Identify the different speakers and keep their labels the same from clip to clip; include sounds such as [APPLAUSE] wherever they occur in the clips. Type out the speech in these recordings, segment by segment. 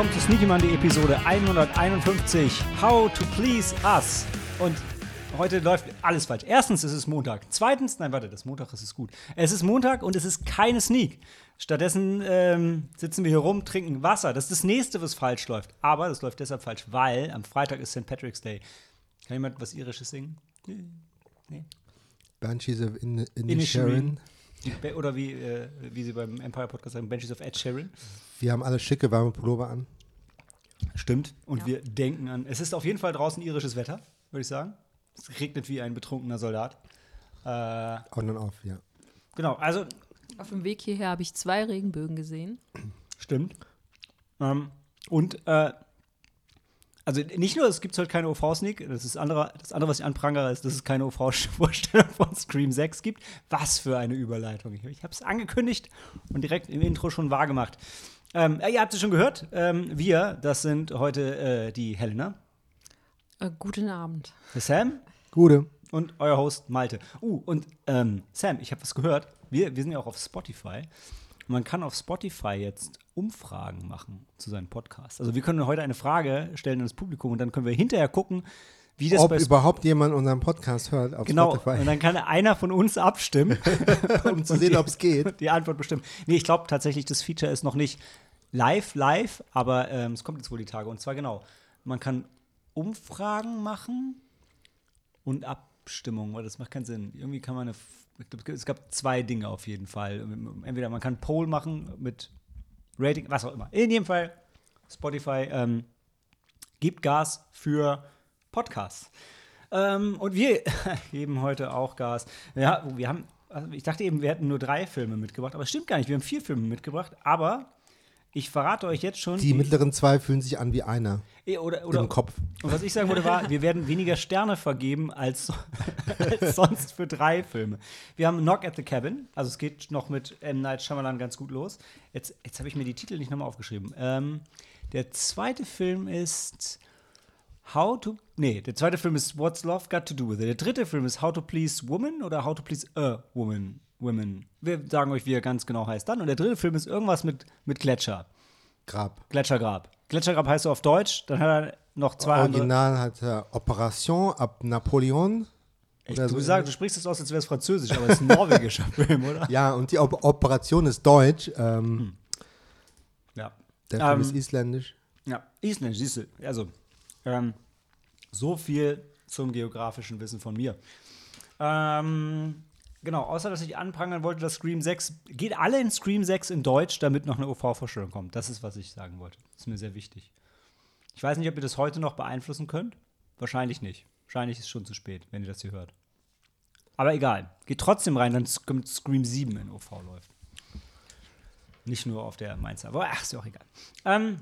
Speaker 1: willkommen zu Sneaky Monday Episode 151. How to please us. Und heute läuft alles falsch. Erstens ist es Montag. Zweitens, nein, warte, das Montag ist es gut. Es ist Montag und es ist keine Sneak. Stattdessen ähm, sitzen wir hier rum, trinken Wasser. Das ist das nächste, was falsch läuft. Aber das läuft deshalb falsch, weil am Freitag ist St. Patrick's Day. Kann jemand was Irisches singen? Nee.
Speaker 2: Banshees of In.
Speaker 1: Inisherin. Die Ba- Oder wie, äh, wie sie beim Empire Podcast sagen, Benches of Ed Sheeran.
Speaker 2: Wir haben alle schicke, warme Pullover an.
Speaker 1: Stimmt. Und
Speaker 3: Ja.
Speaker 1: wir denken an. Es ist auf jeden Fall draußen irisches Wetter, würde ich sagen. Es regnet wie ein betrunkener Soldat. Äh,
Speaker 2: On und off, ja.
Speaker 1: genau, also
Speaker 3: Auf dem Weg hierher habe ich zwei Regenbögen gesehen.
Speaker 1: stimmt. Ähm, und äh, also nicht nur, es gibt heute keine OV-Sneak, das ist andere, das andere, was ich anprangere, ist, dass es keine OV-Vorstellung [LAUGHS] von Scream 6 gibt. Was für eine Überleitung. Ich, ich habe es angekündigt und direkt im Intro schon wahrgemacht. Ähm, äh, ihr habt es schon gehört. Ähm, wir, das sind heute äh, die Helena,
Speaker 3: Äh, guten Abend.
Speaker 1: der Sam
Speaker 2: Gute.
Speaker 1: und euer Host Malte. Uh, und ähm, Sam, ich habe was gehört. Wir, wir sind ja auch auf Spotify. Man kann auf Spotify jetzt Umfragen machen zu seinem Podcast. Also wir können heute eine Frage stellen ans Publikum und dann können wir hinterher gucken, wie das
Speaker 2: Ob überhaupt jemand unseren Podcast hört auf
Speaker 1: Genau, und
Speaker 2: Spotify.
Speaker 1: dann kann einer von uns abstimmen, [LAUGHS]
Speaker 2: Um zu sehen, ob es geht.
Speaker 1: die Antwort bestimmen. Nee, ich glaube tatsächlich, das Feature ist noch nicht live, live, aber ähm, es kommt jetzt wohl die Tage. Und zwar genau, man kann Umfragen machen und Abstimmungen, weil das macht keinen Sinn. Irgendwie kann man eine, ich glaub, es gab zwei Dinge auf jeden Fall. Entweder man kann Poll machen mit Rating, was auch immer. In jedem Fall, Spotify ähm, gibt Gas für Podcasts. Ähm, und wir [LAUGHS] geben heute auch Gas. Ja, wir haben, also ich dachte eben, wir hätten nur drei Filme mitgebracht, aber es stimmt gar nicht. Wir haben vier Filme mitgebracht, aber ich verrate euch jetzt schon.
Speaker 2: Die mittleren zwei fühlen sich an wie einer
Speaker 1: Eh, oder, oder,
Speaker 2: im Kopf.
Speaker 1: Und was ich sagen wollte, war, wir werden weniger Sterne vergeben als, [LAUGHS] als sonst für drei Filme. Wir haben Knock at the Cabin, also es geht noch mit M. Night Shyamalan ganz gut los. Jetzt, jetzt habe ich mir die Titel nicht nochmal aufgeschrieben. Ähm, der zweite Film ist How to. Nee, der zweite Film ist What's Love Got to Do with It. Der dritte Film ist How to Please Woman oder How to Please a Woman. Women. Wir sagen euch, wie er ganz genau heißt dann. Und der dritte Film ist irgendwas mit, mit Gletscher.
Speaker 2: Grab.
Speaker 1: Gletschergrab. Gletschergrab heißt so auf Deutsch. Dann hat er noch zwei andere.
Speaker 2: Original hat er Operation ab Napoleon. Oder
Speaker 1: du,
Speaker 2: so.
Speaker 1: sagst, du sprichst es aus, als wäre es französisch, aber es ist ein norwegischer [LAUGHS] Film, oder?
Speaker 2: Ja, und die Op Operation ist deutsch. Ähm,
Speaker 1: Ja.
Speaker 2: Der Film
Speaker 1: Ähm,
Speaker 2: ist isländisch.
Speaker 1: Ja, Isländisch, siehst du. Also, ähm, so viel zum geografischen Wissen von mir. Ähm, genau, außer dass ich anprangern wollte, dass Scream 6, geht alle in Scream 6 in Deutsch, damit noch eine OV-Vorstellung kommt. Das ist, was ich sagen wollte. Das ist mir sehr wichtig. Ich weiß nicht, ob ihr das heute noch beeinflussen könnt. Wahrscheinlich nicht. Wahrscheinlich ist es schon zu spät, wenn ihr das hier hört. Aber egal. Geht trotzdem rein, dann Sc- Scream 7 in OV läuft. Nicht nur auf der Mainzer. Aber ach, ist ja auch egal. Ähm,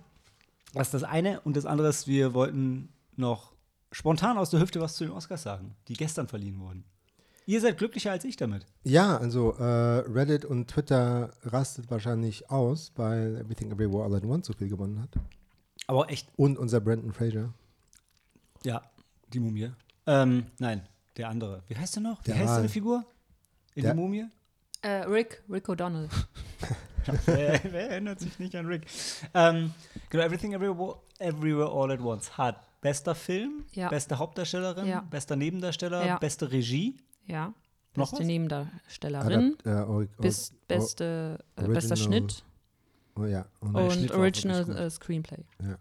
Speaker 1: das ist das eine. Und das andere ist, wir wollten noch spontan aus der Hüfte was zu den Oscars sagen, die gestern verliehen wurden. Ihr seid glücklicher als ich damit.
Speaker 2: Ja, also äh, Reddit und Twitter rastet wahrscheinlich aus, weil Everything Everywhere All at Once so viel gewonnen hat.
Speaker 1: Aber auch echt,
Speaker 2: Und unser Brandon Fraser.
Speaker 1: ja, die Mumie. Ähm, nein, der andere. Wie heißt der noch? Wie
Speaker 2: Der
Speaker 1: heißt seine Figur? In
Speaker 2: Der-
Speaker 1: der Mumie?
Speaker 3: Äh, Rick, Rick O'Donnell. [LAUGHS]
Speaker 1: wer, [LAUGHS] wer erinnert sich nicht an Rick? Ähm, genau, Everything Everywhere, Everywhere All at Once hat bester Film,
Speaker 3: Ja.
Speaker 1: beste Hauptdarstellerin,
Speaker 3: Ja.
Speaker 1: bester Nebendarsteller,
Speaker 3: Ja.
Speaker 1: beste Regie.
Speaker 3: Ja.
Speaker 1: Noch
Speaker 3: Beste
Speaker 1: was?
Speaker 3: Nebendarstellerin.
Speaker 2: Adap- äh,
Speaker 3: Bis,
Speaker 2: or-
Speaker 3: beste, äh, bester Schnitt
Speaker 2: Oh ja. Und,
Speaker 3: und
Speaker 1: Schnitt
Speaker 3: Original äh, Screenplay.
Speaker 2: Ja.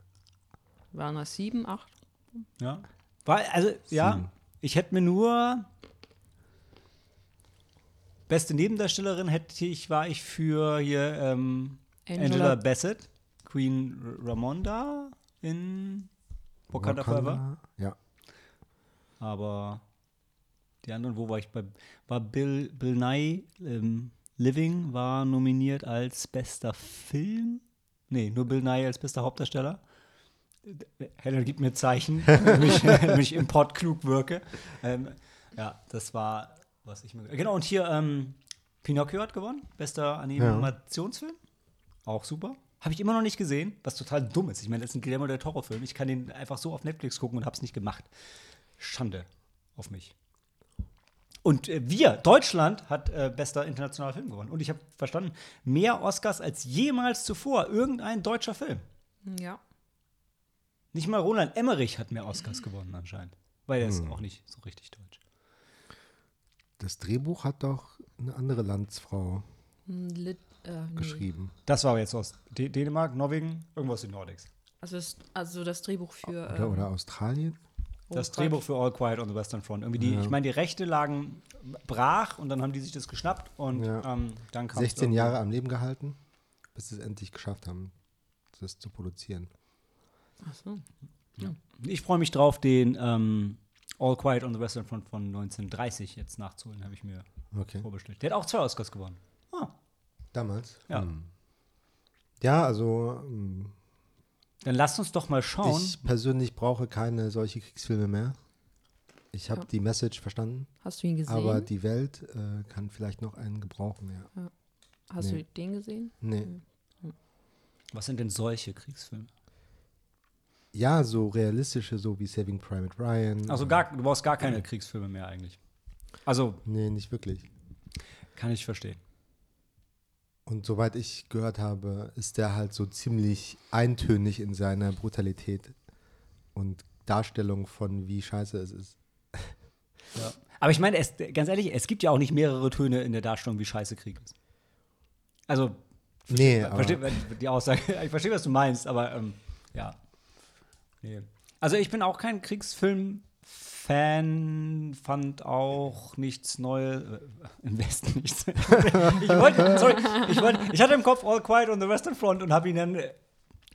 Speaker 3: Waren das sieben, acht?
Speaker 1: Ja. War, also, ja,
Speaker 2: Sieben.
Speaker 1: ich hätte mir nur beste Nebendarstellerin hätte ich, war ich für hier ähm, Angela,
Speaker 3: Angela-
Speaker 1: Bassett, Queen Ramonda in Wakanda Forever.
Speaker 2: Ja.
Speaker 1: Aber die anderen, wo war ich bei, war Bill, Bill Nye, ähm, Living war nominiert als bester Film. Nee, nur Bill Nye als bester Hauptdarsteller. Helen gibt mir Zeichen, wenn ich, [LAUGHS] wenn ich im Pod klug wirke. Ähm, ja, das war, was ich mir. Genau, und hier ähm, Pinocchio hat gewonnen, bester Animationsfilm. Auch super. Habe ich immer noch nicht gesehen, was total dumm ist. Ich meine, das ist ein Guillermo del Toro-Film. Ich kann den einfach so auf Netflix gucken und habe es nicht gemacht. Schande auf mich. Und äh, wir, Deutschland, hat äh, bester internationaler Film gewonnen. Und ich habe verstanden, mehr Oscars als jemals zuvor irgendein deutscher Film.
Speaker 3: Ja.
Speaker 1: Nicht mal Roland Emmerich hat mehr Oscars gewonnen anscheinend. Weil er ist auch nicht so richtig deutsch.
Speaker 2: Das Drehbuch hat doch eine andere Landsfrau
Speaker 3: Hm, Lit, äh, nee.
Speaker 2: geschrieben.
Speaker 1: Das war aber jetzt aus Dä- Dänemark, Norwegen, irgendwas in Nordics.
Speaker 3: Also, das, also das Drehbuch für.
Speaker 2: Oder,
Speaker 3: ähm,
Speaker 2: oder Australien?
Speaker 1: Das Drehbuch für All Quiet on the Western Front. Irgendwie die,
Speaker 2: Ja.
Speaker 1: ich meine, die Rechte lagen brach und dann haben die sich das geschnappt und
Speaker 2: Ja.
Speaker 1: ähm, dann kam
Speaker 2: 16 Jahre am Leben gehalten, bis sie es endlich geschafft haben, das zu produzieren.
Speaker 3: Ach so.
Speaker 1: Ich freue mich drauf, den ähm, All Quiet on the Western Front von 1930 jetzt nachzuholen, habe ich mir
Speaker 2: Okay.
Speaker 1: vorbestellt. Der hat auch zwei Oscars gewonnen. Ah,
Speaker 2: Damals?
Speaker 1: Ja.
Speaker 2: Hm. Ja, also hm,
Speaker 1: dann lasst uns doch mal schauen.
Speaker 2: ich persönlich brauche keine solche Kriegsfilme mehr. Ich habe
Speaker 3: Ja.
Speaker 2: die Message verstanden,
Speaker 3: Hast du ihn gesehen?
Speaker 2: aber die Welt äh, kann vielleicht noch einen gebrauchen, ja.
Speaker 3: Hast
Speaker 2: Nee.
Speaker 3: du den gesehen?
Speaker 2: Nee.
Speaker 1: Was sind denn solche Kriegsfilme?
Speaker 2: Ja, so realistische, so wie Saving Private Ryan.
Speaker 1: Also gar, du brauchst gar keine Kriegsfilme mehr eigentlich. Also,
Speaker 2: Nee, nicht wirklich.
Speaker 1: kann ich verstehen.
Speaker 2: Und soweit ich gehört habe, ist der halt so ziemlich eintönig in seiner Brutalität und Darstellung von, wie scheiße es ist.
Speaker 1: Ja. Aber ich meine, es, ganz ehrlich, es gibt ja auch nicht mehrere Töne in der Darstellung, wie scheiße Krieg ist. Also,
Speaker 2: Nee,
Speaker 1: verstehe
Speaker 2: aber
Speaker 1: die Aussage. [LAUGHS] Ich verstehe, was du meinst, aber ähm, ja. Nee. Also, ich bin auch kein Kriegsfilm-Fan, fand auch nichts Neues. Äh, Im Westen nichts. [LAUGHS] ich wollte, sorry, ich, wollte, ich hatte im Kopf All Quiet on the Western Front und habe ihn dann äh,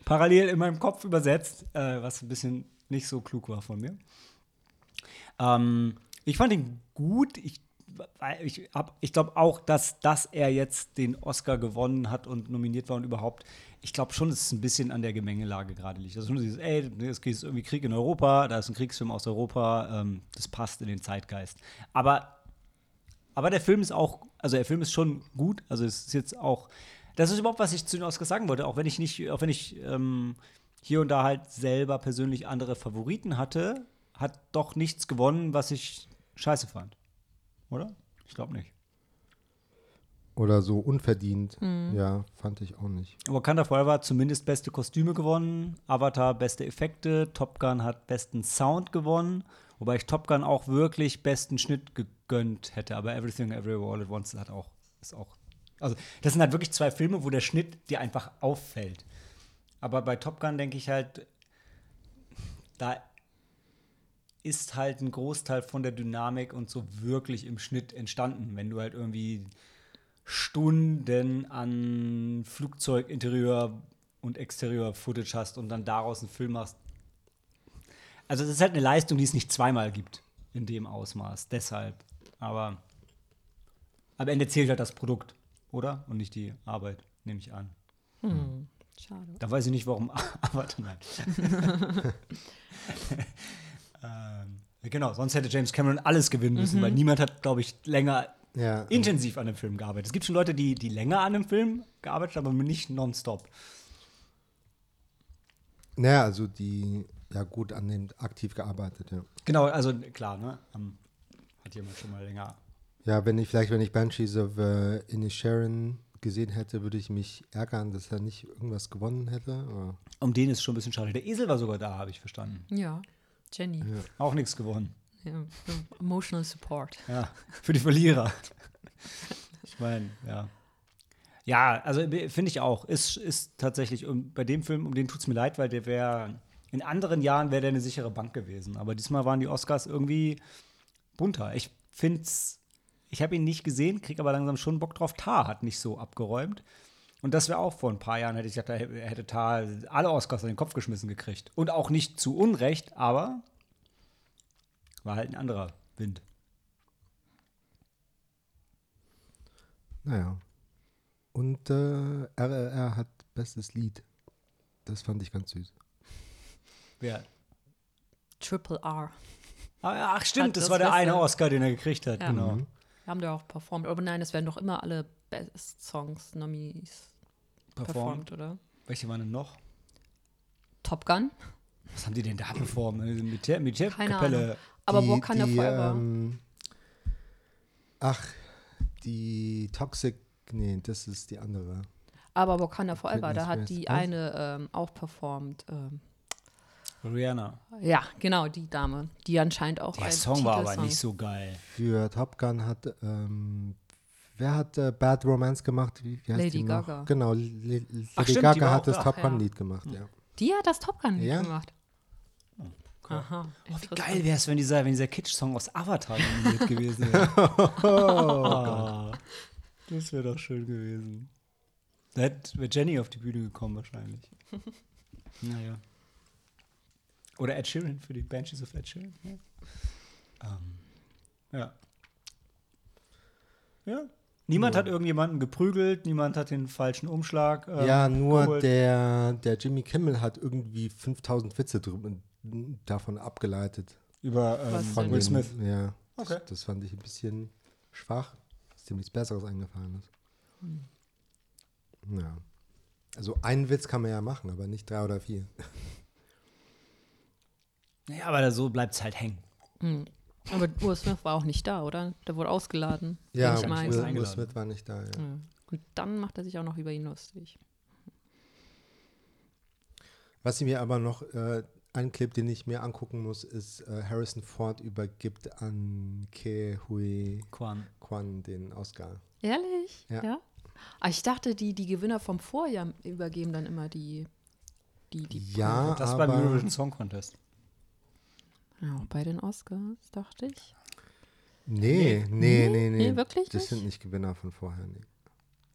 Speaker 1: parallel in meinem Kopf übersetzt, äh, was ein bisschen nicht so klug war von mir. Ähm, ich fand ihn gut. Ich, ich, ich glaube auch, dass, dass er jetzt den Oscar gewonnen hat und nominiert war und überhaupt. Ich glaube schon, dass es ein bisschen an der Gemengelage gerade liegt. Also dieses, ey, es ist irgendwie Krieg in Europa, da ist ein Kriegsfilm aus Europa, ähm, das passt in den Zeitgeist. Aber, aber der Film ist auch, also der Film ist schon gut. Also es ist jetzt auch, das ist überhaupt, was ich zu den Oscars sagen wollte, auch wenn ich nicht, auch wenn ich ähm, hier und da halt selber persönlich andere Favoriten hatte, hat doch nichts gewonnen, was ich scheiße fand. Oder? Ich glaube nicht.
Speaker 2: oder so unverdient. Ja, fand ich auch nicht.
Speaker 1: Wakanda Forever hat zumindest beste Kostüme gewonnen, Avatar beste Effekte, Top Gun hat besten Sound gewonnen, wobei ich Top Gun auch wirklich besten Schnitt gegönnt hätte, aber Everything Everywhere All at Once hat auch ist auch also das sind halt wirklich zwei Filme, wo der Schnitt dir einfach auffällt. Aber bei Top Gun denke ich halt da ist halt ein Großteil von der Dynamik und so wirklich im Schnitt entstanden, wenn du halt irgendwie Stunden an Flugzeuginterieur und Exterieur-Footage hast und dann daraus einen Film machst. Also, das ist halt eine Leistung, die es nicht zweimal gibt in dem Ausmaß. Deshalb. Aber am Ende zählt halt das Produkt, oder? Und nicht die Arbeit, nehme ich an.
Speaker 3: Hm. Schade.
Speaker 1: Da weiß ich nicht, warum [LAUGHS] Avatar nein. [LAUGHS] ähm, genau, sonst hätte James Cameron alles gewinnen müssen, weil niemand hat, glaube ich, länger
Speaker 2: Ja,
Speaker 1: intensiv an dem Film gearbeitet. Es gibt schon Leute, die, die länger an dem Film gearbeitet haben, aber nicht nonstop.
Speaker 2: naja, also die, ja gut, an dem aktiv gearbeitet, ja.
Speaker 1: Genau, also klar, ne? Ähm, hat jemand schon mal länger.
Speaker 2: Ja, wenn ich vielleicht, wenn ich Banshees of äh, Inisherin gesehen hätte, würde ich mich ärgern, dass er nicht irgendwas gewonnen hätte. Aber
Speaker 1: Um den ist schon ein bisschen schade. Der Esel war sogar da, habe ich verstanden.
Speaker 3: Ja. Jenny.
Speaker 1: Auch nichts gewonnen.
Speaker 3: Ja. Emotional Support.
Speaker 1: Ja, für die Verlierer. ich meine, ja. Ja, also b- finde ich auch. Ist, ist tatsächlich, um, bei dem Film, um den tut es mir leid, weil der wäre, in anderen Jahren wäre der eine sichere Bank gewesen. Aber diesmal waren die Oscars irgendwie bunter. Ich finde es, ich habe ihn nicht gesehen, kriege aber langsam schon Bock drauf. Tar hat nicht so abgeräumt. Und das wäre auch vor ein paar Jahren, hätte ich gedacht, da hätte Tar alle Oscars an den Kopf geschmissen gekriegt. Und auch nicht zu Unrecht, aber war halt ein anderer Wind.
Speaker 2: naja. Und äh, RRR hat bestes Lied. Das fand ich ganz süß.
Speaker 1: Wer?
Speaker 3: Triple R.
Speaker 1: Ah, Ach, stimmt,
Speaker 3: Hat
Speaker 1: das,
Speaker 3: das
Speaker 1: war der eine. Oscar, den er gekriegt hat,
Speaker 3: Ja.
Speaker 1: genau.
Speaker 2: Mhm.
Speaker 3: Wir haben da auch performt. Aber nein, es werden doch immer alle Best Songs Nominees
Speaker 1: Performt.
Speaker 3: performt, oder?
Speaker 1: Welche waren denn noch?
Speaker 3: Top Gun.
Speaker 1: Was haben die denn da performt? Militär,
Speaker 3: Keine
Speaker 1: Militärkapelle.
Speaker 3: Aber
Speaker 2: Die-
Speaker 3: Wakanda
Speaker 2: die,
Speaker 3: Forever.
Speaker 2: Ähm, ach, die Toxic, nee, das ist die andere.
Speaker 3: Aber Wakanda Forever, da hat die
Speaker 2: Was?
Speaker 3: eine ähm, auch performt. Ähm,
Speaker 1: Rihanna.
Speaker 3: ja, genau, die Dame, die anscheinend auch
Speaker 1: Der Song war aber nicht so geil.
Speaker 2: Für Top Gun hat, ähm, wer hat äh, Bad Romance gemacht? Wie, wie heißt
Speaker 3: Lady
Speaker 2: die noch?
Speaker 3: Gaga.
Speaker 2: Genau, Lady
Speaker 1: stimmt, die
Speaker 2: Gaga hat das
Speaker 1: da.
Speaker 2: Top
Speaker 3: Ja.
Speaker 2: Gun Lied gemacht, ja.
Speaker 3: Die hat das Top Gun
Speaker 2: Ja.
Speaker 3: gemacht. Aha.
Speaker 1: Wie
Speaker 3: interessant.
Speaker 1: geil wäre es, wenn dieser, wenn dieser Kitsch-Song aus Avatar gewesen wäre. [LAUGHS] oh, das wäre doch schön gewesen. Da wäre Jenny auf die Bühne gekommen wahrscheinlich. [LAUGHS] naja. Oder Ed Sheeran für die Banshees of Ed Sheeran. Ja. Ähm, ja. ja. Niemand hat irgendjemanden geprügelt, niemand hat den falschen Umschlag. ähm,
Speaker 2: ja, nur
Speaker 1: geholt.
Speaker 2: der, der Jimmy Kimmel hat irgendwie 5000 Witze davon abgeleitet.
Speaker 1: Über ähm,
Speaker 2: Von?
Speaker 1: Will Smith.
Speaker 2: Ja,
Speaker 1: Okay.
Speaker 2: das, das fand ich ein bisschen schwach, dass dem nichts Besseres eingefallen ist.
Speaker 3: Hm.
Speaker 2: Ja. Also einen Witz kann man ja machen, aber nicht drei oder vier.
Speaker 1: Ja, aber so bleibt es halt hängen.
Speaker 3: Hm. Aber Will Smith war auch nicht da, oder? Der wurde ausgeladen.
Speaker 2: Ja,
Speaker 3: Nicht
Speaker 2: Will,
Speaker 1: Will-
Speaker 2: Smith war nicht da. Ja.
Speaker 3: Ja. Und dann macht er sich auch noch über ihn lustig.
Speaker 2: Was sie mir aber noch, äh, ein Clip, den ich mir angucken muss, ist äh, Harrison Ford übergibt an Ke Hui
Speaker 1: Quan.
Speaker 2: Kwan den Oscar.
Speaker 3: Ehrlich?
Speaker 2: Ja.
Speaker 3: Ah, ich dachte, die, die Gewinner vom Vorjahr übergeben dann immer die. die, die
Speaker 2: Ja,
Speaker 1: Das
Speaker 2: aber
Speaker 1: beim Eurovision Song Contest.
Speaker 3: Ja, auch bei den Oscars, dachte ich.
Speaker 2: nee, nee, nee, nee.
Speaker 3: Nee, wirklich
Speaker 2: Das
Speaker 3: nicht?
Speaker 2: sind nicht Gewinner von vorher. Nee.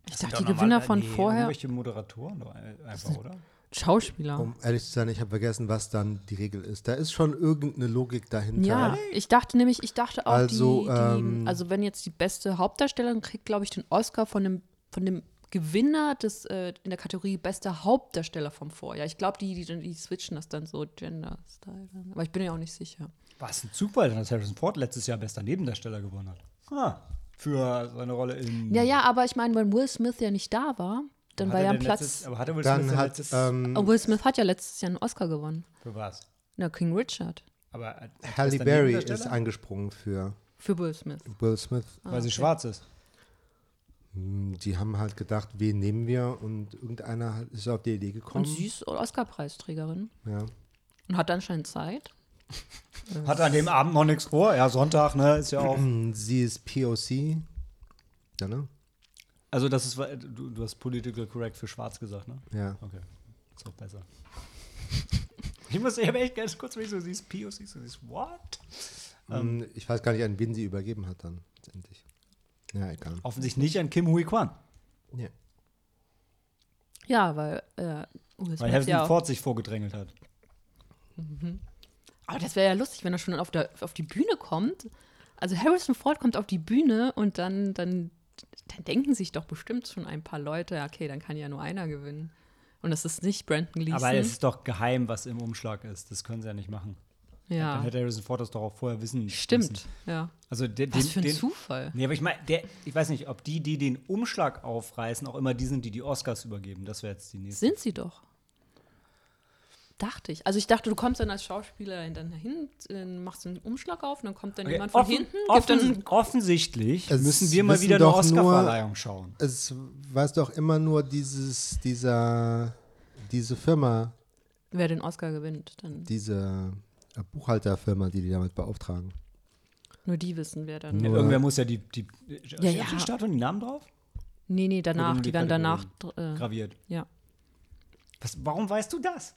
Speaker 3: Ich dachte, die Gewinner
Speaker 1: normal-
Speaker 3: von
Speaker 1: nee,
Speaker 3: vorher.
Speaker 1: Irgendwelche Moderatoren einfach, oder?
Speaker 3: Schauspieler.
Speaker 2: Um ehrlich zu sein, ich habe vergessen, was dann die Regel ist. Da ist schon irgendeine Logik dahinter.
Speaker 3: Ja, ich dachte nämlich, ich dachte auch,
Speaker 2: Also,
Speaker 3: die, die,
Speaker 2: ähm,
Speaker 3: also wenn jetzt die beste Hauptdarstellerin kriegt, glaube ich, den Oscar von dem, von dem Gewinner des, äh, in der Kategorie bester Hauptdarsteller vom Vorjahr. Ich glaube, die, die, die switchen das dann so Gender-Style. Aber ich bin ja auch nicht sicher.
Speaker 1: War es ein Zufall, dass Harrison Ford letztes Jahr bester Nebendarsteller gewonnen hat? Ah, für seine Rolle in.
Speaker 3: Ja, ja, aber ich meine, wenn Will Smith ja nicht da war, dann war
Speaker 1: er
Speaker 3: ja ein Platz.
Speaker 1: Letztes, aber hat er Will
Speaker 2: Dann
Speaker 1: Smith
Speaker 2: hat
Speaker 1: letztes,
Speaker 2: ähm,
Speaker 3: Oh, Will Smith hat ja letztes Jahr einen Oscar gewonnen.
Speaker 1: für was?
Speaker 3: Na, King Richard.
Speaker 1: Aber
Speaker 2: Halle Berry ist eingesprungen für
Speaker 3: Für Will Smith.
Speaker 2: Will Smith.
Speaker 1: Weil sie
Speaker 3: okay.
Speaker 1: schwarz ist.
Speaker 2: Hm, Die haben halt gedacht, wen nehmen wir? Und irgendeiner ist auf die Idee gekommen.
Speaker 3: Und sie ist Oscar-Preisträgerin.
Speaker 2: Ja.
Speaker 3: Und hat anscheinend Zeit. [LAUGHS]
Speaker 1: Hat an dem Abend noch nichts vor. Ja, Sonntag, ne? Ist ja auch. [CLEARS THROAT]
Speaker 2: Sie ist POC. Ja, ne?
Speaker 1: Also, das ist. Du, du hast political correct für schwarz gesagt, ne?
Speaker 2: Ja.
Speaker 1: Okay. Ist auch besser. [LAUGHS] Ich muss, ich habe echt ganz kurz, ich so siehst, POC, so siehst, what?
Speaker 2: Hm, Ich weiß gar nicht, an wen sie übergeben hat dann letztendlich. Ja, egal.
Speaker 1: Offensichtlich nicht an Kim Hui Kwan.
Speaker 2: Ja.
Speaker 3: Ja, weil äh, Will
Speaker 1: Weil Harrison
Speaker 3: ja
Speaker 1: Ford sich vorgedrängelt hat.
Speaker 3: Aber das wäre ja lustig, wenn er schon auf, der, auf die Bühne kommt. Also Harrison Ford kommt auf die Bühne und dann, dann, dann denken sich doch bestimmt schon ein paar Leute, okay, dann kann ja nur einer gewinnen. Und es ist nicht Brandon Gleason.
Speaker 1: Aber es ist doch geheim, was im Umschlag ist. Das können sie ja nicht machen. Dann
Speaker 3: ja,
Speaker 1: hätte Harrison Ford das doch auch vorher wissen müssen.
Speaker 3: stimmt. Ja.
Speaker 1: Also den,
Speaker 3: Was für ein
Speaker 1: den,
Speaker 3: Zufall.
Speaker 1: Nee, aber ich meine, der, ich weiß nicht, ob die, die den Umschlag aufreißen, auch immer die sind, die die Oscars übergeben. Das wäre jetzt die nächste.
Speaker 3: Sind sie doch. Dachte ich. Also ich dachte, du kommst dann als Schauspieler dann hin, machst einen Umschlag auf und dann kommt dann
Speaker 1: Okay,
Speaker 3: jemand von
Speaker 1: offen-
Speaker 3: hinten,
Speaker 1: offen,
Speaker 3: dann
Speaker 1: offensichtlich
Speaker 2: Es
Speaker 1: müssen wir mal wieder eine Oscarverleihung schauen.
Speaker 2: Es weiß doch immer nur dieses, dieser, diese Firma,
Speaker 3: wer den Oscar gewinnt. Dann
Speaker 2: diese Buchhalterfirma, die die damit beauftragen.
Speaker 3: nur die wissen, wer dann.
Speaker 2: Nur-
Speaker 1: Irgendwer muss ja die, die,
Speaker 3: Ja, ja.
Speaker 1: den Statuen die Namen drauf?
Speaker 3: Nee, nee, danach. Die
Speaker 1: die
Speaker 3: werden danach. Äh,
Speaker 1: Graviert.
Speaker 3: ja.
Speaker 1: Was, warum weißt du das?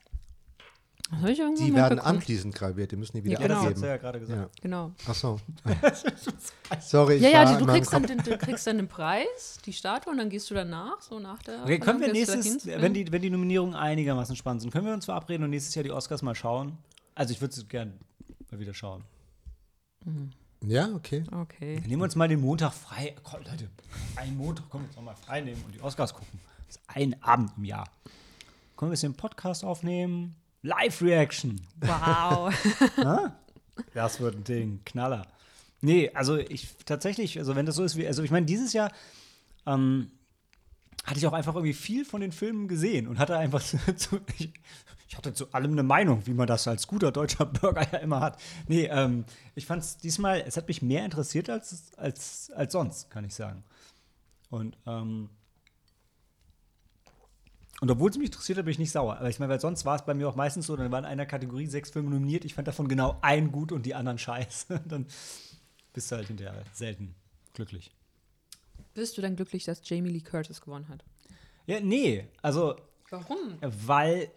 Speaker 3: Das ich
Speaker 2: Die
Speaker 3: mal
Speaker 2: werden
Speaker 3: bekommen.
Speaker 2: anschließend graviert, die müssen die wieder
Speaker 3: Ja, genau.
Speaker 1: Das
Speaker 2: abgeben.
Speaker 1: hast du ja gerade gesagt.
Speaker 2: Ja.
Speaker 3: Genau.
Speaker 2: Ach so. [LAUGHS] Sorry, ich
Speaker 3: Ja, ja, die, du kriegst, dann den, du kriegst dann den Preis, die Statue, und dann gehst du danach, so nach der.
Speaker 1: Okay, können wir nächstes, wenn die, wenn die Nominierungen einigermaßen spannend sind, können wir uns verabreden und nächstes Jahr die Oscars mal schauen? Also ich würde es gerne mal wieder schauen.
Speaker 2: Ja, okay.
Speaker 3: Okay.
Speaker 1: Dann nehmen wir uns mal den Montag frei. Komm, Leute, einen Montag können wir uns auch mal frei nehmen und die Oscars gucken. Das ist ein Abend im Jahr. Können wir ein bisschen Podcast aufnehmen? Live-Reaction.
Speaker 3: Wow. [LAUGHS] [LAUGHS]
Speaker 1: Das wird ein Ding. Knaller. Nee, also ich tatsächlich, also wenn das so ist wie, also ich meine, dieses Jahr ähm, hatte ich auch einfach irgendwie viel von den Filmen gesehen und hatte einfach zu, [LAUGHS] zu ich, ich hatte zu allem eine Meinung, wie man das als guter deutscher [LAUGHS] Bürger ja immer hat. Nee, ähm, ich fand es diesmal, es hat mich mehr interessiert als, als, als sonst, kann ich sagen. Und ähm, Und obwohl es mich interessiert hat, bin ich nicht sauer. Aber ich meine, weil sonst war es bei mir auch meistens so, dann waren in einer Kategorie sechs Filme nominiert. Ich fand davon genau ein gut und die anderen scheiße. [LAUGHS] dann bist du halt hinterher selten glücklich.
Speaker 3: Bist du dann glücklich, dass Jamie Lee Curtis gewonnen hat?
Speaker 1: Ja, nee. Also,
Speaker 3: Warum?
Speaker 1: weil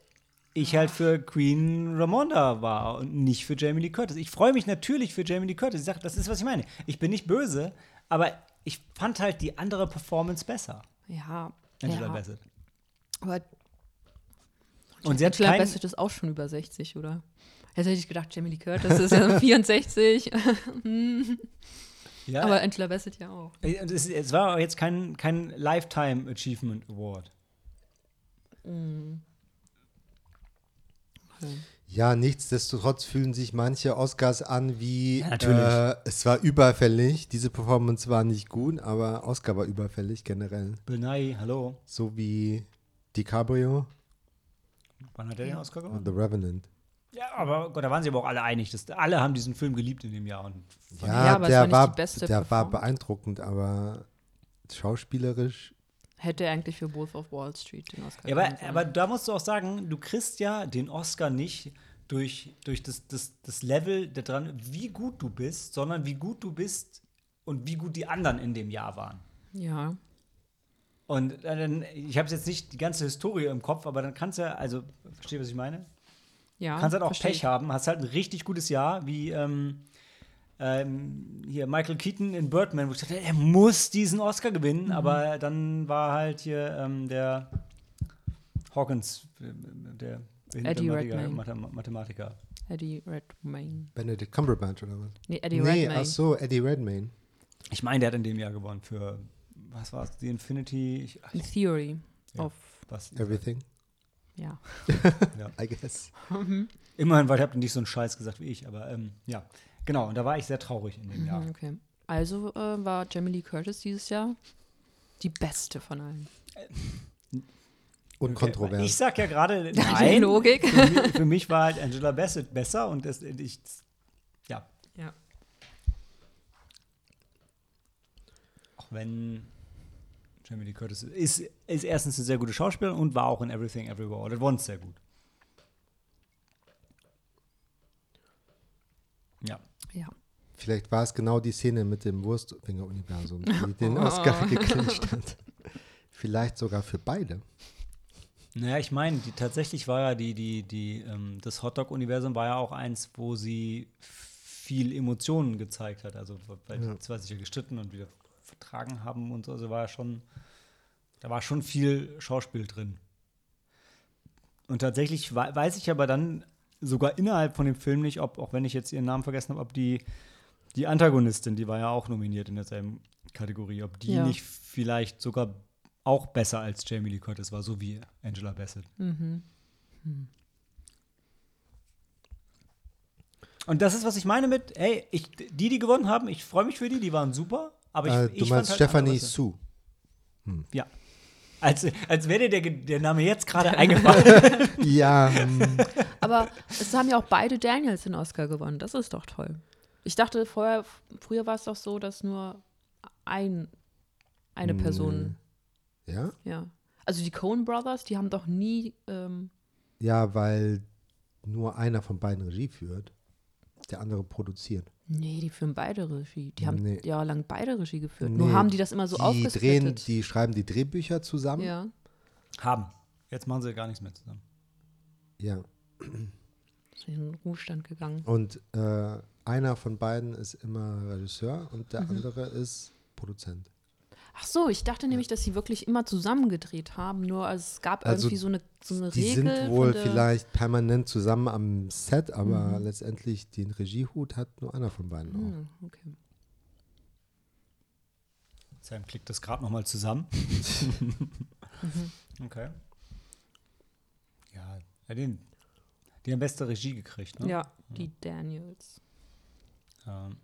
Speaker 1: ich halt für Queen Ramonda war und nicht für Jamie Lee Curtis. Ich freue mich natürlich für Jamie Lee Curtis. Ich sag, das ist, was ich meine. Ich bin nicht böse, aber ich fand halt die andere Performance besser.
Speaker 3: Ja.
Speaker 1: Angela
Speaker 3: ja.
Speaker 1: Bassett.
Speaker 3: Aber
Speaker 1: Und sie hat
Speaker 3: Angela
Speaker 1: kein,
Speaker 3: Bassett ist auch schon über 60, oder? Jetzt hätte ich gedacht, Jamie Lee Curtis ist ja [LAUGHS] 64.
Speaker 1: ja,
Speaker 3: Aber Angela Bassett ja auch.
Speaker 1: es, es war jetzt kein, kein Lifetime Achievement Award.
Speaker 2: Ja, nichtsdestotrotz fühlen sich manche Oscars an wie,
Speaker 1: Ja, natürlich.
Speaker 2: Äh, es war überfällig, diese Performance war nicht gut, aber Oscar war überfällig generell.
Speaker 1: Bill Nye, hallo.
Speaker 2: So wie DiCaprio
Speaker 1: Wann hat er den Oscar gewonnen?
Speaker 2: The Revenant.
Speaker 1: Ja, aber Gott, da waren sie aber auch alle einig. Dass, alle haben diesen Film geliebt in dem Jahr. Und
Speaker 2: Ja,
Speaker 3: Ja,
Speaker 2: der
Speaker 3: war nicht
Speaker 2: war,
Speaker 3: die beste
Speaker 2: der war beeindruckend, aber schauspielerisch,
Speaker 3: Hätte eigentlich für Wolf of Wall Street den Oscar
Speaker 1: Ja, aber, aber da musst du auch sagen, du kriegst ja den Oscar nicht durch, durch das, das, das Level da dran, wie gut du bist, sondern wie gut du bist und wie gut die anderen in dem Jahr waren.
Speaker 3: Ja.
Speaker 1: Und dann, ich habe jetzt nicht die ganze Historie im Kopf, aber dann kannst du ja, also, verstehst du, was ich meine?
Speaker 3: Ja.
Speaker 1: kannst halt auch
Speaker 3: versteh
Speaker 1: Pech haben, hast halt ein richtig gutes Jahr, wie ähm, ähm, hier Michael Keaton in Birdman, wo ich dachte, er muss diesen Oscar gewinnen,
Speaker 3: Mhm.
Speaker 1: aber dann war halt hier ähm, der Hawkins, äh, der
Speaker 3: Eddie
Speaker 1: Mathematiker,
Speaker 3: Redmayne.
Speaker 1: Mathem Mathematiker.
Speaker 3: Eddie Redmayne.
Speaker 2: Benedict Cumberbatch oder was?
Speaker 3: Nee, Eddie
Speaker 2: nee,
Speaker 3: Redmayne.
Speaker 2: ach so, Eddie Redmayne.
Speaker 1: Ich meine, der hat in dem Jahr gewonnen für, was war es, die Infinity, ich, ach,
Speaker 3: In Theory
Speaker 1: Ja.
Speaker 3: of,
Speaker 1: was,
Speaker 2: Everything, [LAUGHS]
Speaker 3: ja.
Speaker 2: I guess. [LAUGHS]
Speaker 1: Immerhin, weil ihr habt nicht so einen Scheiß gesagt wie ich, aber ähm, ja, genau, und da war ich sehr traurig in dem Jahr.
Speaker 3: Mhm, Okay. Also äh, war Jamie Lee Curtis dieses Jahr die beste von allen.
Speaker 2: Und
Speaker 1: Okay,
Speaker 2: kontrovers.
Speaker 1: Ich sag ja gerade, [LAUGHS]
Speaker 3: Die
Speaker 1: nein,
Speaker 3: Logik.
Speaker 1: für, mich, für mich war halt Angela Bassett besser und das, ich, ja,
Speaker 3: Ja.
Speaker 1: auch wenn Jamie Lee Curtis ist, ist erstens eine sehr gute Schauspielerin und war auch in Everything Everywhere All at Once sehr gut. Ja.
Speaker 3: Ja.
Speaker 2: Vielleicht war es genau die Szene mit dem Wurstfinger-Universum, [LAUGHS] die den Oscar geklincht hat. Vielleicht sogar für beide.
Speaker 1: Naja, ich meine, tatsächlich war ja die, die, die, ähm, das Hotdog-Universum war ja auch eins, wo sie viel Emotionen gezeigt hat. Also, weil
Speaker 2: Ja.
Speaker 1: zwar sich ja gestritten und wieder vertragen haben und so, also war ja schon, da war schon viel Schauspiel drin. Und tatsächlich wei- weiß ich aber dann sogar innerhalb von dem Film nicht, ob, auch wenn ich jetzt ihren Namen vergessen habe, ob die, die Antagonistin, die war ja auch nominiert in derselben Kategorie, ob die
Speaker 3: Ja.
Speaker 1: nicht vielleicht sogar auch besser als Jamie Lee Curtis war, so wie Angela Bassett.
Speaker 3: Mhm.
Speaker 1: Und das ist, was ich meine mit, ey, ich, die, die gewonnen haben, ich freue mich für die, die waren super, aber ich,
Speaker 2: äh,
Speaker 1: ich
Speaker 2: du
Speaker 1: fand
Speaker 2: meinst
Speaker 1: halt
Speaker 2: Stephanie
Speaker 1: Leute-
Speaker 2: Sue.
Speaker 1: Ja. Als, als wäre dir der, der Name jetzt gerade eingefallen. [LAUGHS]
Speaker 2: Ja, hm,
Speaker 3: Aber es haben ja auch beide Daniels den Oscar gewonnen. Das ist doch toll. Ich dachte vorher, früher war es doch so, dass nur ein, eine Person,
Speaker 2: ja?
Speaker 3: ja. Also die Coen Brothers, die haben doch nie, ähm,
Speaker 2: Ja, weil nur einer von beiden Regie führt, der andere produziert.
Speaker 3: nee, die führen beide Regie. Die haben
Speaker 2: Nee.
Speaker 3: jahrelang beide Regie geführt.
Speaker 2: Nee,
Speaker 3: Nur haben die das immer so
Speaker 2: die drehen, die schreiben die Drehbücher zusammen.
Speaker 3: ja.
Speaker 1: haben. Jetzt machen sie gar nichts mehr zusammen.
Speaker 2: Ja.
Speaker 3: Ist in den Ruhestand gegangen.
Speaker 2: Und äh, einer von beiden ist immer Regisseur und
Speaker 3: Mhm.
Speaker 2: der andere ist Produzent.
Speaker 3: Ach so, ich dachte nämlich, dass sie wirklich immer zusammen gedreht haben. Nur also es gab
Speaker 2: Also
Speaker 3: irgendwie so eine, so eine
Speaker 2: Die
Speaker 3: Regel.
Speaker 2: sind wohl
Speaker 3: von der-
Speaker 2: vielleicht permanent zusammen am Set, aber
Speaker 3: Mhm.
Speaker 2: letztendlich den Regiehut hat nur einer von beiden. Auch.
Speaker 3: Hm, okay.
Speaker 1: Sam klickt das gerade nochmal zusammen. [LAUGHS] Okay. Ja, den, die haben beste Regie gekriegt, ne?
Speaker 3: Ja, die Daniels.
Speaker 1: Ähm,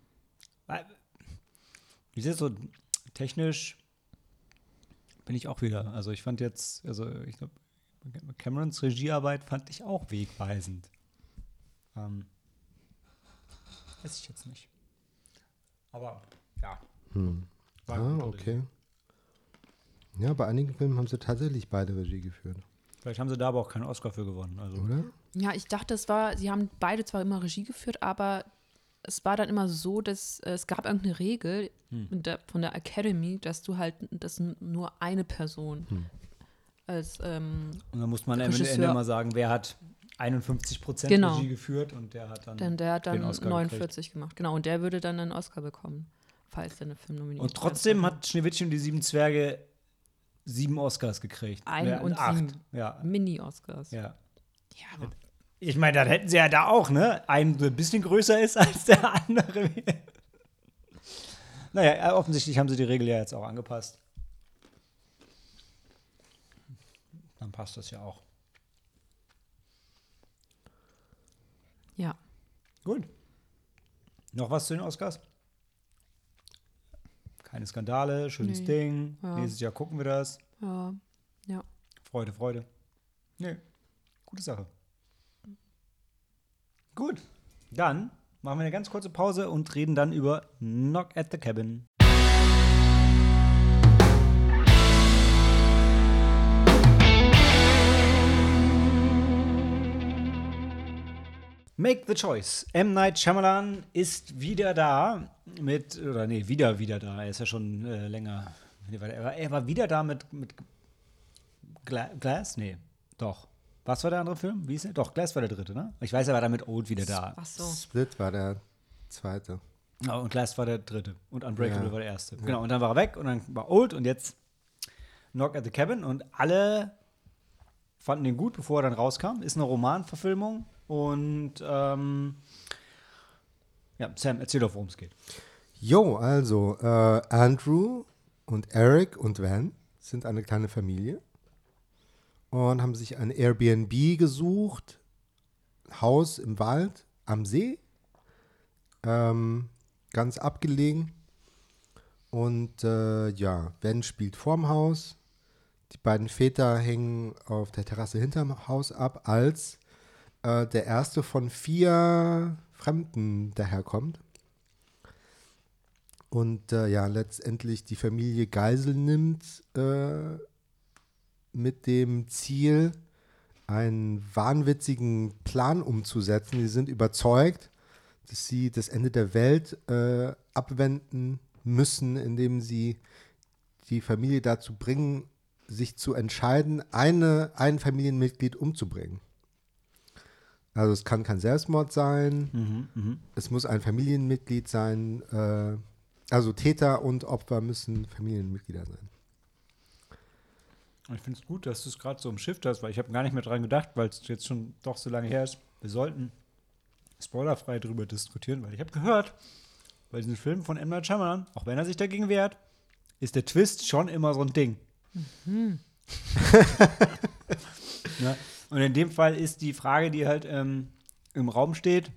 Speaker 1: weil- wie ist es so technisch bin ich auch wieder. Also ich fand jetzt, also ich glaube, Camerons Regiearbeit fand ich auch wegweisend. Ähm, weiß ich jetzt nicht. Aber ja.
Speaker 2: Hm.
Speaker 1: war
Speaker 2: Ah, okay. Ja, bei einigen Filmen haben sie tatsächlich beide Regie geführt.
Speaker 1: Vielleicht haben sie da aber auch keinen Oscar für gewonnen. Also.
Speaker 2: Oder?
Speaker 3: Ja, ich dachte, es war, sie haben beide zwar immer Regie geführt, aber es war dann immer so, dass äh, es gab irgendeine Regel mit der, von der Academy, dass du halt, dass nur eine Person als ähm,
Speaker 1: Und dann muss man am Ende immer sagen, wer hat 51 Prozent
Speaker 3: Genau.
Speaker 1: Regie geführt und der hat dann.
Speaker 3: Denn der hat dann
Speaker 1: Oscar
Speaker 3: 49 gemacht. Genau, und der würde dann einen Oscar bekommen, falls der eine Film nominiert
Speaker 1: Und trotzdem hat Schneewittchen und die sieben Zwerge sieben Oscars gekriegt.
Speaker 3: Ein
Speaker 1: Ja,
Speaker 3: und
Speaker 1: acht. Ja,
Speaker 3: Mini-Oscars.
Speaker 1: ja.
Speaker 3: Ja, aber
Speaker 1: Ich meine, dann hätten sie ja da auch, ne? Einen, der ein bisschen größer ist als der andere. [LAUGHS] naja, offensichtlich haben sie die Regel ja jetzt auch angepasst. Dann passt das ja auch.
Speaker 3: ja.
Speaker 1: Gut. Noch was zu den Oscars? Keine Skandale, schönes
Speaker 3: Nee.
Speaker 1: Ding.
Speaker 3: Ja.
Speaker 1: Nächstes Jahr gucken wir das.
Speaker 3: Ja. Ja.
Speaker 1: Freude, Freude. Nee, gute Sache. Gut, dann machen wir eine ganz kurze Pause und reden dann über Knock at the Cabin. Make the Choice. M. Night Shyamalan ist wieder da mit, oder nee, wieder, wieder da. Er ist ja schon äh, länger. Er war, er wieder da mit, mit Gla Glass? Nee, doch. Was war der andere Film? Wie ist der? Doch, Glass war der dritte, ne? Ich weiß, er war da mit Old wieder da.
Speaker 3: Ach so.
Speaker 2: Split war der zweite.
Speaker 1: Ja, und Glass war der dritte. Und Unbreakable
Speaker 2: Ja.
Speaker 1: war der erste. Genau, und dann war er weg und dann war Old und jetzt Knock at the Cabin und alle fanden den gut, bevor er dann rauskam. Ist eine Romanverfilmung und ähm, ja, Sam, erzähl doch, worum es geht.
Speaker 2: Jo, also äh, Andrew und Eric und Van sind eine kleine Familie und haben sich ein Airbnb gesucht, Haus im Wald am See, ähm, ganz abgelegen. Und äh, ja, Van spielt vorm Haus. Die beiden Väter hängen auf der Terrasse hinterm Haus ab, als äh, der erste von vier Fremden daherkommt und äh, ja, letztendlich die Familie Geisel nimmt äh, mit dem Ziel, einen wahnwitzigen Plan umzusetzen. Sie sind überzeugt, dass sie das Ende der Welt äh, abwenden müssen, indem sie die Familie dazu bringen, sich zu entscheiden, eine, ein Familienmitglied umzubringen. Also es kann kein Selbstmord sein, es muss ein Familienmitglied sein, äh, also Täter und Opfer müssen Familienmitglieder sein.
Speaker 1: Ich finde es gut, dass du es gerade so im Shift hast, weil ich habe gar nicht mehr dran gedacht, weil es jetzt schon doch so lange her ist. Wir sollten spoilerfrei darüber diskutieren, weil ich habe gehört, bei diesen Filmen von M. Night Shyamalan, auch wenn er sich dagegen wehrt, ist der Twist schon immer so ein Ding. [LAUGHS] ja? Und in dem Fall ist die Frage, die halt ähm, im Raum steht,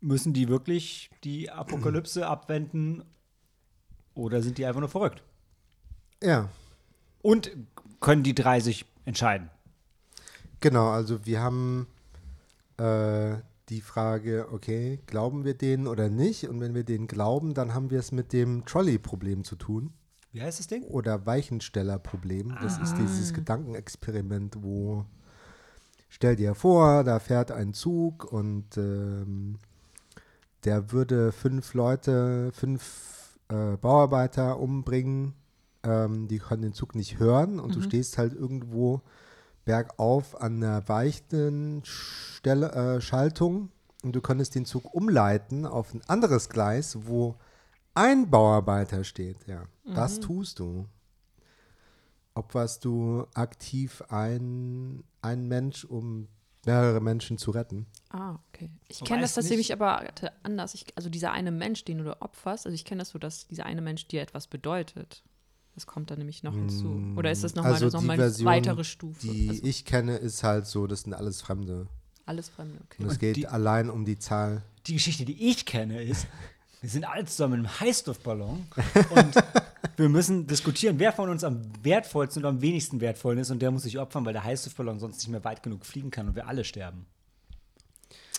Speaker 1: müssen die wirklich die Apokalypse abwenden oder sind die einfach nur verrückt?
Speaker 2: Ja,
Speaker 1: Und können die drei sich entscheiden?
Speaker 2: genau, also wir haben äh, die Frage, okay, glauben wir denen oder nicht? Und wenn wir denen glauben, dann haben wir es mit dem Trolley-Problem zu tun.
Speaker 1: Wie heißt das Ding?
Speaker 2: oder Weichenstellerproblem. Das ist dieses Gedankenexperiment, wo stell dir vor, da fährt ein Zug und ähm, der würde fünf Leute, fünf äh, Bauarbeiter umbringen. Ähm, die können den Zug nicht hören und du stehst halt irgendwo bergauf an einer weichen Stelle, äh, Schaltung und du könntest den Zug umleiten auf ein anderes Gleis, wo ein Bauarbeiter steht. Ja, das tust du. Opferst du aktiv ein, ein Mensch, um mehrere Menschen zu retten?
Speaker 3: Ah, okay. Ich kenne das tatsächlich
Speaker 1: nicht-
Speaker 3: aber anders. Ich, also dieser eine Mensch, den du opferst, also ich kenne das so, dass dieser eine Mensch dir etwas bedeutet. Das kommt dann nämlich noch hinzu. Oder ist das nochmal
Speaker 2: Also
Speaker 3: noch eine
Speaker 2: Version,
Speaker 3: weitere Stufe?
Speaker 2: Die
Speaker 3: also
Speaker 2: ich kenne, ist halt so, das sind alles Fremde.
Speaker 3: alles Fremde, okay.
Speaker 2: Und es geht
Speaker 1: die-
Speaker 2: allein um die Zahl.
Speaker 1: Die Geschichte, die ich kenne, ist, [LAUGHS] wir sind alle zusammen im Heißluftballon und wir müssen diskutieren, wer von uns am wertvollsten und am wenigsten wertvoll ist und der muss sich opfern, weil der Heißluftballon sonst nicht mehr weit genug fliegen kann und wir alle sterben.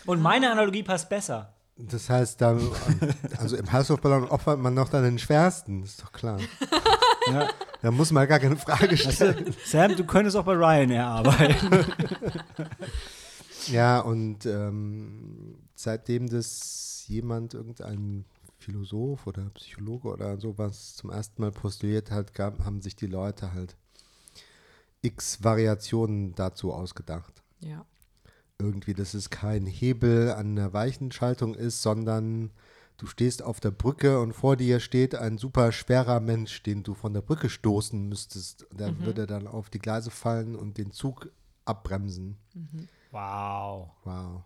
Speaker 1: Und meine Analogie passt besser.
Speaker 2: Das heißt, dann, also im Heißluftballon opfert man noch dann den schwersten, ist doch klar. [LAUGHS]
Speaker 1: Ja.
Speaker 2: Da muss man gar keine Frage stellen.
Speaker 1: Sam, du könntest auch bei Ryanair arbeiten.
Speaker 2: Ja, und ähm, seitdem das jemand, irgendein Philosoph oder Psychologe oder sowas zum ersten Mal postuliert hat, gab, haben sich die Leute halt x Variationen dazu ausgedacht.
Speaker 3: Ja.
Speaker 2: Irgendwie, dass es kein Hebel an der Weichenschaltung ist, sondern du stehst auf der Brücke und vor dir steht ein super schwerer Mensch, den du von der Brücke stoßen müsstest. Der würde dann auf die Gleise fallen und den Zug abbremsen.
Speaker 1: Wow.
Speaker 2: Wow.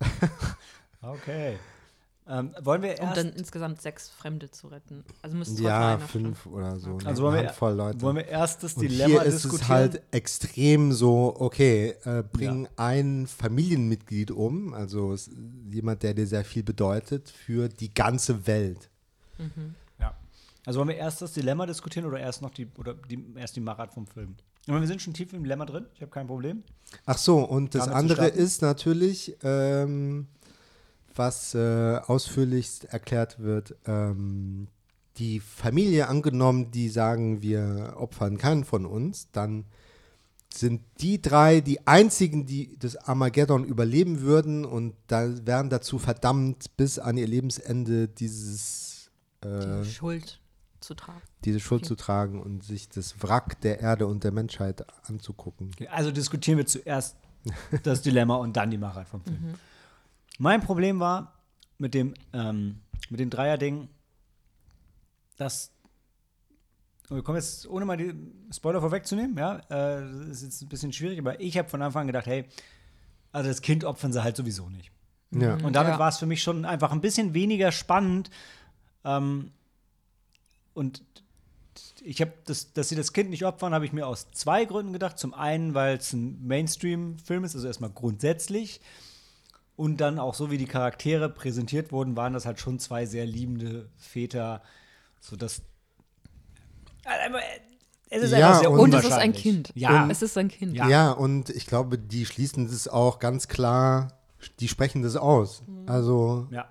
Speaker 2: [LAUGHS]
Speaker 1: Okay. Ähm, wollen wir
Speaker 3: Um
Speaker 1: erst,
Speaker 3: dann insgesamt sechs Fremde zu retten. Also müsste trotzdem
Speaker 2: Ja,
Speaker 3: einer
Speaker 2: fünf oder so.
Speaker 3: Okay.
Speaker 1: also
Speaker 2: eine
Speaker 1: wollen wir,
Speaker 2: Handvoll Leute.
Speaker 1: wollen wir erst das
Speaker 2: Und
Speaker 1: Dilemma
Speaker 2: hier ist
Speaker 1: diskutieren?
Speaker 2: es halt extrem so, okay, äh, bring ein Familienmitglied um, also es, jemand, der dir sehr viel bedeutet, für die ganze Welt.
Speaker 1: Ja. Also wollen wir erst das Dilemma diskutieren oder erst noch die oder die, erst die Machart vom Film? Meine, wir sind schon tief im Dilemma drin. Ich habe kein Problem.
Speaker 2: Ach so, und das
Speaker 1: Damit zu
Speaker 2: andere
Speaker 1: starten?
Speaker 2: ist natürlich, ähm, was äh, ausführlichst erklärt wird, ähm, die Familie angenommen, die sagen, wir opfern keinen von uns, dann sind die drei die einzigen, die das Armageddon überleben würden und da wären dazu verdammt, bis an ihr Lebensende dieses, äh,
Speaker 3: die Schuld zu tragen.
Speaker 2: diese Schuld
Speaker 3: Okay.
Speaker 2: zu tragen und sich das Wrack der Erde und der Menschheit anzugucken.
Speaker 1: Okay, Also diskutieren wir zuerst [LAUGHS] das Dilemma und dann die Machart vom Film. Mein Problem war mit dem, ähm, mit dem Dreier-Ding, dass wir kommen jetzt, ohne mal die Spoiler vorwegzunehmen, ja, äh, das ist jetzt ein bisschen schwierig, aber ich habe von Anfang an gedacht, hey, also das Kind opfern sie halt sowieso nicht.
Speaker 2: Ja.
Speaker 1: Und damit
Speaker 3: Ja.
Speaker 1: war es für mich schon einfach ein bisschen weniger spannend. Ähm, und ich habe, das, dass sie das Kind nicht opfern, habe ich mir aus zwei Gründen gedacht. Zum einen, weil es ein Mainstream-Film ist, also erstmal grundsätzlich. Und dann auch so, wie die Charaktere präsentiert wurden, waren das halt schon zwei sehr liebende Väter, sodass. Also, es ist
Speaker 2: Ja,
Speaker 1: einfach sehr
Speaker 2: und-
Speaker 3: Und es ist ein. Kind.
Speaker 1: Ja,
Speaker 3: Es ist ein Kind.
Speaker 1: Ja.
Speaker 2: Ja. und ich glaube, die schließen das auch ganz klar, die sprechen das aus. Also,
Speaker 1: ja.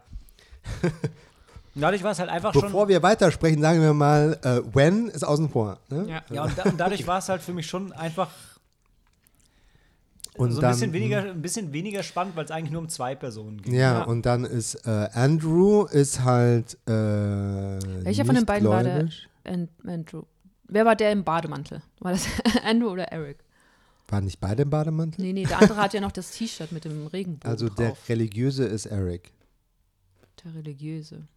Speaker 1: Und [LAUGHS] dadurch war es halt einfach schon.
Speaker 2: bevor wir weitersprechen, sagen wir mal, äh, when ist außen vor. Ne?
Speaker 3: Ja.
Speaker 1: Ja, und, da, und dadurch war es halt für mich schon einfach
Speaker 2: Und
Speaker 1: so ein
Speaker 2: dann,
Speaker 1: bisschen weniger, ein bisschen weniger spannend, weil es eigentlich nur um zwei Personen ging.
Speaker 2: Ja,
Speaker 3: Ja.
Speaker 2: und dann ist äh, Andrew ist halt äh,
Speaker 3: Welcher von den beiden war der?
Speaker 2: gläubig.
Speaker 3: And, Andrew. Wer war der im Bademantel? War das [LAUGHS] Andrew oder Eric?
Speaker 2: Waren nicht beide im Bademantel?
Speaker 3: Nee, nee, der andere hat ja noch das T-Shirt mit dem Regenbogen
Speaker 2: Also der
Speaker 3: drauf.
Speaker 2: Religiöse ist Eric.
Speaker 3: Der Religiöse.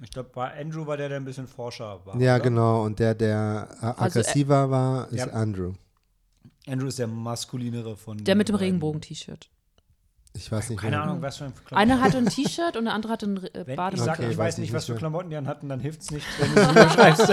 Speaker 1: Ich glaube, Andrew war der, der ein bisschen Forscher war.
Speaker 2: Ja,
Speaker 1: oder?
Speaker 2: genau. Und der, der äh,
Speaker 3: Also, äh,
Speaker 2: aggressiver war, ist
Speaker 1: Ja.
Speaker 2: Andrew.
Speaker 1: Andrew ist der maskulinere von.
Speaker 3: Der mit dem. Regenbogen-T-shirt.
Speaker 2: Ich weiß nicht.
Speaker 1: Keine Ahnung, was für ein Klamotten.
Speaker 3: Einer hatte ein T-Shirt und der andere hatte ein äh,
Speaker 1: Wenn ich sage,
Speaker 2: Okay,
Speaker 1: ich
Speaker 2: weiß nicht,
Speaker 1: was für Klamotten die hatten, dann hilft es nicht, wenn du es [LAUGHS] schreibst.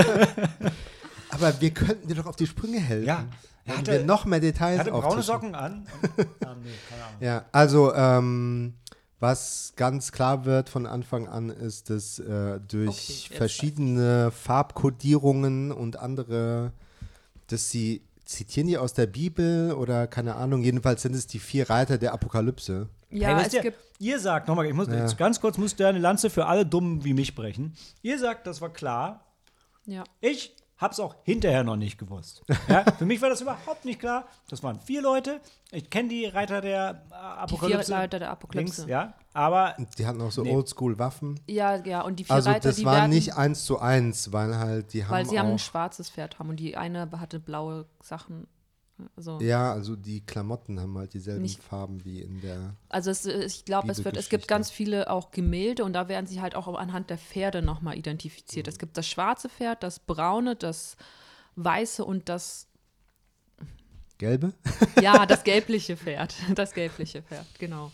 Speaker 2: Aber wir könnten dir doch auf die Sprünge helfen.
Speaker 1: Ja. Er
Speaker 2: Wenn
Speaker 1: hatte-
Speaker 2: wir noch mehr Details
Speaker 1: Er hatte braune. Socken an. [LAUGHS] ah, nee, keine Ahnung.
Speaker 2: Ja, also ähm, was ganz klar wird von Anfang an ist, dass äh, durch
Speaker 3: jetzt
Speaker 2: verschiedene Farbkodierungen und andere, dass sie zitieren die aus der Bibel oder keine Ahnung, jedenfalls sind es die vier Reiter der Apokalypse.
Speaker 3: Ja,
Speaker 1: hey,
Speaker 3: es
Speaker 1: ihr,
Speaker 3: gibt.
Speaker 1: ihr sagt, nochmal, ich muss
Speaker 2: Ja.
Speaker 1: jetzt ganz kurz, muss der eine Lanze für alle Dummen wie mich brechen. Ihr sagt, das war klar.
Speaker 3: Ja.
Speaker 1: Ich hab's auch hinterher noch nicht gewusst. [LAUGHS] Ja, für mich war das überhaupt nicht klar. Das waren vier Leute. Ich kenne die Reiter der äh,
Speaker 3: Die vier
Speaker 1: Apokalypse.
Speaker 3: Leiter der Apokalypse.
Speaker 1: links, ja. Aber
Speaker 2: Die hatten auch so
Speaker 1: Nee.
Speaker 2: Oldschool-Waffen.
Speaker 3: Ja, ja, und die vier
Speaker 2: Also
Speaker 3: Reiter,
Speaker 2: das
Speaker 3: die
Speaker 2: war
Speaker 3: werden,
Speaker 2: nicht eins zu eins, weil halt die haben
Speaker 3: weil sie
Speaker 2: auch,
Speaker 3: haben ein schwarzes Pferd haben und die eine hatte blaue Sachen. Also,
Speaker 2: ja, also die Klamotten haben halt dieselben
Speaker 3: Nicht-
Speaker 2: Farben wie in der
Speaker 3: also es, ich glaube, es, wird- es gibt ganz viele auch Gemälde und da werden sie halt auch anhand der Pferde nochmal identifiziert.
Speaker 2: Mhm.
Speaker 3: Es gibt das schwarze Pferd, das braune, das weiße und das,
Speaker 2: gelbe. [LAUGHS]
Speaker 3: ja, das [LAUGHS] gelbliche Pferd. Das gelbliche Pferd, genau.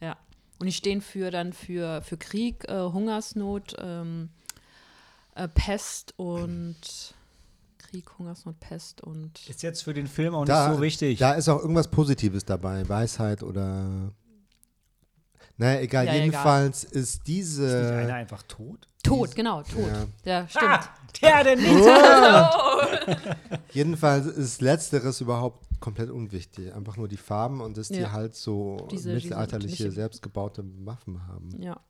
Speaker 3: Ja. Und die stehen für dann für, für Krieg, äh, Hungersnot, ähm, äh, Pest und Krieg, Hungersnot, Pest und
Speaker 1: ist jetzt für den Film auch
Speaker 2: Da,
Speaker 1: nicht so wichtig.
Speaker 2: da ist auch irgendwas Positives dabei, Weisheit oder naja, egal,
Speaker 3: Ja, egal.
Speaker 2: jedenfalls ist
Speaker 1: ist nicht
Speaker 2: diese
Speaker 1: einer einfach tot?
Speaker 3: Tod, genau, Tod.
Speaker 2: Ja.
Speaker 3: Ja, stimmt.
Speaker 1: Ah, der denn nicht? [LAUGHS]
Speaker 2: Jedenfalls ist letzteres überhaupt komplett unwichtig. Einfach nur die Farben und dass die
Speaker 3: Ja.
Speaker 2: halt so
Speaker 3: Diese-
Speaker 2: mittelalterliche,
Speaker 3: diese-
Speaker 2: selbstgebaute Waffen haben.
Speaker 3: Ja.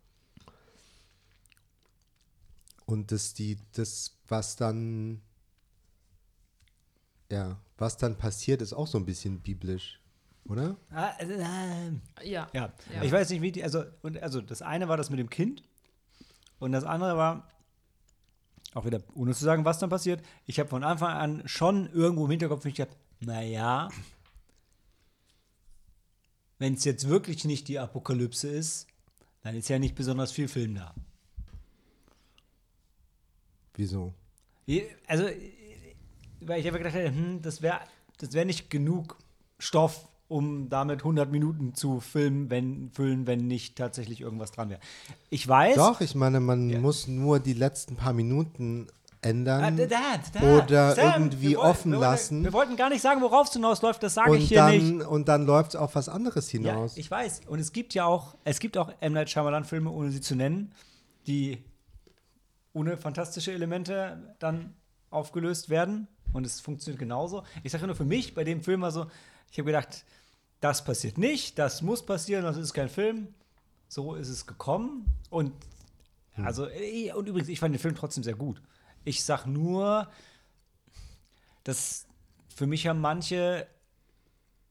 Speaker 2: Und das, die, das, was dann, ja, was dann passiert, ist auch so ein bisschen biblisch, oder?
Speaker 1: Ah, äh,
Speaker 3: Ja.
Speaker 1: ja.
Speaker 3: Ja.
Speaker 1: ich weiß nicht, wie die, also, und, also das eine war das mit dem Kind und das andere war, auch wieder, ohne zu sagen, was dann passiert, ich habe von Anfang an schon irgendwo im Hinterkopf mich gedacht, naja, wenn es jetzt wirklich nicht die Apokalypse ist, dann ist ja nicht besonders viel Film da.
Speaker 2: Wieso?
Speaker 1: Also, weil ich einfach gedacht hm, das wäre das wär nicht genug Stoff, um damit 100 Minuten zu filmen, wenn, füllen, wenn nicht tatsächlich irgendwas dran wäre. Ich weiß.
Speaker 2: Doch, ich meine, man
Speaker 1: Ja.
Speaker 2: muss nur die letzten paar Minuten
Speaker 1: Ah,
Speaker 2: ändern.
Speaker 1: da, da, da.
Speaker 2: Oder irgendwie
Speaker 1: wir wollten-
Speaker 2: offen
Speaker 1: wir wollten-
Speaker 2: lassen.
Speaker 1: Wir wollten gar nicht sagen, worauf es hinausläuft, das sage ich hier nicht.
Speaker 2: dann, und dann läuft es auf was anderes
Speaker 1: Ja,
Speaker 2: hinaus.
Speaker 1: ich weiß. Und es gibt ja auch, es gibt auch M. Night Shyamalan-Filme, ohne sie zu nennen, die ohne fantastische Elemente dann aufgelöst werden. Und es funktioniert genauso. Ich sage nur für mich, bei dem Film war so, ich habe gedacht, das passiert nicht, das muss passieren, das ist kein Film. So ist es gekommen. Und also, eh, und übrigens, ich fand den Film trotzdem sehr gut. Ich sag nur, dass für mich haben manche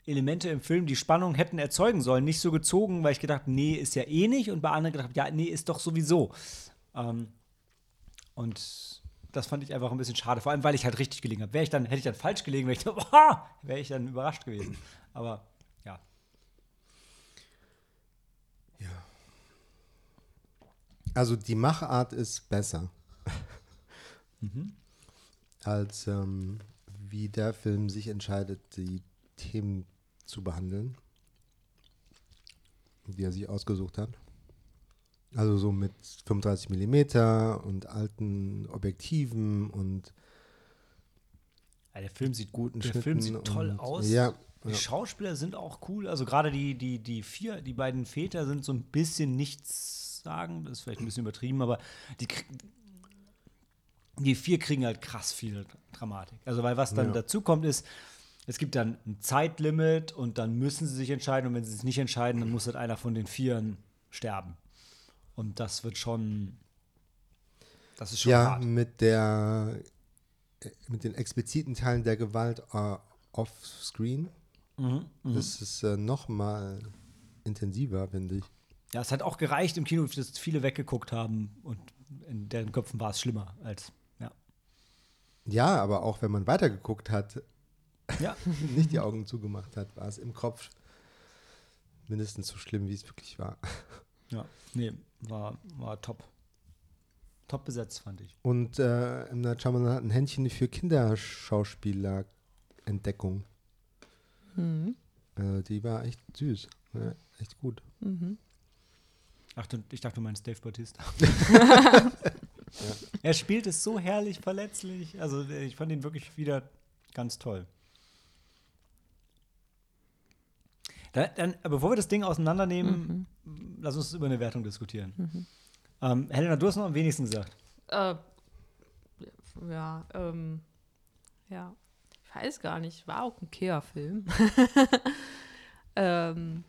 Speaker 1: Elemente im Film, die Spannung hätten erzeugen sollen, nicht so gezogen, weil ich gedacht, nee, ist ja eh nicht. Und bei anderen gedacht, ja, nee, ist doch sowieso. Ähm, und das fand ich einfach ein bisschen schade, vor allem, weil ich halt richtig gelegen habe. Wäre ich dann, hätte ich dann falsch gelegen, wäre ich, dann- [LAUGHS] boah, wäre ich dann überrascht gewesen. Aber ja.
Speaker 2: Also die Machart ist besser. [LAUGHS] Als ähm, wie der Film sich entscheidet, die Themen zu behandeln, die er sich ausgesucht hat. Also so mit 35 Millimeter und alten Objektiven und
Speaker 1: Ja, der Film sieht
Speaker 2: guten
Speaker 1: der
Speaker 2: Schnitten.
Speaker 1: Film sieht toll
Speaker 2: und,
Speaker 1: aus.
Speaker 2: Ja,
Speaker 1: Die
Speaker 2: ja.
Speaker 1: Schauspieler sind auch cool. Also gerade die, die, die vier, die beiden Väter sind so ein bisschen nichts sagen. Das ist vielleicht ein bisschen übertrieben, aber die, die vier kriegen halt krass viel Dramatik. Also weil was dann
Speaker 2: Ja.
Speaker 1: dazu kommt ist, es gibt dann ein Zeitlimit und dann müssen sie sich entscheiden und wenn sie sich nicht entscheiden, dann muss halt einer von den Vieren sterben. Und das wird schon, das ist schon
Speaker 2: ja,
Speaker 1: hart.
Speaker 2: mit der äh, mit den expliziten Teilen der Gewalt äh, off-screen.
Speaker 1: Mhm,
Speaker 2: Das ist äh, noch mal intensiver, finde ich.
Speaker 1: Ja, es hat auch gereicht im Kino, dass viele weggeguckt haben und in deren Köpfen war es schlimmer als, ja.
Speaker 2: Ja, aber auch wenn man weitergeguckt hat,
Speaker 1: Ja, [LAUGHS]
Speaker 2: nicht die Augen zugemacht hat, war es im Kopf mindestens so schlimm, wie es wirklich war.
Speaker 1: Ja, nee, war, war top. Top besetzt, fand ich.
Speaker 2: Und äh, M. Night Shyamalan hat ein Händchen für Kinderschauspieler-Entdeckung.
Speaker 3: Mhm.
Speaker 2: Äh, die war echt süß. Ja, echt gut.
Speaker 3: Mhm.
Speaker 1: Ach, du, ich dachte, du meinst Dave Bautista. [LAUGHS] Er spielt es so herrlich verletzlich. Also, ich fand ihn wirklich wieder ganz toll. Da, dann, bevor wir das Ding auseinandernehmen, lass uns über eine Wertung diskutieren. Ähm, Helena, du hast noch am wenigsten gesagt.
Speaker 3: Äh, ja, ähm, ja. Ich weiß gar nicht. War auch ein Kea-Film. [LAUGHS] ähm,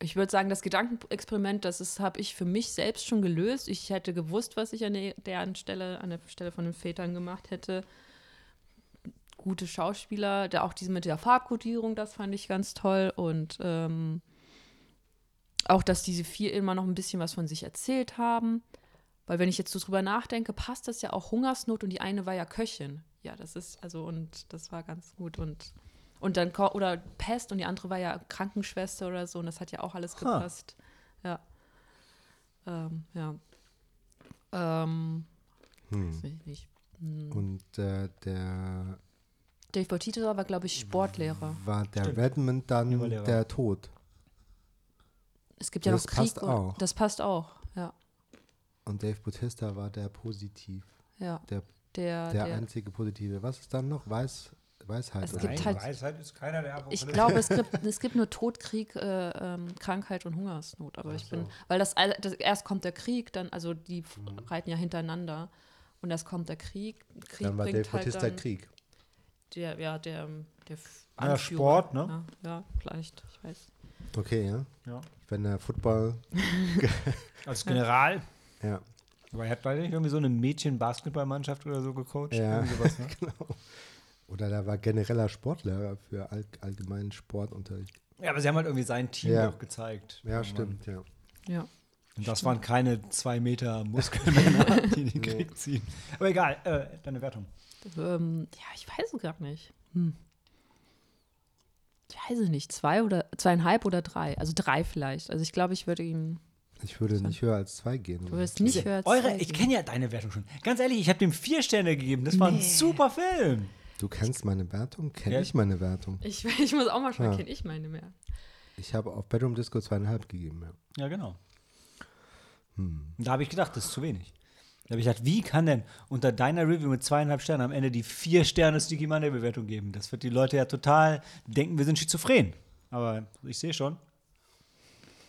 Speaker 3: ich würde sagen, das Gedankenexperiment, das habe ich für mich selbst schon gelöst. Ich hätte gewusst, was ich an der, der Stelle, an der Stelle von den Vätern gemacht hätte. Gute Schauspieler, da auch diese mit der Farbkodierung, das fand ich ganz toll. Und ähm, auch, dass diese vier immer noch ein bisschen was von sich erzählt haben. Weil wenn ich jetzt so drüber nachdenke, passt das ja auch Hungersnot und die eine war ja Köchin. Ja, das ist, also, und das war ganz gut. Und, und dann, oder Pest und die andere war ja Krankenschwester oder so und das hat ja auch alles gepasst. Ja. Ähm, ja. Ähm,
Speaker 2: Hm.
Speaker 3: weiß ich nicht. Hm.
Speaker 2: Und äh, der
Speaker 3: Dave Bautista war, glaube ich, Sportlehrer.
Speaker 2: war der
Speaker 1: Stimmt.
Speaker 2: Redmond dann
Speaker 1: der
Speaker 2: Tod.
Speaker 3: Es gibt ja
Speaker 2: Das
Speaker 3: noch Krieg.
Speaker 2: passt
Speaker 3: und-
Speaker 2: auch.
Speaker 3: Das passt auch, ja.
Speaker 2: Und Dave Bautista war der positiv.
Speaker 3: Ja.
Speaker 2: Der,
Speaker 3: Der,
Speaker 2: der
Speaker 3: der,
Speaker 2: einzige Positive. Was ist dann noch? Weiß, Weisheit.
Speaker 3: Es
Speaker 2: oder
Speaker 3: gibt
Speaker 2: so?
Speaker 3: halt-
Speaker 1: Weisheit ist keiner der
Speaker 3: Ich glaube, es [LAUGHS] gibt, es gibt nur Tod, Krieg, äh, ähm, Krankheit und Hungersnot. Aber ich bin, weil das, das erst kommt der Krieg, dann, also die f- reiten ja hintereinander und erst kommt der Krieg. Krieg
Speaker 2: dann war
Speaker 3: bringt
Speaker 2: Dave
Speaker 3: halt
Speaker 2: Bautista
Speaker 3: dann
Speaker 2: Krieg.
Speaker 3: der, ja, der, der Anführer.
Speaker 1: Sport, ne?
Speaker 3: Ja, ja, vielleicht, ich weiß.
Speaker 2: Okay, ja.
Speaker 1: Ja.
Speaker 2: Wenn der Football, [LAUGHS]
Speaker 1: Als General.
Speaker 2: ja.
Speaker 1: Aber er hat leider nicht irgendwie so eine Mädchen-Basketballmannschaft oder so gecoacht.
Speaker 2: Ja.
Speaker 1: Irgendwie sowas, ne? [LAUGHS]
Speaker 2: genau. Oder da war genereller Sportlehrer für all, allgemeinen Sportunterricht.
Speaker 1: ja, aber sie haben halt irgendwie sein Team
Speaker 2: Ja.
Speaker 1: auch gezeigt.
Speaker 2: Ja,
Speaker 1: Irgendwann.
Speaker 2: stimmt, ja.
Speaker 3: Ja.
Speaker 1: Und das waren keine zwei Meter Muskelmänner, [LAUGHS] die den Krieg ziehen. Aber egal, äh, deine Wertung.
Speaker 3: Ähm, ja, ich weiß es gar nicht. Hm. Ich weiß es nicht. Zwei oder zweieinhalb oder drei. Also drei vielleicht. Also ich glaube, ich würde ihm.
Speaker 2: Ich würde nicht höher als zwei gehen.
Speaker 3: Du würdest nicht höher als
Speaker 1: Eure,
Speaker 3: zwei
Speaker 1: ich kenne ja deine Wertung schon. Ganz ehrlich, ich habe dem vier Sterne gegeben. Das war ein super Film.
Speaker 2: Du kennst meine Wertung? Kenne
Speaker 1: Ja.
Speaker 2: ich meine Wertung?
Speaker 3: Ich, [LAUGHS] ich muss auch mal schauen,
Speaker 2: Ja.
Speaker 3: kenne ich meine mehr.
Speaker 2: Ich habe auf Bedroom Disco zweieinhalb gegeben, ja.
Speaker 1: Ja, genau.
Speaker 2: Hm.
Speaker 1: Da habe ich gedacht, das ist zu wenig. Da habe ich gedacht, wie kann denn unter deiner Review mit zweieinhalb Sternen am Ende die vier Sterne Sticky Monday Bewertung geben? Das wird die Leute ja total denken, wir sind schizophren. Aber ich sehe schon,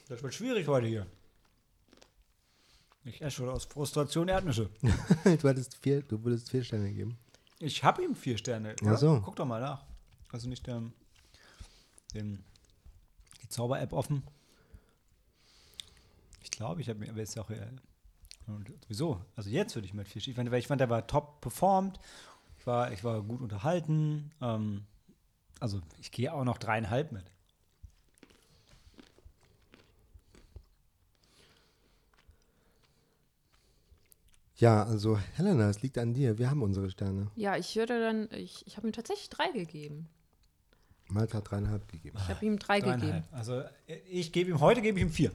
Speaker 1: das wird schwierig heute hier. Ich esse schon aus Frustration Erdnüsse. [LAUGHS]
Speaker 2: du, hattest vier, du würdest vier Sterne geben.
Speaker 1: Ich habe ihm vier Sterne.
Speaker 2: Ach so.
Speaker 1: Guck doch mal nach. Hast du nicht ähm, den, die Zauber-App offen? Ich glaube, ich habe mir, aber ja auch, und wieso? Also jetzt würde ich mit vier. Ich fand, weil ich fand, der war top performt. Ich war, ich war gut unterhalten. Ähm, also ich gehe auch noch dreieinhalb mit.
Speaker 2: Ja, also Helena, es liegt an dir. Wir haben unsere Sterne.
Speaker 3: Ja, ich würde dann, ich, ich habe ihm tatsächlich drei gegeben.
Speaker 2: Malta hat dreieinhalb gegeben.
Speaker 3: Ich habe ihm drei gegeben.
Speaker 1: Also äh, ich gebe ihm, heute gebe ich ihm vier.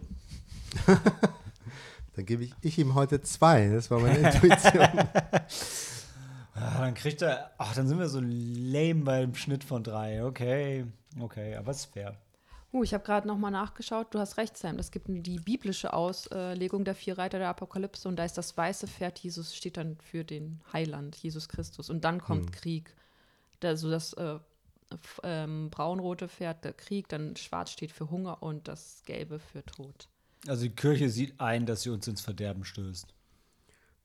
Speaker 1: [LAUGHS]
Speaker 2: Dann gebe ich, ich ihm heute zwei. Das war meine Intuition.
Speaker 1: Ah, [LAUGHS] [LAUGHS] dann kriegt er, ach, dann sind wir so lame beim Schnitt von drei. Okay, okay, aber es ist fair.
Speaker 3: Uh, ich habe gerade nochmal nachgeschaut. Du hast recht, Sam. Es gibt die biblische Auslegung der vier Reiter der Apokalypse und da ist das weiße Pferd Jesus steht dann für den Heiland, Jesus Christus. Und dann kommt Krieg. Da, so das äh, ähm, braunrote Pferd, der Krieg, dann schwarz steht für Hunger und das gelbe für Tod.
Speaker 1: Also die Kirche sieht ein, dass sie uns ins Verderben stößt.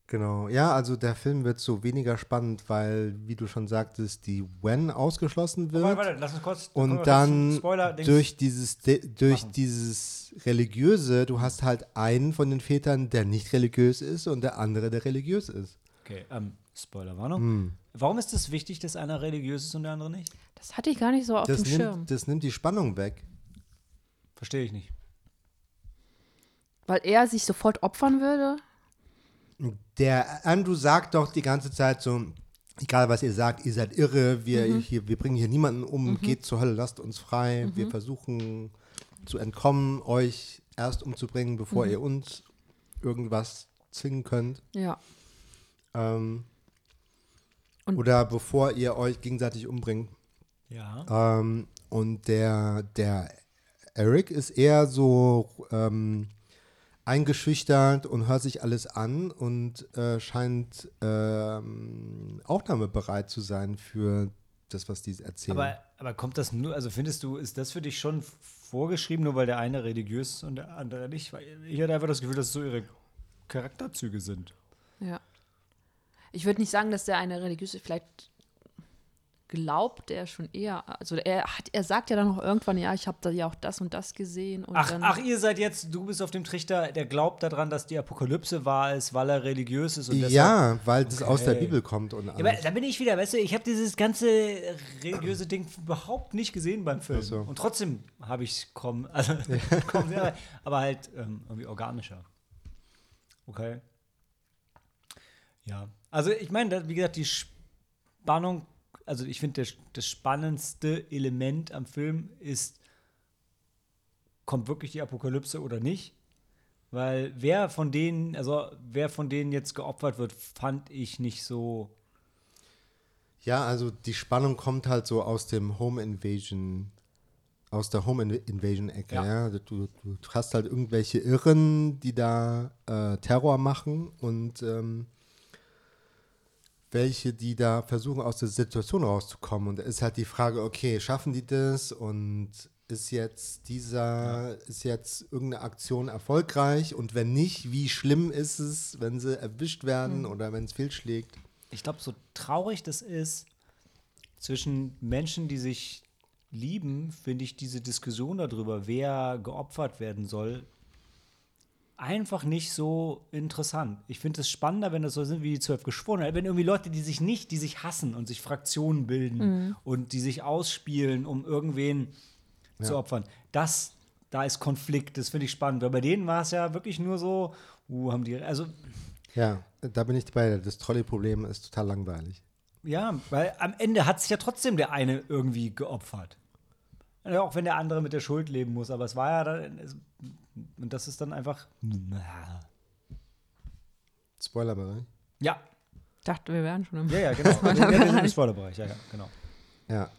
Speaker 2: Genau. Ja, also der Film wird so weniger spannend, weil, wie du schon sagtest, die Wen ausgeschlossen wird.
Speaker 1: Warte, warte, lass uns kurz.
Speaker 2: Und
Speaker 1: kurz
Speaker 2: dann
Speaker 1: Spoiler,
Speaker 2: durch dieses, durch
Speaker 1: machen.
Speaker 2: dieses Religiöse, du hast halt einen von den Vätern, der nicht religiös ist und der andere, der religiös ist.
Speaker 1: Okay, ähm, Spoilerwarnung.
Speaker 2: Hm.
Speaker 1: Warum ist es wichtig, dass einer religiös ist und der andere nicht?
Speaker 3: Das hatte ich gar nicht so auf
Speaker 2: Das
Speaker 3: dem Schirm.
Speaker 2: nimmt, das nimmt die Spannung weg.
Speaker 1: Verstehe ich nicht.
Speaker 3: Weil er sich sofort opfern würde?
Speaker 2: Der Andrew sagt doch die ganze Zeit so, egal was ihr sagt, ihr seid irre, wir, hier, wir bringen hier niemanden um, geht zur Hölle, lasst uns frei, wir versuchen zu entkommen, euch erst umzubringen, bevor ihr uns irgendwas zwingen könnt.
Speaker 3: Ja.
Speaker 2: Ähm,
Speaker 3: Und-
Speaker 2: oder bevor ihr euch gegenseitig umbringt.
Speaker 1: Ja.
Speaker 2: Ähm, und der, der Eric ist eher so ähm, eingeschüchtert und hört sich alles an und äh, scheint ähm, aufnahmebereit zu sein für das, was die erzählen.
Speaker 1: Aber, aber kommt das nur, also findest du, ist das für dich schon vorgeschrieben, nur weil der eine religiös ist und der andere nicht? Weil ich hatte einfach das Gefühl, dass es so ihre Charakterzüge sind.
Speaker 3: Ja. Ich würde nicht sagen, dass der eine religiöse, vielleicht glaubt er schon eher, also er hat, er sagt ja dann noch irgendwann, ja, ich habe da ja auch das und das gesehen und
Speaker 1: Ach,
Speaker 3: dann,
Speaker 1: ach, ihr seid jetzt, du bist auf dem Trichter, der glaubt daran, dass die Apokalypse wahr ist, weil er religiös ist und deshalb
Speaker 2: ja, weil das aus der
Speaker 1: Okay.
Speaker 2: Bibel kommt und
Speaker 1: Ja, aber
Speaker 2: alles.
Speaker 1: da bin ich wieder, weißt du, ich habe dieses ganze religiöse Ding überhaupt nicht gesehen beim Film.
Speaker 2: So.
Speaker 1: Und trotzdem habe ich es kommen, [LAUGHS] also, kommen sehr, aber halt ähm, irgendwie organischer. Okay. Ja. Also ich meine, wie gesagt, die Spannung, also ich finde, das, spannendste Element am Film ist, kommt wirklich die Apokalypse oder nicht? Weil wer von denen, also wer von denen jetzt geopfert wird, fand ich nicht so.
Speaker 2: Ja, also die Spannung kommt halt so aus dem Home Invasion, aus der Home In- Invasion Ecke.
Speaker 1: Ja.
Speaker 2: Ja. Du, du hast halt irgendwelche Irren, die da äh, Terror machen und ähm, welche, die da versuchen, aus der Situation rauszukommen. Und da ist halt die Frage, okay, schaffen die das und ist jetzt dieser, ist jetzt irgendeine Aktion erfolgreich und wenn nicht, wie schlimm ist es, wenn sie erwischt werden oder wenn es fehlschlägt?
Speaker 1: Ich glaube, so traurig das ist, zwischen Menschen, die sich lieben, finde ich diese Diskussion darüber, wer geopfert werden soll, einfach nicht so interessant. Ich finde es spannender, wenn das so sind wie die zwölf Geschworenen. Wenn irgendwie Leute, die sich nicht, die sich hassen und sich Fraktionen bilden und die sich ausspielen, um irgendwen zu opfern. Das, da ist Konflikt, das finde ich spannend. Weil bei denen war es ja wirklich nur so, uh, haben die, also
Speaker 2: Ja, da bin ich bei. dir. Das Trolley-Problem ist total langweilig.
Speaker 1: Ja, weil am Ende hat sich ja trotzdem der eine irgendwie geopfert. Ja, auch wenn der andere mit der Schuld leben muss, aber es war ja dann. es- Und das ist dann einfach.
Speaker 2: Spoilerbereich.
Speaker 1: Ja,
Speaker 3: dachte, wir wären schon im.
Speaker 1: ja, ja, genau. [LAUGHS] ja, wir sind im Spoilerbereich, ja, ja, genau.
Speaker 2: Ja.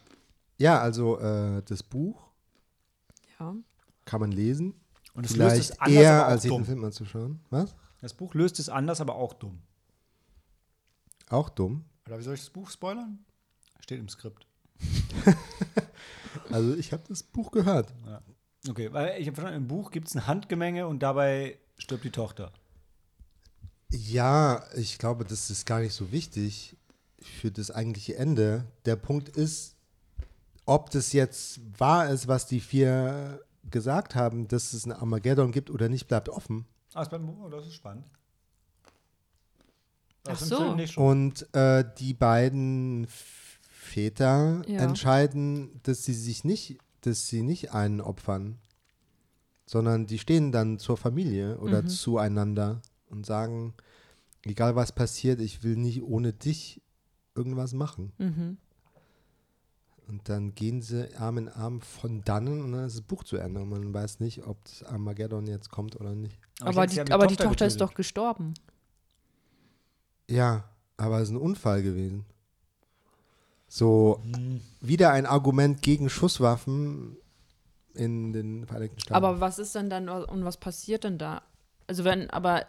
Speaker 2: Ja, also äh, das Buch
Speaker 3: Ja.
Speaker 2: kann man lesen.
Speaker 1: Und es löst
Speaker 2: Vielleicht
Speaker 1: es anders,
Speaker 2: eher,
Speaker 1: aber auch
Speaker 2: als sich
Speaker 1: dumm.
Speaker 2: den Film anzuschauen. Was?
Speaker 1: Das Buch löst es anders, aber auch dumm.
Speaker 2: Auch dumm.
Speaker 1: Oder wie soll ich das Buch spoilern? Steht im Skript. [LAUGHS]
Speaker 2: Also ich habe das Buch gehört.
Speaker 1: Okay, weil ich habe verstanden, im Buch gibt es ein Handgemenge und dabei stirbt die Tochter.
Speaker 2: Ja, ich glaube, das ist gar nicht so wichtig für das eigentliche Ende. Der Punkt ist, ob das jetzt wahr ist, was die vier gesagt haben, dass es ein Armageddon gibt oder nicht, bleibt offen.
Speaker 1: Ah, ist beim Buch, oh, das ist spannend.
Speaker 3: Ach
Speaker 1: Das im
Speaker 3: so.
Speaker 1: Film nicht schon.
Speaker 2: Und äh, die beiden Väter
Speaker 3: Ja.
Speaker 2: entscheiden, dass sie sich nicht, dass sie nicht einen opfern, sondern die stehen dann zur Familie oder zueinander und sagen, egal was passiert, ich will nicht ohne dich irgendwas machen.
Speaker 3: Mhm.
Speaker 2: Und dann gehen sie Arm in Arm von dannen und dann ist das Buch zu Ende. Und man weiß nicht, ob das Armageddon jetzt kommt oder nicht.
Speaker 1: ich
Speaker 3: Aber,
Speaker 1: denke,
Speaker 3: die, aber die Tochter ist
Speaker 1: getötet.
Speaker 3: doch gestorben.
Speaker 2: Ja, aber es ist ein Unfall gewesen. So, wieder ein Argument gegen Schusswaffen in den Vereinigten Staaten.
Speaker 3: Aber was ist denn dann und was passiert denn da? Also wenn, aber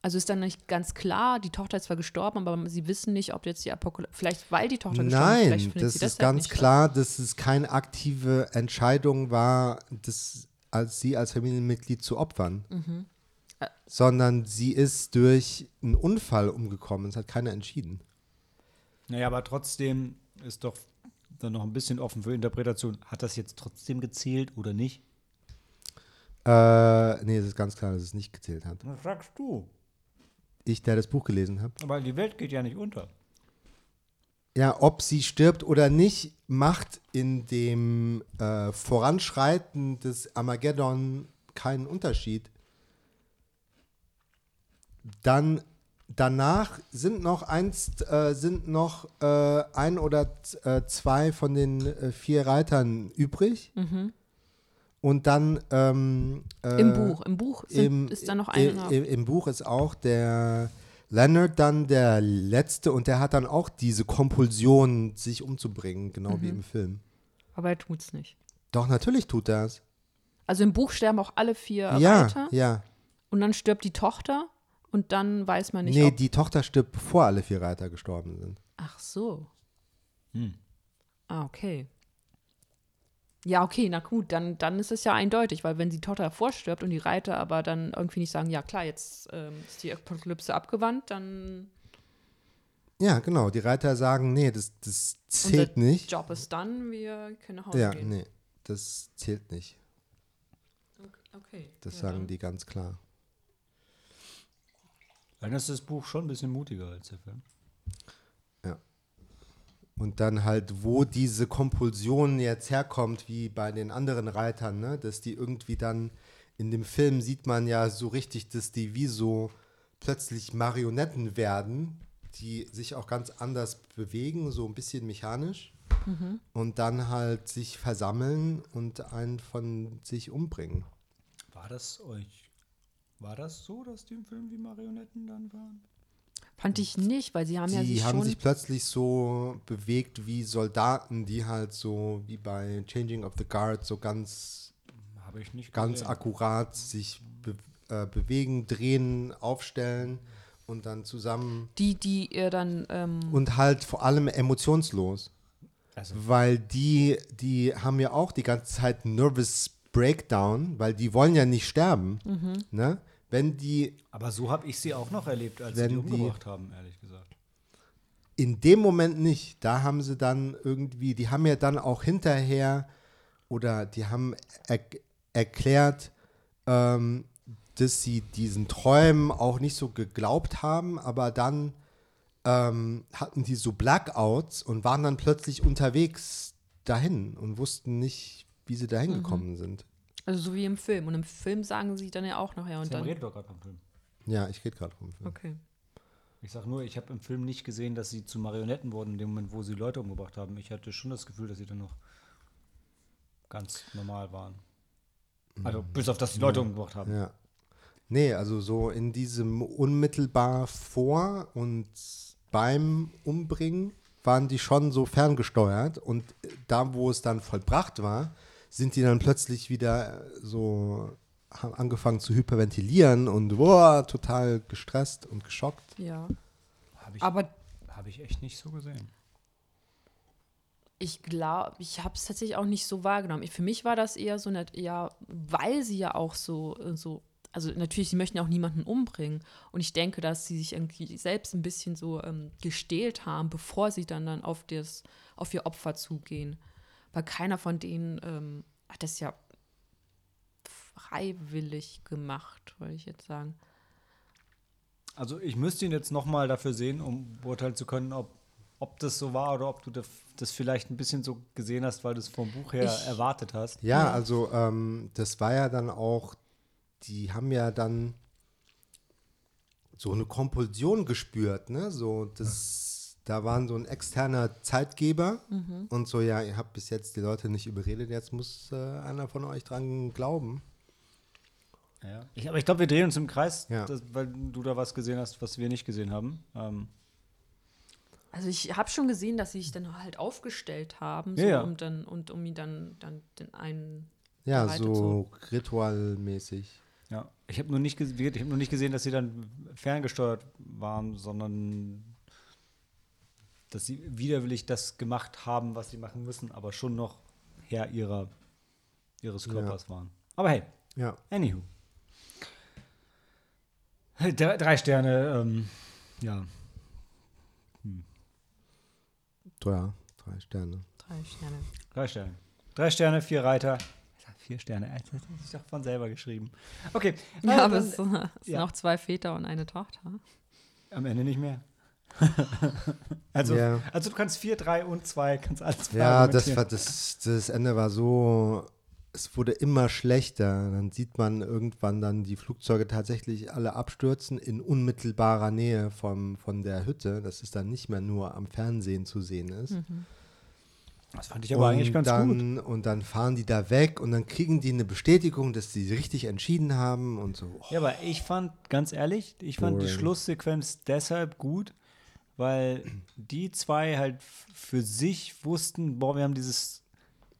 Speaker 3: also ist dann nicht ganz klar, die Tochter ist zwar gestorben, aber sie wissen nicht, ob jetzt die Apokalypse, vielleicht weil die Tochter gestorben ist, vielleicht
Speaker 2: Nein, das ist ganz klar, dass es keine aktive Entscheidung war, das als sie als Familienmitglied zu opfern.
Speaker 3: Mhm.
Speaker 2: Sondern sie ist durch einen Unfall umgekommen. Es hat keiner entschieden.
Speaker 1: Naja, aber trotzdem ist doch dann noch ein bisschen offen für Interpretation. Hat das jetzt trotzdem gezählt oder nicht?
Speaker 2: Äh, nee, es ist ganz klar, dass es nicht gezählt hat.
Speaker 1: Was sagst du?
Speaker 2: Ich, der das Buch gelesen habe.
Speaker 1: Aber die Welt geht ja nicht unter.
Speaker 2: Ja, ob sie stirbt oder nicht, macht in dem äh, Voranschreiten des Armageddon keinen Unterschied. Dann danach sind noch eins, äh, sind noch äh, ein oder äh, zwei von den äh, vier Reitern übrig. Und dann ähm, äh,
Speaker 3: Im Buch, im Buch sind,
Speaker 2: im,
Speaker 3: ist da noch
Speaker 2: i-
Speaker 3: einer.
Speaker 2: i- Im Buch ist auch der Leonard dann der Letzte und der hat dann auch diese Kompulsion, sich umzubringen, genau
Speaker 3: Mhm.
Speaker 2: wie im Film.
Speaker 3: aber er tut's nicht.
Speaker 2: Doch, natürlich tut er es.
Speaker 3: Also im Buch sterben auch alle vier
Speaker 2: Ja,
Speaker 3: Reiter
Speaker 2: ja.
Speaker 3: und dann stirbt die Tochter und dann weiß man nicht,
Speaker 2: Nee,
Speaker 3: ob.
Speaker 2: die Tochter stirbt, bevor alle vier Reiter gestorben sind.
Speaker 3: Ach so.
Speaker 1: Hm.
Speaker 3: Ah, okay. Ja, okay, na gut, dann, dann ist es ja eindeutig, weil wenn die Tochter vorstirbt und die Reiter aber dann irgendwie nicht sagen, ja klar, jetzt ähm, ist die Apokalypse abgewandt, dann
Speaker 2: Ja, genau. Die Reiter sagen, nee, das, das zählt
Speaker 3: unser
Speaker 2: nicht.
Speaker 3: Job ist dann, wir können nach Hause
Speaker 2: Ja,
Speaker 3: gehen.
Speaker 2: nee, das zählt nicht.
Speaker 3: Okay.
Speaker 2: Das
Speaker 3: ja,
Speaker 2: sagen
Speaker 3: dann.
Speaker 2: die ganz klar.
Speaker 1: Dann ist das Buch schon ein bisschen mutiger als der Film.
Speaker 2: Und dann halt, wo diese Kompulsion jetzt herkommt, wie bei den anderen Reitern, ne? dass die irgendwie dann in dem Film sieht man ja so richtig, dass die wie so plötzlich Marionetten werden, die sich auch ganz anders bewegen, so ein bisschen mechanisch. Und dann halt sich versammeln und einen von sich umbringen.
Speaker 1: War das euch. War das so, dass die im Film wie Marionetten dann waren?
Speaker 3: Fand ich nicht, weil sie haben ja
Speaker 2: Die
Speaker 3: sich
Speaker 2: haben
Speaker 3: schon.
Speaker 2: sich plötzlich so bewegt wie Soldaten, die halt so wie bei Changing of the Guard so ganz
Speaker 1: Habe ich nicht
Speaker 2: ganz akkurat sich be äh, bewegen, drehen, aufstellen und dann zusammen
Speaker 3: die, die ihr dann. Ähm,
Speaker 2: und halt vor allem emotionslos,
Speaker 1: Also,
Speaker 2: weil die die haben ja auch die ganze Zeit Nervous Breakdown, weil die wollen ja nicht sterben, ne? Wenn die
Speaker 1: aber so habe ich sie auch noch erlebt, als
Speaker 2: Wenn
Speaker 1: sie die
Speaker 2: die-
Speaker 1: umgebracht haben, ehrlich gesagt.
Speaker 2: in dem Moment nicht, da haben sie dann irgendwie, die haben ja dann auch hinterher oder die haben er erklärt, ähm, dass sie diesen Träumen auch nicht so geglaubt haben, aber dann ähm, hatten die so Blackouts und waren dann plötzlich unterwegs dahin und wussten nicht, wie sie dahin gekommen sind.
Speaker 3: Also so wie im Film. Und im Film sagen sie dann ja auch nachher. Und
Speaker 1: Sam
Speaker 3: dann,
Speaker 1: redet doch gerade vom Film.
Speaker 2: Ja, ich rede gerade vom Film.
Speaker 3: okay.
Speaker 1: Ich sag nur, ich habe im Film nicht gesehen, dass sie zu Marionetten wurden, in dem Moment, wo sie Leute umgebracht haben. Ich hatte schon das Gefühl, dass sie dann noch ganz normal waren. Also bis auf, dass die Leute umgebracht haben.
Speaker 2: Ja. Nee, also so in diesem unmittelbar vor und beim Umbringen waren die schon so ferngesteuert und da, wo es dann vollbracht war, sind die dann plötzlich wieder so haben angefangen zu hyperventilieren und boah, total gestresst und geschockt.
Speaker 3: Ja.
Speaker 1: Habe ich,
Speaker 3: Aber
Speaker 1: hab ich echt nicht so gesehen.
Speaker 3: ich glaube, ich habe es tatsächlich auch nicht so wahrgenommen. Ich, für mich war das eher so nett, ja, weil sie ja auch so, äh, so, also natürlich, sie möchten ja auch niemanden umbringen. Und ich denke, dass sie sich irgendwie selbst ein bisschen so ähm, gestählt haben, bevor sie dann, dann auf, das, auf ihr Opfer zugehen. Weil keiner von denen ähm, hat das ja freiwillig gemacht, wollte ich jetzt sagen.
Speaker 1: Also ich müsste ihn jetzt noch mal dafür sehen, um beurteilen zu können, ob, ob das so war oder ob du das, das vielleicht ein bisschen so gesehen hast, weil du es vom Buch her
Speaker 3: Ich-
Speaker 1: erwartet hast.
Speaker 2: Ja, also ähm, das war ja dann auch, die haben ja dann so eine Kompulsion gespürt, ne? So, das, da waren so ein externer Zeitgeber und so, ja, ihr habt bis jetzt die Leute nicht überredet, jetzt muss äh, einer von euch dran glauben.
Speaker 1: Ja. Ich, aber ich glaube, wir drehen uns im Kreis,
Speaker 2: Ja.
Speaker 1: das, weil du da was gesehen hast, was wir nicht gesehen haben. Ähm,
Speaker 3: Also ich habe schon gesehen, dass sie sich dann halt aufgestellt haben, so,
Speaker 1: Ja, ja.
Speaker 3: um dann und um ihn dann, dann den einen
Speaker 2: Ja, so ritualmäßig.
Speaker 1: ja. Ich habe nur, nicht ges- ich hab nur nicht gesehen, dass sie dann ferngesteuert waren, sondern dass sie widerwillig das gemacht haben, was sie machen müssen, aber schon noch Herr ihrer, ihres
Speaker 2: Ja.
Speaker 1: Körpers waren. Aber hey,
Speaker 2: Ja.
Speaker 1: anywho. Drei, drei Sterne, ähm, ja.
Speaker 2: Ja, drei Sterne.
Speaker 3: drei Sterne.
Speaker 1: Drei Sterne. Drei Sterne, vier Reiter. Vier Sterne, das habe ich doch von selber geschrieben. Okay.
Speaker 3: Ja,
Speaker 1: äh,
Speaker 3: aber
Speaker 1: dann-
Speaker 3: es, sind- es sind
Speaker 1: ja.
Speaker 3: auch zwei Väter und eine Tochter.
Speaker 1: am Ende nicht mehr. [LAUGHS] also,
Speaker 2: Ja.
Speaker 1: also du kannst vier, drei und zwei, kannst alles
Speaker 2: Ja, das, war, das, das Ende war so, es wurde immer schlechter. Dann sieht man irgendwann dann die Flugzeuge tatsächlich alle abstürzen in unmittelbarer Nähe vom, von der Hütte, dass es dann nicht mehr nur am Fernsehen zu sehen ist.
Speaker 1: Das fand ich aber eigentlich ganz gut.
Speaker 2: dann, Und dann fahren die da weg und dann kriegen die eine Bestätigung, dass sie richtig entschieden haben und so. Oh,
Speaker 1: Ja, aber ich fand, ganz ehrlich, ich fand die
Speaker 2: Boring.
Speaker 1: Schlusssequenz deshalb gut, weil die zwei halt für sich wussten, boah, wir haben dieses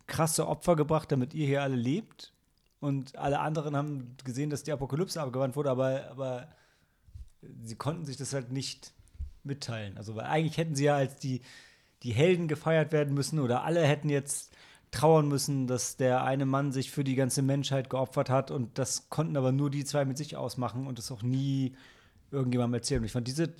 Speaker 1: krasse Opfer gebracht, damit ihr hier alle lebt. Und alle anderen haben gesehen, dass die Apokalypse abgewandt wurde, aber, aber sie konnten sich das halt nicht mitteilen. Also, weil eigentlich hätten sie ja als die, die Helden gefeiert werden müssen oder alle hätten jetzt trauern müssen, dass der eine Mann sich für die ganze Menschheit geopfert hat und das konnten aber nur die zwei mit sich ausmachen und das auch nie irgendjemandem erzählen. Und ich fand diese,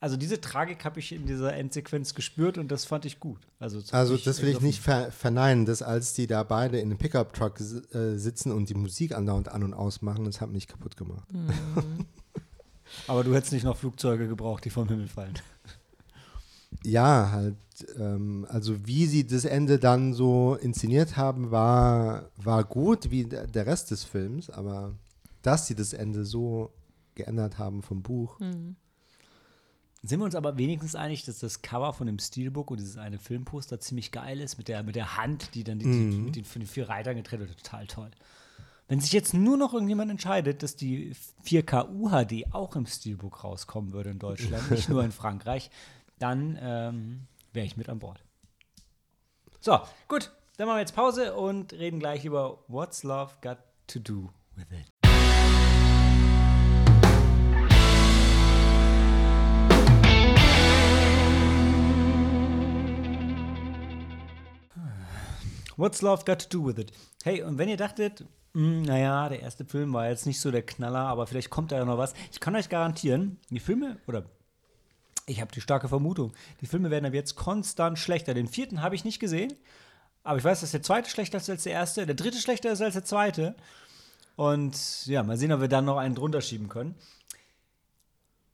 Speaker 1: also diese Tragik habe ich in dieser Endsequenz gespürt und das fand ich gut. Also, das
Speaker 2: Also das will ich nicht ver verneinen, dass als die da beide in einem Pickup-Truck äh, sitzen und die Musik andauernd an- und ausmachen, das hat mich kaputt gemacht. [LAUGHS]
Speaker 1: Aber du hättest nicht noch Flugzeuge gebraucht, die vom Himmel fallen. [LAUGHS]
Speaker 2: Ja, halt, ähm, also wie sie das Ende dann so inszeniert haben, war, war gut wie der der Rest des Films, aber dass sie das Ende so geändert haben vom Buch.
Speaker 1: Sind wir uns aber wenigstens einig, dass das Cover von dem Steelbook und dieses eine Filmposter ziemlich geil ist, mit der, mit der Hand, die dann die, die, mit den, von den vier Reitern getrennt wird. Total toll. Wenn sich jetzt nur noch irgendjemand entscheidet, dass die 4K UHD auch im Steelbook rauskommen würde in Deutschland, nicht nur in Frankreich, dann ähm, wäre ich mit an Bord. So, gut. Dann machen wir jetzt Pause und reden gleich über What's Love Got to Do with It. What's Love Got to Do with It? Hey, und wenn ihr dachtet, hm, naja, der erste Film war jetzt nicht so der Knaller, aber vielleicht kommt da ja noch was. Ich kann euch garantieren, die Filme, oder ich habe die starke Vermutung, die Filme werden ab jetzt konstant schlechter. Den vierten habe ich nicht gesehen, aber ich weiß, dass der zweite schlechter ist als der erste, der dritte schlechter ist als der zweite. Und ja, mal sehen, ob wir dann noch einen drunter schieben können.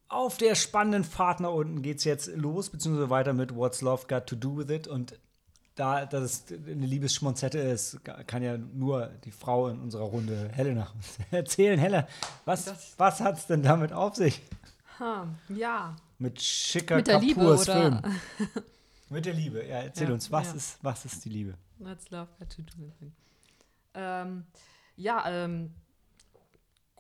Speaker 1: Auf der spannenden Fahrt nach unten geht es jetzt los, beziehungsweise weiter mit What's Love Got to Do With It. Und da das eine Liebesschmonzette ist, kann ja nur die Frau in unserer Runde Helena [LAUGHS] erzählen. Helle, was, was hat es denn damit auf sich?
Speaker 3: Ha, ja.
Speaker 1: Mit schicker
Speaker 3: Mit der Liebe, oder?
Speaker 1: Film. [LAUGHS] Mit der Liebe, ja, erzähl
Speaker 3: Ja,
Speaker 1: uns, was,
Speaker 3: ja.
Speaker 1: ist, was ist die Liebe?
Speaker 3: What's love got to do with it? Ähm, ja, ähm,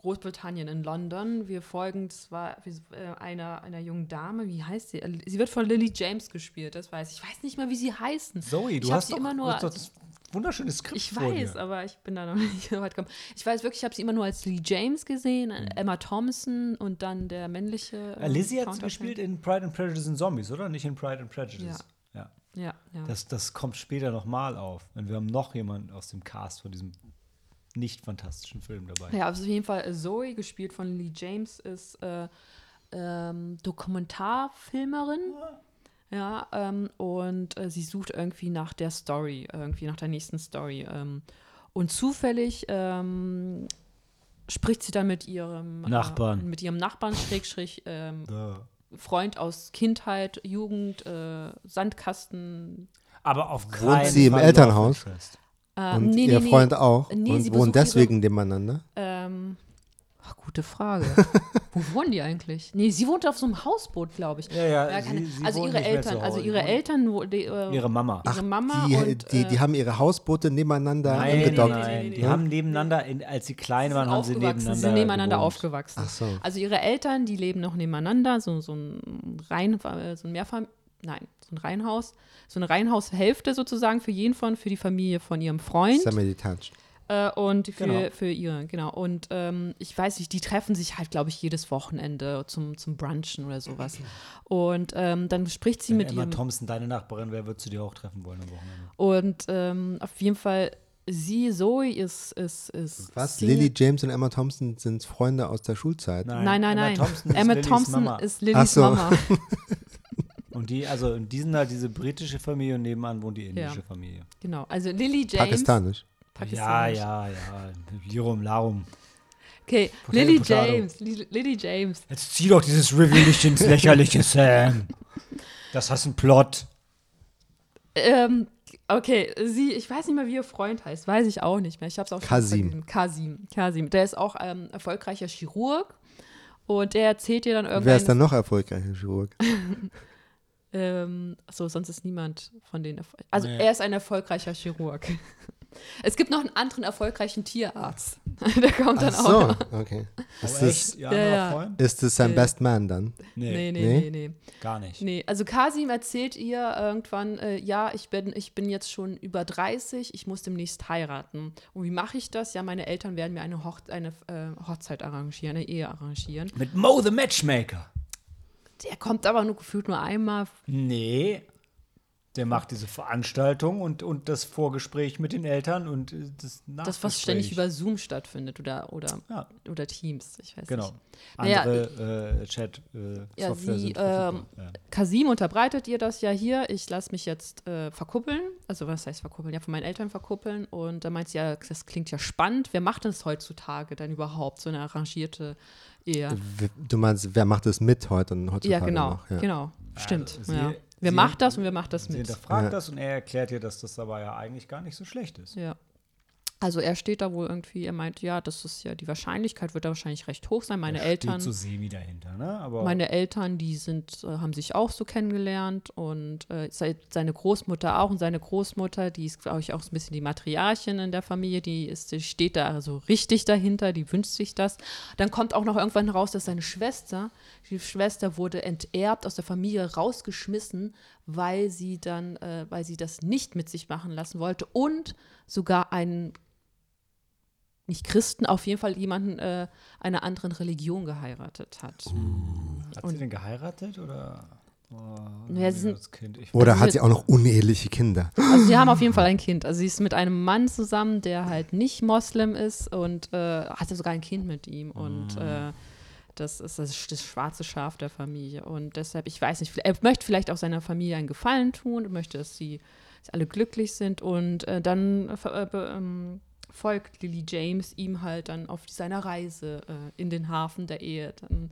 Speaker 3: Großbritannien in London. Wir folgen zwar äh, einer, einer jungen Dame, wie heißt sie? Sie wird von Lily James gespielt, das weiß ich. Ich weiß nicht mal, wie sie heißen.
Speaker 1: Zoe, du hast
Speaker 3: sie
Speaker 1: doch,
Speaker 3: immer nur
Speaker 1: doch
Speaker 3: als-
Speaker 1: das wunderschöne Skript
Speaker 3: Ich weiß,
Speaker 1: dir.
Speaker 3: aber ich bin da noch [LAUGHS] nicht so weit gekommen. Ich weiß wirklich, ich habe sie immer nur als Lee James gesehen, äh, Emma Thompson und dann der männliche.
Speaker 1: Äh, Lizzie hat gespielt in Pride and Prejudice and Zombies, oder? Nicht in Pride and Prejudice. Ja.
Speaker 3: Ja, ja.
Speaker 1: Das, das kommt später nochmal auf. Und wir haben noch jemanden aus dem Cast von diesem nicht fantastischen Film dabei.
Speaker 3: Ja, also auf jeden Fall äh, Zoe, gespielt von Lee James, ist äh, ähm, Dokumentarfilmerin. Ja, ähm, und äh, sie sucht irgendwie nach der Story, irgendwie nach der nächsten Story. Ähm, und zufällig ähm, spricht sie dann mit ihrem
Speaker 1: Nachbarn.
Speaker 3: Äh, mit ihrem Nachbarn, Schrägstrich, ähm,
Speaker 1: Da.
Speaker 3: Freund aus Kindheit, Jugend, äh, Sandkasten.
Speaker 1: Aber auf
Speaker 2: Wohnt
Speaker 1: keinen
Speaker 2: sie im
Speaker 1: Fall
Speaker 2: Elternhaus?
Speaker 3: Äh,
Speaker 2: Und
Speaker 3: nee,
Speaker 2: ihr
Speaker 3: nee, nee.
Speaker 2: Freund auch.
Speaker 3: Nee, sie
Speaker 2: und wohnen
Speaker 3: ihre-
Speaker 2: deswegen nebeneinander.
Speaker 3: Ähm, ach, gute Frage. [LAUGHS] Wo wohnen die eigentlich? Nee, sie wohnt auf so einem Hausboot, glaube ich.
Speaker 1: Ja, ja,
Speaker 3: Ja, keine,
Speaker 1: sie, sie
Speaker 3: also ihre
Speaker 1: nicht mehr zu
Speaker 3: Eltern, also ihre
Speaker 1: Die
Speaker 3: Eltern, wo, die, äh,
Speaker 1: wohnen- Ihre Mama.
Speaker 3: ihre Mama
Speaker 2: die,
Speaker 3: und
Speaker 2: die,
Speaker 3: äh,
Speaker 2: die haben ihre Hausboote nebeneinander
Speaker 1: Nein,
Speaker 2: angedockt.
Speaker 1: nein, nein. Die
Speaker 3: nee.
Speaker 1: haben nebeneinander, in, als sie klein waren, haben sie nebeneinander
Speaker 3: sie sind nebeneinander
Speaker 1: gewohnt.
Speaker 3: aufgewachsen.
Speaker 2: Ach so.
Speaker 3: Also ihre Eltern, die leben noch nebeneinander, so, so ein Rein, äh, so ein Mehrfam nein, so ein Reihenhaus, so eine Reihenhaushälfte sozusagen für jeden von, für die Familie von ihrem Freund.
Speaker 2: Semi-detached.
Speaker 3: Äh, und für,
Speaker 1: Genau.
Speaker 3: für ihre, genau. Und ähm, ich weiß nicht, die treffen sich halt, glaube ich, jedes Wochenende zum, zum Brunchen oder sowas. Und ähm, dann spricht sie
Speaker 1: Wenn
Speaker 3: mit
Speaker 1: Emma
Speaker 3: ihrem.
Speaker 1: Thompson, deine Nachbarin, wer würdest du dir auch treffen wollen am Wochenende?
Speaker 3: Und ähm, auf jeden Fall, sie, Zoe, ist. ist, ist
Speaker 2: Was?
Speaker 3: Single-
Speaker 2: Lily James und Emma Thompson sind Freunde aus der Schulzeit.
Speaker 3: Nein, nein,
Speaker 1: Emma
Speaker 3: nein.
Speaker 1: Thompson ist
Speaker 3: Emma
Speaker 1: Lillys
Speaker 3: Thompson
Speaker 1: Mama.
Speaker 3: ist
Speaker 2: Ach
Speaker 3: Lillys
Speaker 2: so.
Speaker 3: Mama. [LAUGHS]
Speaker 1: Und die, also und die sind halt diese britische Familie und nebenan wohnt die indische
Speaker 3: Ja.
Speaker 1: Familie.
Speaker 3: Genau. Also Lily James.
Speaker 2: Pakistanisch.
Speaker 1: Ja,
Speaker 3: Pakistanisch.
Speaker 1: ja, ja. Lirum, Larum.
Speaker 3: Okay,
Speaker 1: Potato,
Speaker 3: Lily
Speaker 1: Potato.
Speaker 3: James. Lily, Lily James.
Speaker 1: Jetzt zieh doch dieses Review nicht ins Lächerliche, [LAUGHS] Sam. Das hast einen Plot.
Speaker 3: Ähm, okay, sie, ich weiß nicht mehr, wie ihr Freund heißt, weiß ich auch nicht mehr. Ich habe es auch schon
Speaker 2: Kasim.
Speaker 3: vergessen. Kasim. Kasim. Der ist auch ähm, erfolgreicher Chirurg und der erzählt dir dann irgendwann.
Speaker 2: Wer ist dann noch erfolgreicher Chirurg? [LAUGHS]
Speaker 3: Ähm, so, sonst ist niemand von denen. Also
Speaker 1: Nee.
Speaker 3: er ist ein erfolgreicher Chirurg. [LAUGHS] Es gibt noch einen anderen erfolgreichen Tierarzt. [LAUGHS] Der kommt dann
Speaker 2: Ach
Speaker 3: auch
Speaker 2: so,
Speaker 3: noch.
Speaker 2: okay. Ist
Speaker 1: Oh,
Speaker 2: das?
Speaker 1: Ja,
Speaker 3: Ja,
Speaker 2: ist das sein
Speaker 3: Nee.
Speaker 2: Best Man dann?
Speaker 1: Nee,
Speaker 3: Nee, nee,
Speaker 2: Nee?
Speaker 3: nee, nee.
Speaker 1: gar nicht.
Speaker 3: Nee, also Kasim erzählt ihr irgendwann, äh, ja, ich bin, ich bin jetzt schon über 30, ich muss demnächst heiraten. Und wie mache ich das? Ja, meine Eltern werden mir eine, Hoch eine äh, Hochzeit arrangieren, eine Ehe arrangieren.
Speaker 1: Mit Mo the Matchmaker. Der
Speaker 3: kommt aber nur gefühlt nur einmal.
Speaker 1: Nee. Der macht diese Veranstaltung und, und das Vorgespräch mit den Eltern und äh, das
Speaker 3: Das, was ständig über Zoom stattfindet oder, oder,
Speaker 1: Ja,
Speaker 3: oder Teams, ich weiß
Speaker 1: genau.
Speaker 3: nicht. Naja,
Speaker 1: Andere äh, Chat äh,
Speaker 3: Ja,
Speaker 1: Software
Speaker 3: sie, ähm,
Speaker 1: ja.
Speaker 3: Kasim unterbreitet ihr das ja hier. Ich lasse mich jetzt äh, verkuppeln. Also, was heißt verkuppeln? Ja, von meinen Eltern verkuppeln. Und da meint sie ja, das klingt ja spannend. Wer macht das heutzutage denn überhaupt? So eine arrangierte Ehe.
Speaker 2: W- Du meinst, wer macht das mit heute und heutzutage
Speaker 3: Ja, genau.
Speaker 2: noch? Ja.
Speaker 3: Genau. Stimmt.
Speaker 1: Also, sie-
Speaker 3: ja. Wer
Speaker 1: sie-
Speaker 3: macht das und wer macht das
Speaker 1: Sie
Speaker 3: mit?
Speaker 1: hinterfragt
Speaker 2: Ja.
Speaker 1: das und er erklärt ihr, dass das aber ja eigentlich gar nicht so schlecht ist.
Speaker 3: Ja. Also er steht da wohl irgendwie, er meint, ja, das ist ja, die Wahrscheinlichkeit wird da wahrscheinlich recht hoch sein. Meine
Speaker 1: Da
Speaker 3: Eltern.
Speaker 1: So semi dahinter, ne? Aber
Speaker 3: Meine Eltern, die sind, äh, haben sich auch so kennengelernt und äh, se seine Großmutter auch und seine Großmutter, die ist, glaube ich, auch so ein bisschen die Matriarchin in der Familie, die, ist, die steht da so richtig dahinter, die wünscht sich das. Dann kommt auch noch irgendwann raus, dass seine Schwester, die Schwester wurde enterbt, aus der Familie rausgeschmissen, weil sie dann, äh, weil sie das nicht mit sich machen lassen wollte und sogar einen nicht Christen, auf jeden Fall jemanden äh, einer anderen Religion geheiratet hat.
Speaker 1: hat sie denn geheiratet oder? Oh,
Speaker 3: Ja, sind-
Speaker 1: das Kind. Ich
Speaker 2: Oder hat
Speaker 3: sie-
Speaker 2: auch noch uneheliche Kinder?
Speaker 3: Also sie haben auf jeden Fall ein Kind. Also sie ist mit einem Mann zusammen, der halt nicht Moslem ist und äh, hatte sogar ein Kind mit ihm. Und äh, das ist das, das schwarze Schaf der Familie. Und deshalb, ich weiß nicht, er möchte vielleicht auch seiner Familie einen Gefallen tun und möchte, dass sie dass alle glücklich sind. Und äh, dann äh, ähm, folgt Lily James ihm halt dann auf seiner Reise äh, in den Hafen der Ehe dann,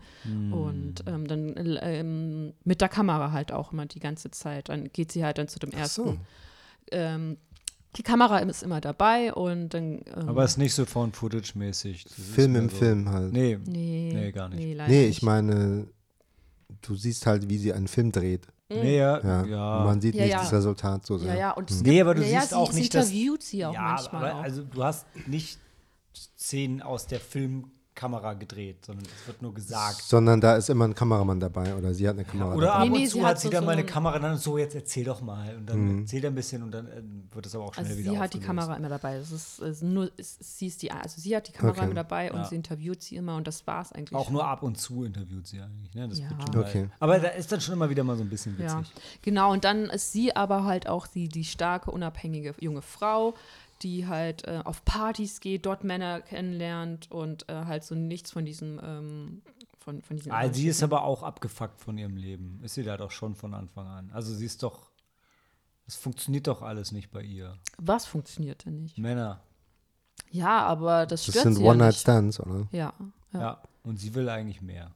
Speaker 3: und ähm, dann ähm, mit der Kamera halt auch immer die ganze Zeit. Dann geht sie halt dann zu dem
Speaker 2: Ach
Speaker 3: ersten.
Speaker 2: so.
Speaker 3: Ähm, die Kamera ist immer dabei und dann. Ähm,
Speaker 1: Aber es ist nicht so Found-Footage-mäßig. Das ist
Speaker 2: Film im
Speaker 1: so.
Speaker 2: Film halt. Nee,
Speaker 1: Nee,
Speaker 3: nee,
Speaker 1: nee, gar nicht.
Speaker 3: Nee, leider
Speaker 2: ich
Speaker 3: nicht.
Speaker 2: meine, du siehst halt, wie sie einen Film dreht.
Speaker 1: Nee ja,
Speaker 2: Ja.
Speaker 1: ja.
Speaker 2: Man sieht
Speaker 3: Ja,
Speaker 2: nicht
Speaker 3: ja.
Speaker 2: das Resultat so sehr.
Speaker 3: Ja, ja, und es
Speaker 1: Nee,
Speaker 3: gibt-
Speaker 1: aber du siehst
Speaker 3: sie,
Speaker 1: auch
Speaker 3: sie
Speaker 1: nicht, dass-
Speaker 3: interviewt sie auch
Speaker 1: ja,
Speaker 3: manchmal.
Speaker 1: aber
Speaker 3: auch.
Speaker 1: also du hast nicht Szenen aus der Filmkamera gedreht, sondern es wird nur gesagt.
Speaker 2: Sondern da ist immer ein Kameramann dabei oder sie hat eine Kamera
Speaker 1: Oder
Speaker 2: dabei.
Speaker 1: ab
Speaker 3: Nee,
Speaker 1: und
Speaker 3: nee,
Speaker 1: zu
Speaker 3: sie
Speaker 1: hat
Speaker 3: hat
Speaker 1: sie
Speaker 3: so-
Speaker 1: dann
Speaker 3: so
Speaker 1: mal eine
Speaker 3: ein-
Speaker 1: Kamera dann und so, jetzt erzähl doch mal. Und dann erzählt er ein bisschen und dann äh, wird es aber auch schnell
Speaker 3: Also
Speaker 1: wieder
Speaker 3: sie hat die. Kamera immer dabei. Es ist, es ist nur, es, sie ist die, also sie hat die Kamera
Speaker 2: Okay.
Speaker 3: immer dabei und
Speaker 1: Ja.
Speaker 3: sie interviewt sie immer und das war es eigentlich.
Speaker 1: Auch
Speaker 3: schon.
Speaker 1: nur ab und zu interviewt sie eigentlich. Ne? Das
Speaker 3: Ja.
Speaker 1: wird schon
Speaker 2: Okay.
Speaker 1: aber da ist dann schon immer wieder mal so ein bisschen
Speaker 3: Ja,
Speaker 1: witzig.
Speaker 3: genau. Und dann ist sie aber halt auch die, die starke, unabhängige junge Frau, die halt äh, auf Partys geht, dort Männer kennenlernt und äh, halt so nichts von diesem, ähm, von, von diesen
Speaker 1: Also sie ist aber auch abgefuckt von ihrem Leben. Ist sie da doch schon von Anfang an. Also sie ist doch, es funktioniert doch alles nicht bei ihr.
Speaker 3: Was funktioniert denn nicht?
Speaker 1: Männer,
Speaker 3: Ja, aber das
Speaker 2: Das
Speaker 3: stört
Speaker 2: sind
Speaker 3: sie ja
Speaker 2: One-Night-Stands, oder?
Speaker 3: Ja,
Speaker 1: ja.
Speaker 3: ja.
Speaker 1: Und sie will eigentlich mehr.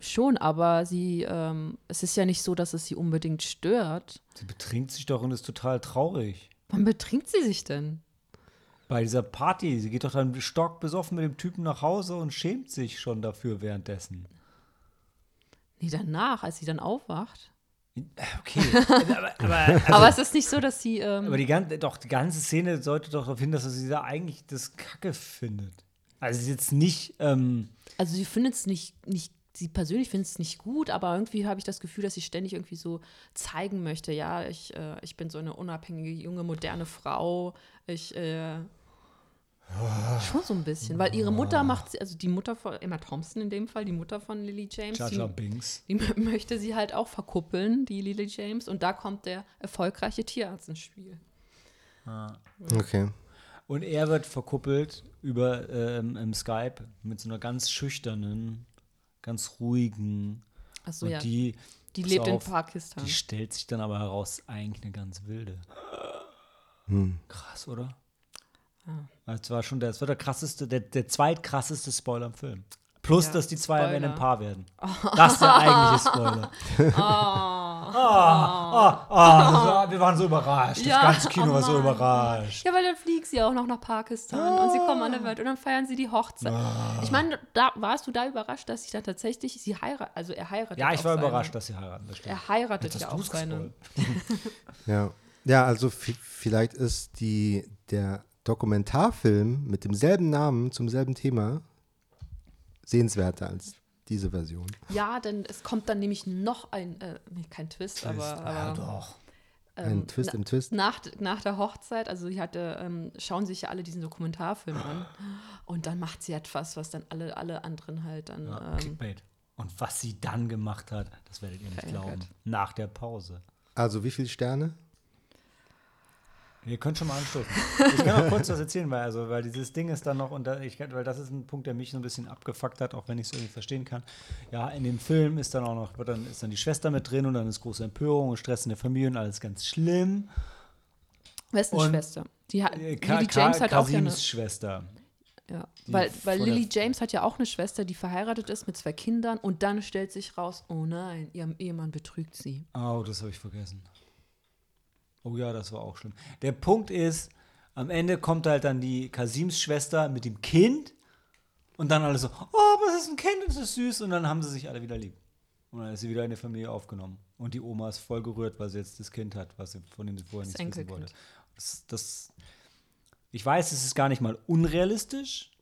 Speaker 3: Schon, aber sie, ähm, es ist ja nicht so, dass es sie unbedingt stört.
Speaker 1: Sie betrinkt sich doch und ist total traurig.
Speaker 3: Wann betrinkt sie sich denn?
Speaker 1: Bei dieser Party, sie geht doch dann stockbesoffen mit dem Typen nach Hause und schämt sich schon dafür währenddessen.
Speaker 3: Nee, danach, als sie dann aufwacht.
Speaker 1: Okay, [LAUGHS] aber, aber, [LAUGHS] also,
Speaker 3: aber es ist nicht so, dass sie. Ähm,
Speaker 1: aber die ganze, doch, die ganze Szene sollte doch darauf hin, dass sie da eigentlich das Kacke findet. Also es ist jetzt nicht, ähm,
Speaker 3: also sie findet es nicht, nicht, sie persönlich findet es nicht gut, aber irgendwie habe ich das Gefühl, dass sie ständig irgendwie so zeigen möchte, ja, ich, äh, ich bin so eine unabhängige, junge, moderne Frau. Ich, äh, schon so ein bisschen, weil ihre Mutter macht sie, also die Mutter von Emma Thompson in dem Fall, die Mutter von Lily James,
Speaker 1: Jaja
Speaker 3: die,
Speaker 1: Binks.
Speaker 3: die mö- möchte sie halt auch verkuppeln, die Lily James, und da kommt der erfolgreiche Tierarzt ins Spiel.
Speaker 2: Okay.
Speaker 1: Und er wird verkuppelt über ähm, im Skype mit so einer ganz schüchternen, ganz ruhigen.
Speaker 3: Achso,
Speaker 1: und
Speaker 3: ja,
Speaker 1: die,
Speaker 3: die lebt in
Speaker 1: auf,
Speaker 3: Pakistan.
Speaker 1: Die stellt sich dann aber heraus, eigentlich eine ganz wilde.
Speaker 2: Hm.
Speaker 1: Krass, oder?
Speaker 3: Ah.
Speaker 1: Das war schon der, das war der krasseste, der, der zweitkrasseste Spoiler im Film. Plus,
Speaker 3: Ja,
Speaker 1: dass die zwei am Ende ein
Speaker 3: Spoiler.
Speaker 1: Paar werden. Das ist der eigentliche Spoiler. [LAUGHS] Ah, ah, so, wir waren so überrascht.
Speaker 3: Ja,
Speaker 1: das ganze Kino
Speaker 3: oh
Speaker 1: war so überrascht.
Speaker 3: Ja, weil dann fliegt sie auch noch nach Pakistan und sie kommen an der Welt und dann feiern sie die Hochzeit. Ich meine, da warst du da überrascht, dass sie dann tatsächlich sie heiratet, also er heiratet.
Speaker 1: Ja, ich war
Speaker 3: seine-
Speaker 1: überrascht, dass sie heiraten. Das stimmt.
Speaker 3: Er heiratet ja
Speaker 1: hast
Speaker 3: auch seine. [LAUGHS]
Speaker 2: Ja. Ja, also vi- vielleicht ist die, der Dokumentarfilm mit demselben Namen zum selben Thema sehenswerter als diese Version.
Speaker 3: Ja, denn es kommt dann nämlich noch ein, äh, nee, kein Twist, aber,
Speaker 1: Ja,
Speaker 3: aber
Speaker 1: doch.
Speaker 2: Ein
Speaker 3: ähm,
Speaker 2: Twist im Twist.
Speaker 3: Nach, nach der Hochzeit, also sie hatte, ähm, schauen sich ja alle diesen Dokumentarfilm an und dann macht sie etwas, was dann alle, alle anderen halt dann.
Speaker 1: Ja,
Speaker 3: ähm,
Speaker 1: Clickbait. Und was sie dann gemacht hat, das werdet ihr nicht glauben. Nach der Pause.
Speaker 2: Also wie viele Sterne?
Speaker 1: Ihr könnt schon mal anstoßen. [LAUGHS] Ich kann noch kurz was erzählen, weil, also, weil dieses Ding ist dann noch, und da, ich, weil das ist ein Punkt, der mich so ein bisschen abgefuckt hat, auch wenn ich es irgendwie verstehen kann. Ja, in dem Film ist dann auch noch, dann, ist dann die Schwester mit drin und dann ist große Empörung und Stress in der Familie und alles ganz schlimm.
Speaker 3: wer ist eine
Speaker 1: und-
Speaker 3: Schwester? Die hat,
Speaker 1: Ka-
Speaker 3: Lily
Speaker 1: Ka-
Speaker 3: James hat auch ja eine,
Speaker 1: Schwester.
Speaker 3: Ja,
Speaker 1: Die
Speaker 3: weil, weil Lily James hat ja auch eine Schwester, die verheiratet ist mit zwei Kindern und dann stellt sich raus, oh nein, ihr Ehemann betrügt sie.
Speaker 1: Oh, das habe ich vergessen. Oh ja, das war auch schlimm. Der Punkt ist, am Ende kommt halt dann die Kasims Schwester mit dem Kind und dann alle so, oh, aber es ist ein Kind, das ist süß. Und dann haben sie sich alle wieder lieb. Und dann ist sie wieder in die Familie aufgenommen. Und die Oma ist voll gerührt, weil sie jetzt das Kind hat, was sie, von dem sie vorher
Speaker 3: Das
Speaker 1: nichts wissen wollte. Das, das, ich weiß, es ist gar nicht mal unrealistisch,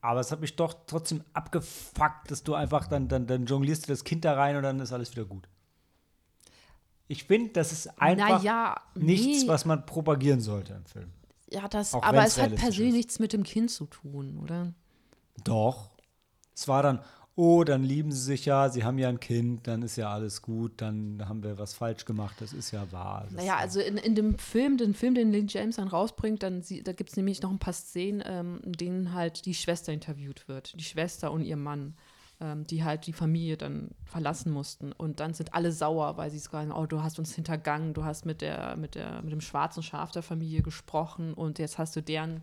Speaker 1: aber es hat mich doch trotzdem abgefuckt, dass du einfach dann, dann, dann jonglierst du das Kind da rein und dann ist alles wieder gut. Ich finde, das ist einfach
Speaker 3: naja,
Speaker 1: nichts,
Speaker 3: nee,
Speaker 1: was man propagieren sollte im Film.
Speaker 3: ja, das,
Speaker 1: auch
Speaker 3: aber es hat persönlich
Speaker 1: ist.
Speaker 3: nichts mit dem Kind zu tun, oder?
Speaker 1: Doch. Es war dann, oh, dann lieben sie sich ja, sie haben ja ein Kind, dann ist ja alles gut, dann haben wir was falsch gemacht, das ist ja wahr.
Speaker 3: Naja, also in, in dem Film, den Film, den Lynn James dann rausbringt, dann sie, da gibt es nämlich noch ein paar Szenen, ähm, in denen halt die Schwester interviewt wird. Die Schwester und ihr Mann, ähm, die halt die Familie dann verlassen mussten. Und dann sind alle sauer, weil sie sagen, oh, du hast uns hintergangen, du hast mit der, mit der, mit dem schwarzen Schaf der Familie gesprochen und jetzt hast du deren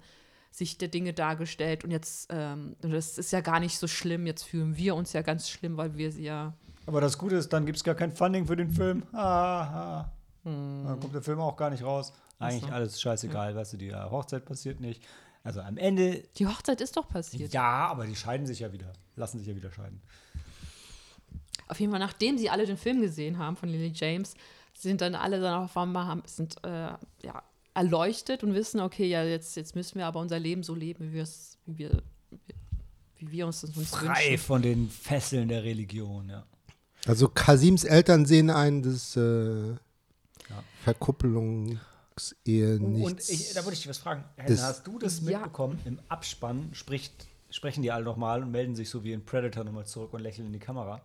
Speaker 3: Sicht der Dinge dargestellt und jetzt, ähm, das ist ja gar nicht so schlimm, jetzt fühlen wir uns ja ganz schlimm, weil wir sie ja.
Speaker 1: Aber das Gute ist, dann gibt es gar kein Funding für den Film. Ah, ah. Dann kommt der Film auch gar nicht raus. Eigentlich
Speaker 3: so.
Speaker 1: alles scheißegal, weißt du, die äh, Hochzeit passiert nicht. Also am Ende,
Speaker 3: Die Hochzeit ist doch passiert.
Speaker 1: ja, aber die scheiden sich ja wieder. Lassen sich ja wieder scheiden.
Speaker 3: Auf jeden Fall, nachdem sie alle den Film gesehen haben von Lily James, sind dann alle dann auf einmal haben, sind äh, ja, erleuchtet und wissen, okay, ja, jetzt, jetzt müssen wir aber unser Leben so leben, wie wir es, wie wir, wie wir uns das uns
Speaker 1: Frei
Speaker 3: wünschen.
Speaker 1: von den Fesseln der Religion, ja.
Speaker 2: Also Kasims Eltern sehen ein, dass äh, Verkuppelungsehe nichts.
Speaker 1: Und ich, da würde ich dich was fragen.
Speaker 2: Das-
Speaker 1: Helena, hast du das
Speaker 3: Ja.
Speaker 1: mitbekommen? Im Abspann spricht, sprechen die alle nochmal und melden sich so wie in Predator nochmal zurück und lächeln in die Kamera.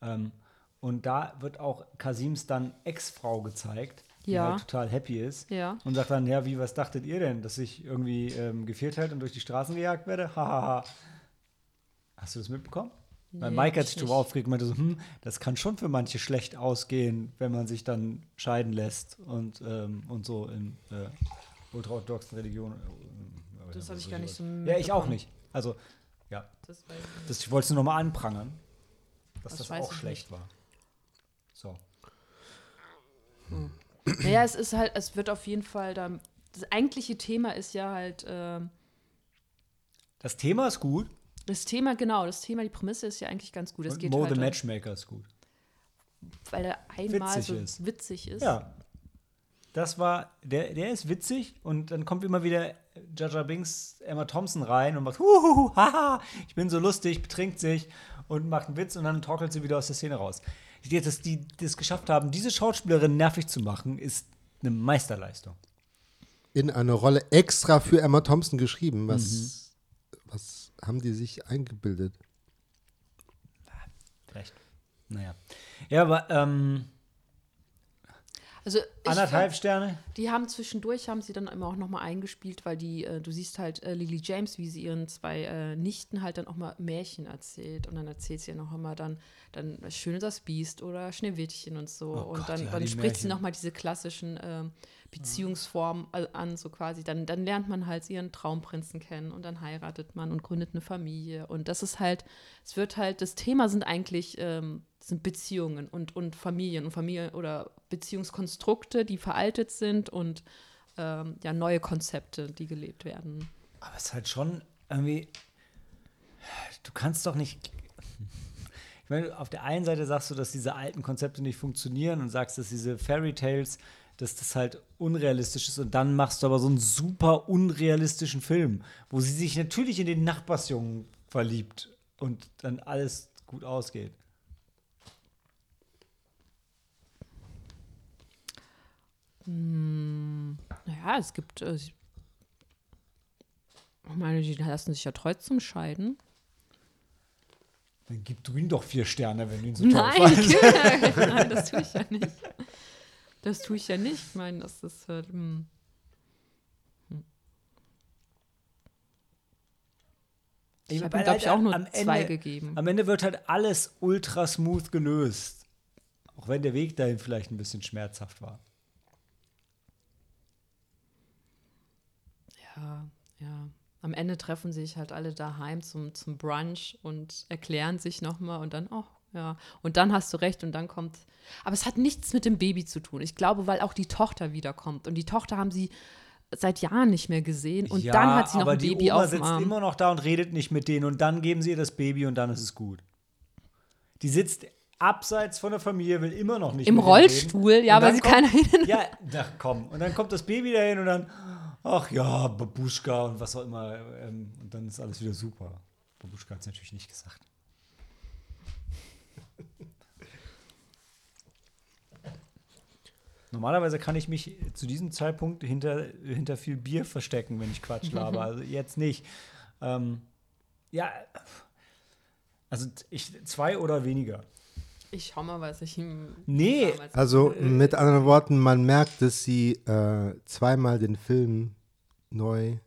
Speaker 1: Ähm, und da wird auch Kasims dann Ex-Frau gezeigt, die
Speaker 3: Ja.
Speaker 1: halt total happy ist.
Speaker 3: Ja.
Speaker 1: Und sagt dann, ja, wie, was dachtet ihr denn, dass ich irgendwie ähm, gefehlt hätte und durch die Straßen gejagt werde? Hahaha. Hast du das mitbekommen? Weil
Speaker 3: Nee,
Speaker 1: Mike hat
Speaker 3: ich
Speaker 1: sich darüber aufgeregt und meinte so, hm, das kann schon für manche schlecht ausgehen, wenn man sich dann scheiden lässt und, ähm, und so in äh, ultraorthodoxen Religionen. Äh,
Speaker 3: Das habe ich gar nicht so
Speaker 1: Ja, ich auch nicht. Also, ja,
Speaker 3: Das
Speaker 1: das, ich wollte es nur nochmal anprangern, dass
Speaker 3: Das
Speaker 1: das, auch schlecht war. So.
Speaker 3: Naja, es ist halt, es wird auf jeden Fall da. Das eigentliche Thema ist ja halt, ähm,
Speaker 1: Das Thema ist gut
Speaker 3: das Thema, genau, das Thema, die Prämisse ist ja eigentlich ganz gut. Es geht
Speaker 1: Mo
Speaker 3: halt
Speaker 1: the Matchmaker ist gut.
Speaker 3: weil er einmal
Speaker 1: witzig
Speaker 3: so
Speaker 1: ist.
Speaker 3: witzig ist.
Speaker 1: Ja. Das war, der, der ist witzig und dann kommt immer wieder Jaja Binks Emma Thompson rein und macht, huhuhu, haha, ich bin so lustig, betrinkt sich und macht einen Witz und dann torkelt sie wieder aus der Szene raus. Die, dass die das geschafft haben, diese Schauspielerin nervig zu machen, ist eine Meisterleistung.
Speaker 2: in eine Rolle extra für Emma Thompson geschrieben. Was,
Speaker 1: Mhm.
Speaker 2: Haben die sich eingebildet?
Speaker 1: Vielleicht. Naja. Ja, aber ähm,
Speaker 3: Also
Speaker 1: anderthalb
Speaker 3: find,
Speaker 1: Sterne.
Speaker 3: die haben zwischendurch haben sie dann immer auch noch mal eingespielt, weil die äh, du siehst halt äh, Lily James, wie sie ihren zwei äh, Nichten halt dann auch mal Märchen erzählt und dann erzählt sie ja noch immer dann dann Schöne das Biest oder Schneewittchen und so
Speaker 1: Oh
Speaker 3: und
Speaker 1: Gott,
Speaker 3: dann,
Speaker 1: ja,
Speaker 3: dann spricht sie
Speaker 1: Märchen.
Speaker 3: noch mal diese klassischen Beziehungsformen äh, an so quasi dann dann lernt man halt ihren Traumprinzen kennen und dann heiratet man und gründet eine Familie und das ist halt es wird halt das Thema sind eigentlich ähm, sind Beziehungen und, und Familien und Familie oder Beziehungskonstrukte, die veraltet sind und ähm, ja, neue Konzepte, die gelebt werden.
Speaker 1: Aber es ist halt schon irgendwie. Du kannst doch nicht. Ich meine, auf der einen Seite sagst du, dass diese alten Konzepte nicht funktionieren und sagst, dass diese Fairy Tales, dass das halt unrealistisch ist und dann machst du aber so einen super unrealistischen Film, wo sie sich natürlich in den Nachbarsjungen verliebt und dann alles gut ausgeht.
Speaker 3: Naja, es gibt, äh, ich meine, die lassen sich ja trotzdem scheiden.
Speaker 1: Dann gib du ihm doch vier Sterne, wenn du ihn so toll
Speaker 3: Nein, [LAUGHS] nein, das tue ich ja nicht. Das tue ich ja nicht. Ich meine, das ist halt, hm. Ich habe ihm, glaube ich, auch nur
Speaker 1: am
Speaker 3: zwei
Speaker 1: Ende-
Speaker 3: gegeben.
Speaker 1: Am Ende wird halt alles ultra smooth gelöst. Auch wenn der Weg dahin vielleicht ein bisschen schmerzhaft war.
Speaker 3: Ja, ja. Am Ende treffen sich halt alle daheim zum, zum Brunch und erklären sich nochmal und dann, oh, ja. Und dann hast du recht und dann kommt. Aber es hat nichts mit dem Baby zu tun. Ich glaube, weil auch die Tochter wiederkommt. Und die Tochter haben sie seit Jahren nicht mehr gesehen. Und
Speaker 1: ja,
Speaker 3: dann hat sie noch
Speaker 1: aber
Speaker 3: ein
Speaker 1: die
Speaker 3: Baby
Speaker 1: Oma
Speaker 3: auf dem
Speaker 1: sitzt
Speaker 3: Arm.
Speaker 1: immer noch da und redet nicht mit denen und dann geben sie ihr das Baby und dann ist es gut. Die sitzt abseits von der Familie, will immer noch nicht
Speaker 3: Im. Rollstuhl, ja, weil sie
Speaker 1: kommt-
Speaker 3: keiner hin.
Speaker 1: Ja, na komm. Und dann kommt das Baby dahin und dann, ach ja, Babuschka und was auch immer. Ähm, und dann ist alles wieder super. Babuschka hat es natürlich nicht gesagt. Normalerweise kann ich mich zu diesem Zeitpunkt hinter, hinter viel Bier verstecken, wenn ich Quatsch [LAUGHS] laber. Also jetzt nicht. Ähm, ja, also ich, zwei oder weniger.
Speaker 3: Ich schau mal, was ich ihm.
Speaker 1: Nee,
Speaker 2: Also mit anderen Worten, man merkt, dass sie äh, zweimal den Film neu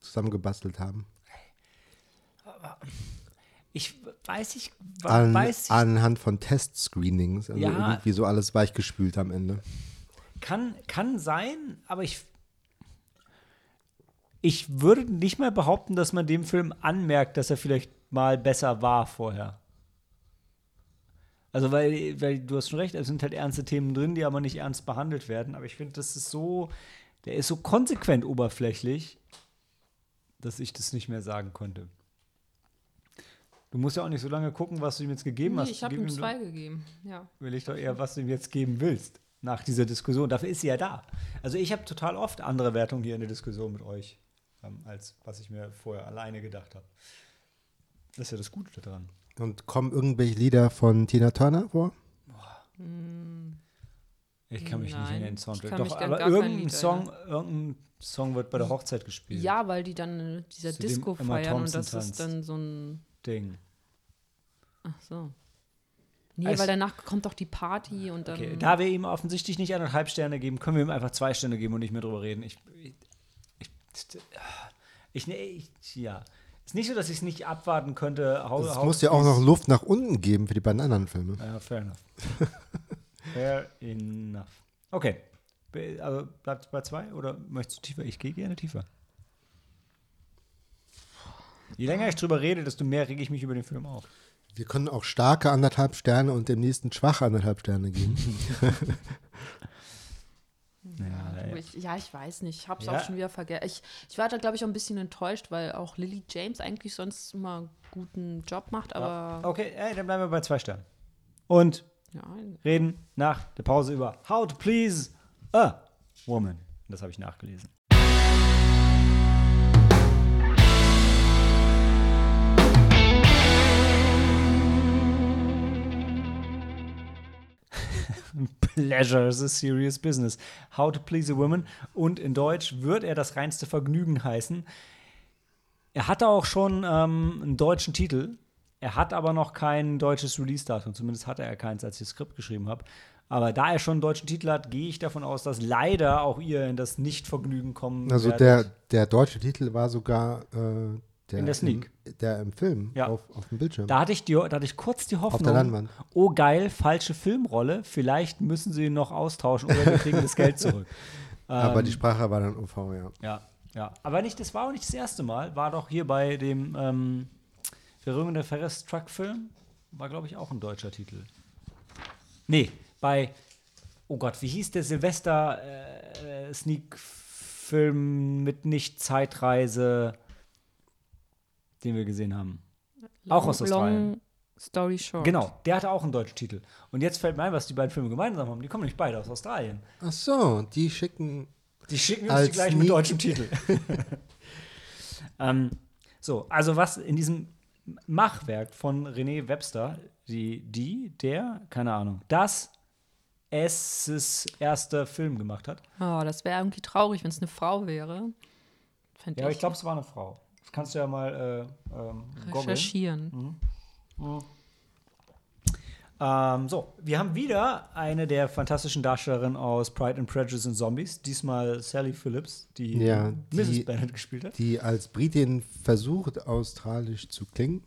Speaker 2: zusammengebastelt haben.
Speaker 1: Ich weiß ich,
Speaker 2: An,
Speaker 1: weiß ich
Speaker 2: anhand von Test-Screenings. Also
Speaker 1: Ja.
Speaker 2: irgendwie so alles weichgespült am Ende.
Speaker 1: Kann, kann sein, aber ich. ich würde nicht mal behaupten, dass man dem Film anmerkt, dass er vielleicht mal besser war vorher. Also, weil, weil du hast schon recht, es sind halt ernste Themen drin, die aber nicht ernst behandelt werden. Aber ich finde, das ist so, der ist so konsequent oberflächlich, dass ich das nicht mehr sagen konnte. Du musst ja auch nicht so lange gucken, was du ihm jetzt gegeben
Speaker 3: Nee,
Speaker 1: hast.
Speaker 3: ich habe ihm zwei gegeben. Ja.
Speaker 1: will ich doch eher, was du ihm jetzt geben willst nach dieser Diskussion. Dafür ist sie ja da. Also ich habe total oft andere Wertungen hier in der Diskussion mit euch, ähm, als was ich mir vorher alleine gedacht habe. Das ist ja das Gute daran.
Speaker 2: Und kommen irgendwelche Lieder von Tina Turner vor?
Speaker 1: Ich kann mich nicht
Speaker 3: Nein,
Speaker 1: in den Soundtrack. Doch, aber irgendein Song, irgendein Song wird bei der Hochzeit gespielt.
Speaker 3: ja, weil die dann dieser Disco feiern und das
Speaker 1: tanzt.
Speaker 3: ist dann so ein.
Speaker 1: Ding.
Speaker 3: Ach so. Nee,
Speaker 1: Also-
Speaker 3: weil danach kommt doch die Party und dann.
Speaker 1: Okay, da wir ihm offensichtlich nicht anderthalb Sterne geben, können wir ihm einfach zwei Sterne geben und nicht mehr drüber reden. Ich, ich, ich, ich, ich ja. Ist nicht so, dass ich es nicht abwarten könnte.
Speaker 2: Es muss ja auch noch Luft nach unten geben für die beiden anderen Filme.
Speaker 1: Ja, fair enough. [LAUGHS] fair enough. Okay. Also bleibt es bei zwei oder möchtest du tiefer? Ich gehe gerne tiefer. Je länger ich drüber rede, desto mehr rege ich mich über den Film auf.
Speaker 2: Wir können auch starke anderthalb Sterne und dem nächsten schwache anderthalb Sterne geben. [LAUGHS]
Speaker 1: Ja,
Speaker 3: ich, ja, ich weiß nicht. Ich habe es
Speaker 1: Ja.
Speaker 3: auch schon wieder vergessen. Ich, ich war da, glaube ich, auch ein bisschen enttäuscht, weil auch Lily James eigentlich sonst immer einen guten Job macht, aber
Speaker 1: Okay, ey, dann bleiben wir bei zwei Sternen. Und
Speaker 3: ja,
Speaker 1: reden nach der Pause über How to Please a Woman. Das habe ich nachgelesen. [LAUGHS] Pleasure is a serious business. How to Please a Woman. Und in Deutsch wird er das reinste Vergnügen heißen. Er hatte auch schon ähm, einen deutschen Titel. Er hat aber noch kein deutsches Release-Datum. Zumindest hatte er keins, als ich das Skript geschrieben habe. Aber da er schon einen deutschen Titel hat, gehe ich davon aus, dass leider auch ihr in das Nicht-Vergnügen kommen
Speaker 2: Also
Speaker 1: werdet.
Speaker 2: der, der deutsche Titel war sogar äh, der,
Speaker 1: In der Sneak.
Speaker 2: Im, der im Film
Speaker 1: Ja.
Speaker 2: auf, auf dem Bildschirm.
Speaker 1: Da hatte ich, die, da hatte ich kurz die Hoffnung.
Speaker 2: der Leinwand.
Speaker 1: Oh geil, falsche Filmrolle. Vielleicht müssen sie ihn noch austauschen oder wir kriegen das Geld zurück. [LAUGHS]
Speaker 2: Aber
Speaker 1: Ähm,
Speaker 2: die Sprache war dann OV, ja.
Speaker 1: Ja, ja. Aber nicht, das war auch nicht das erste Mal. War doch hier bei dem ähm, Verrückende Ferris Truck Film. War, glaube ich, auch ein deutscher Titel. Nee, bei, oh Gott, wie hieß der Silvester äh, Sneak-Film mit Nicht-Zeitreise, den wir gesehen haben? Auch aus Australien.
Speaker 3: Long Story Short.
Speaker 1: Genau, der hatte auch einen deutschen Titel. Und jetzt fällt mir ein, was die beiden Filme gemeinsam haben. Die kommen nämlich beide aus Australien.
Speaker 2: Ach so, die schicken.
Speaker 1: Die schicken uns die gleich mit deutschem Titel. [LAUGHS] ähm, so, also was in diesem Machwerk von René Webster, die, die, der, keine Ahnung, das es erster Film gemacht hat.
Speaker 3: Oh, das wäre irgendwie traurig, wenn es eine Frau wäre. Fänd
Speaker 1: Ja, aber ich glaube, es war eine Frau. Das kannst du ja mal äh, ähm,
Speaker 3: recherchieren.
Speaker 1: Ähm, so, wir haben wieder eine der fantastischen Darstellerinnen aus Pride and Prejudice and Zombies. Diesmal Sally Phillips, die
Speaker 2: Ja,
Speaker 1: Mrs.
Speaker 2: die-
Speaker 1: Bennet gespielt hat.
Speaker 2: Die als Britin versucht, australisch zu klingen.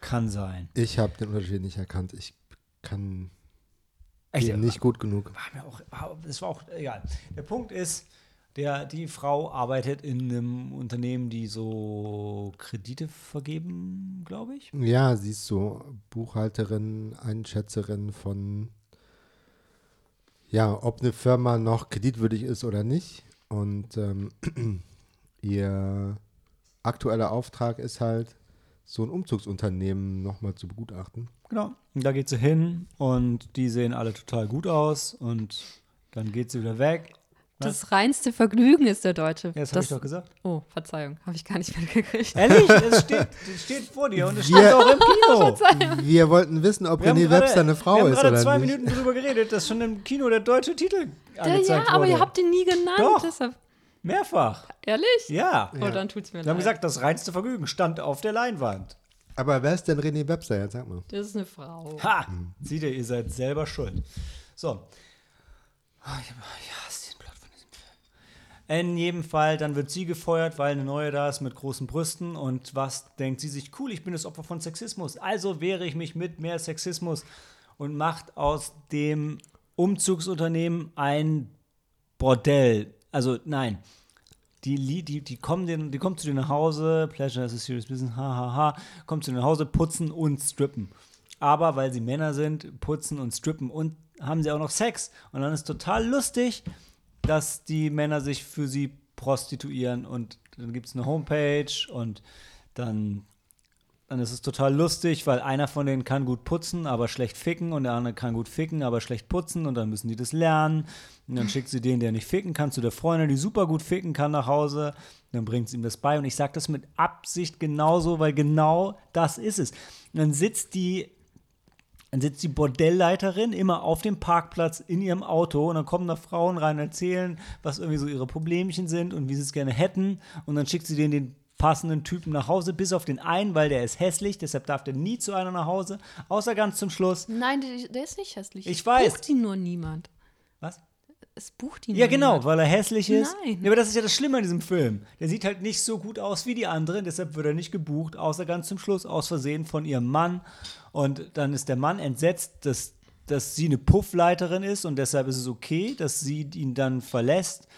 Speaker 1: Kann sein.
Speaker 2: Ich habe den Unterschied nicht erkannt. Ich kann
Speaker 1: Echt,
Speaker 2: den nicht gut genug.
Speaker 1: war mir auch, war- das war auch egal. Der Punkt ist, der, die Frau arbeitet in einem Unternehmen, die so Kredite vergeben, glaube ich.
Speaker 2: Ja, sie ist so Buchhalterin, Einschätzerin von, ja, ob eine Firma noch kreditwürdig ist oder nicht. Und ähm, [CLEARS THROAT] ihr aktueller Auftrag ist halt, so ein Umzugsunternehmen nochmal zu begutachten.
Speaker 1: Genau. Und da geht sie hin und die sehen alle total gut aus und dann geht sie wieder weg.
Speaker 3: Das reinste Vergnügen ist der Deutsche.
Speaker 1: Ja, das habe ich
Speaker 3: das,
Speaker 1: doch gesagt.
Speaker 3: oh, Verzeihung, habe ich gar nicht mitgekriegt.
Speaker 1: Ehrlich, [LAUGHS] es steht, es steht vor dir und es
Speaker 2: Wir-
Speaker 1: steht auch im Kino. [LAUGHS]
Speaker 2: Wir wollten wissen, ob
Speaker 1: Wir haben
Speaker 2: René Webster eine Frau
Speaker 1: wir haben
Speaker 2: ist
Speaker 1: gerade zwei
Speaker 2: nicht.
Speaker 1: Minuten drüber geredet, dass schon im Kino der deutsche Titel
Speaker 3: Ja,
Speaker 1: angezeigt
Speaker 3: ja, aber
Speaker 1: wurde.
Speaker 3: ihr habt ihn nie genannt.
Speaker 1: Doch.
Speaker 3: Deshalb,
Speaker 1: Mehrfach.
Speaker 3: ehrlich?
Speaker 1: Ja.
Speaker 3: Oh, dann tut's mir
Speaker 1: Wir haben
Speaker 3: leid.
Speaker 1: gesagt, das reinste Vergnügen stand auf der Leinwand.
Speaker 2: Aber wer ist denn René Webster? Jetzt sag mal.
Speaker 3: Das ist eine Frau.
Speaker 1: Ha! Seht ihr, ihr seid selber schuld. So. Ah, Ich, hab- ich hasse den Plot von diesem Film. In jedem Fall, dann wird sie gefeuert, weil eine neue da ist mit großen Brüsten. Und was denkt sie sich? Cool, ich bin das Opfer von Sexismus. Also wehre ich mich mit mehr Sexismus und macht aus dem Umzugsunternehmen ein Bordell. Also nein. die, die, die, kommen den, die kommen zu dir nach Hause, Pleasure is a serious business, ha, ha, ha, kommen zu dir nach Hause, putzen und strippen. Aber weil sie Männer sind, putzen und strippen und haben sie auch noch Sex. Und dann ist total lustig, dass die Männer sich für sie prostituieren und dann gibt es eine Homepage und dann, dann ist es total lustig, weil einer von denen kann gut putzen, aber schlecht ficken und der andere kann gut ficken, aber schlecht putzen und dann müssen die das lernen. Und dann schickt sie den, der nicht ficken kann, zu der Freundin, die super gut ficken kann, nach Hause. Und dann bringt sie ihm das bei und ich sage das mit Absicht genauso, weil genau das ist es. Und dann sitzt die dann sitzt die Bordellleiterin immer auf dem Parkplatz in ihrem Auto und dann kommen da Frauen rein, erzählen, was irgendwie so ihre Problemchen sind und wie sie es gerne hätten. Und dann schickt sie denen den passenden Typen nach Hause, bis auf den einen, weil der ist hässlich, deshalb darf der nie zu einer nach Hause, außer ganz zum Schluss.
Speaker 3: Nein, der, der ist nicht hässlich.
Speaker 1: Ich weiß.
Speaker 3: Bucht ihn nur niemand.
Speaker 1: Was?
Speaker 3: Es bucht ihn
Speaker 1: Ja,
Speaker 3: nur
Speaker 1: genau,
Speaker 3: niemand.
Speaker 1: weil er hässlich ist.
Speaker 3: Nein.
Speaker 1: Ja, aber das ist ja das Schlimme an diesem Film. Der sieht halt nicht so gut aus wie die anderen, deshalb wird er nicht gebucht, außer ganz zum Schluss, aus Versehen von ihrem Mann. Und dann ist der Mann entsetzt, dass, dass sie eine Puffleiterin ist und deshalb ist es okay, dass sie ihn dann verlässt.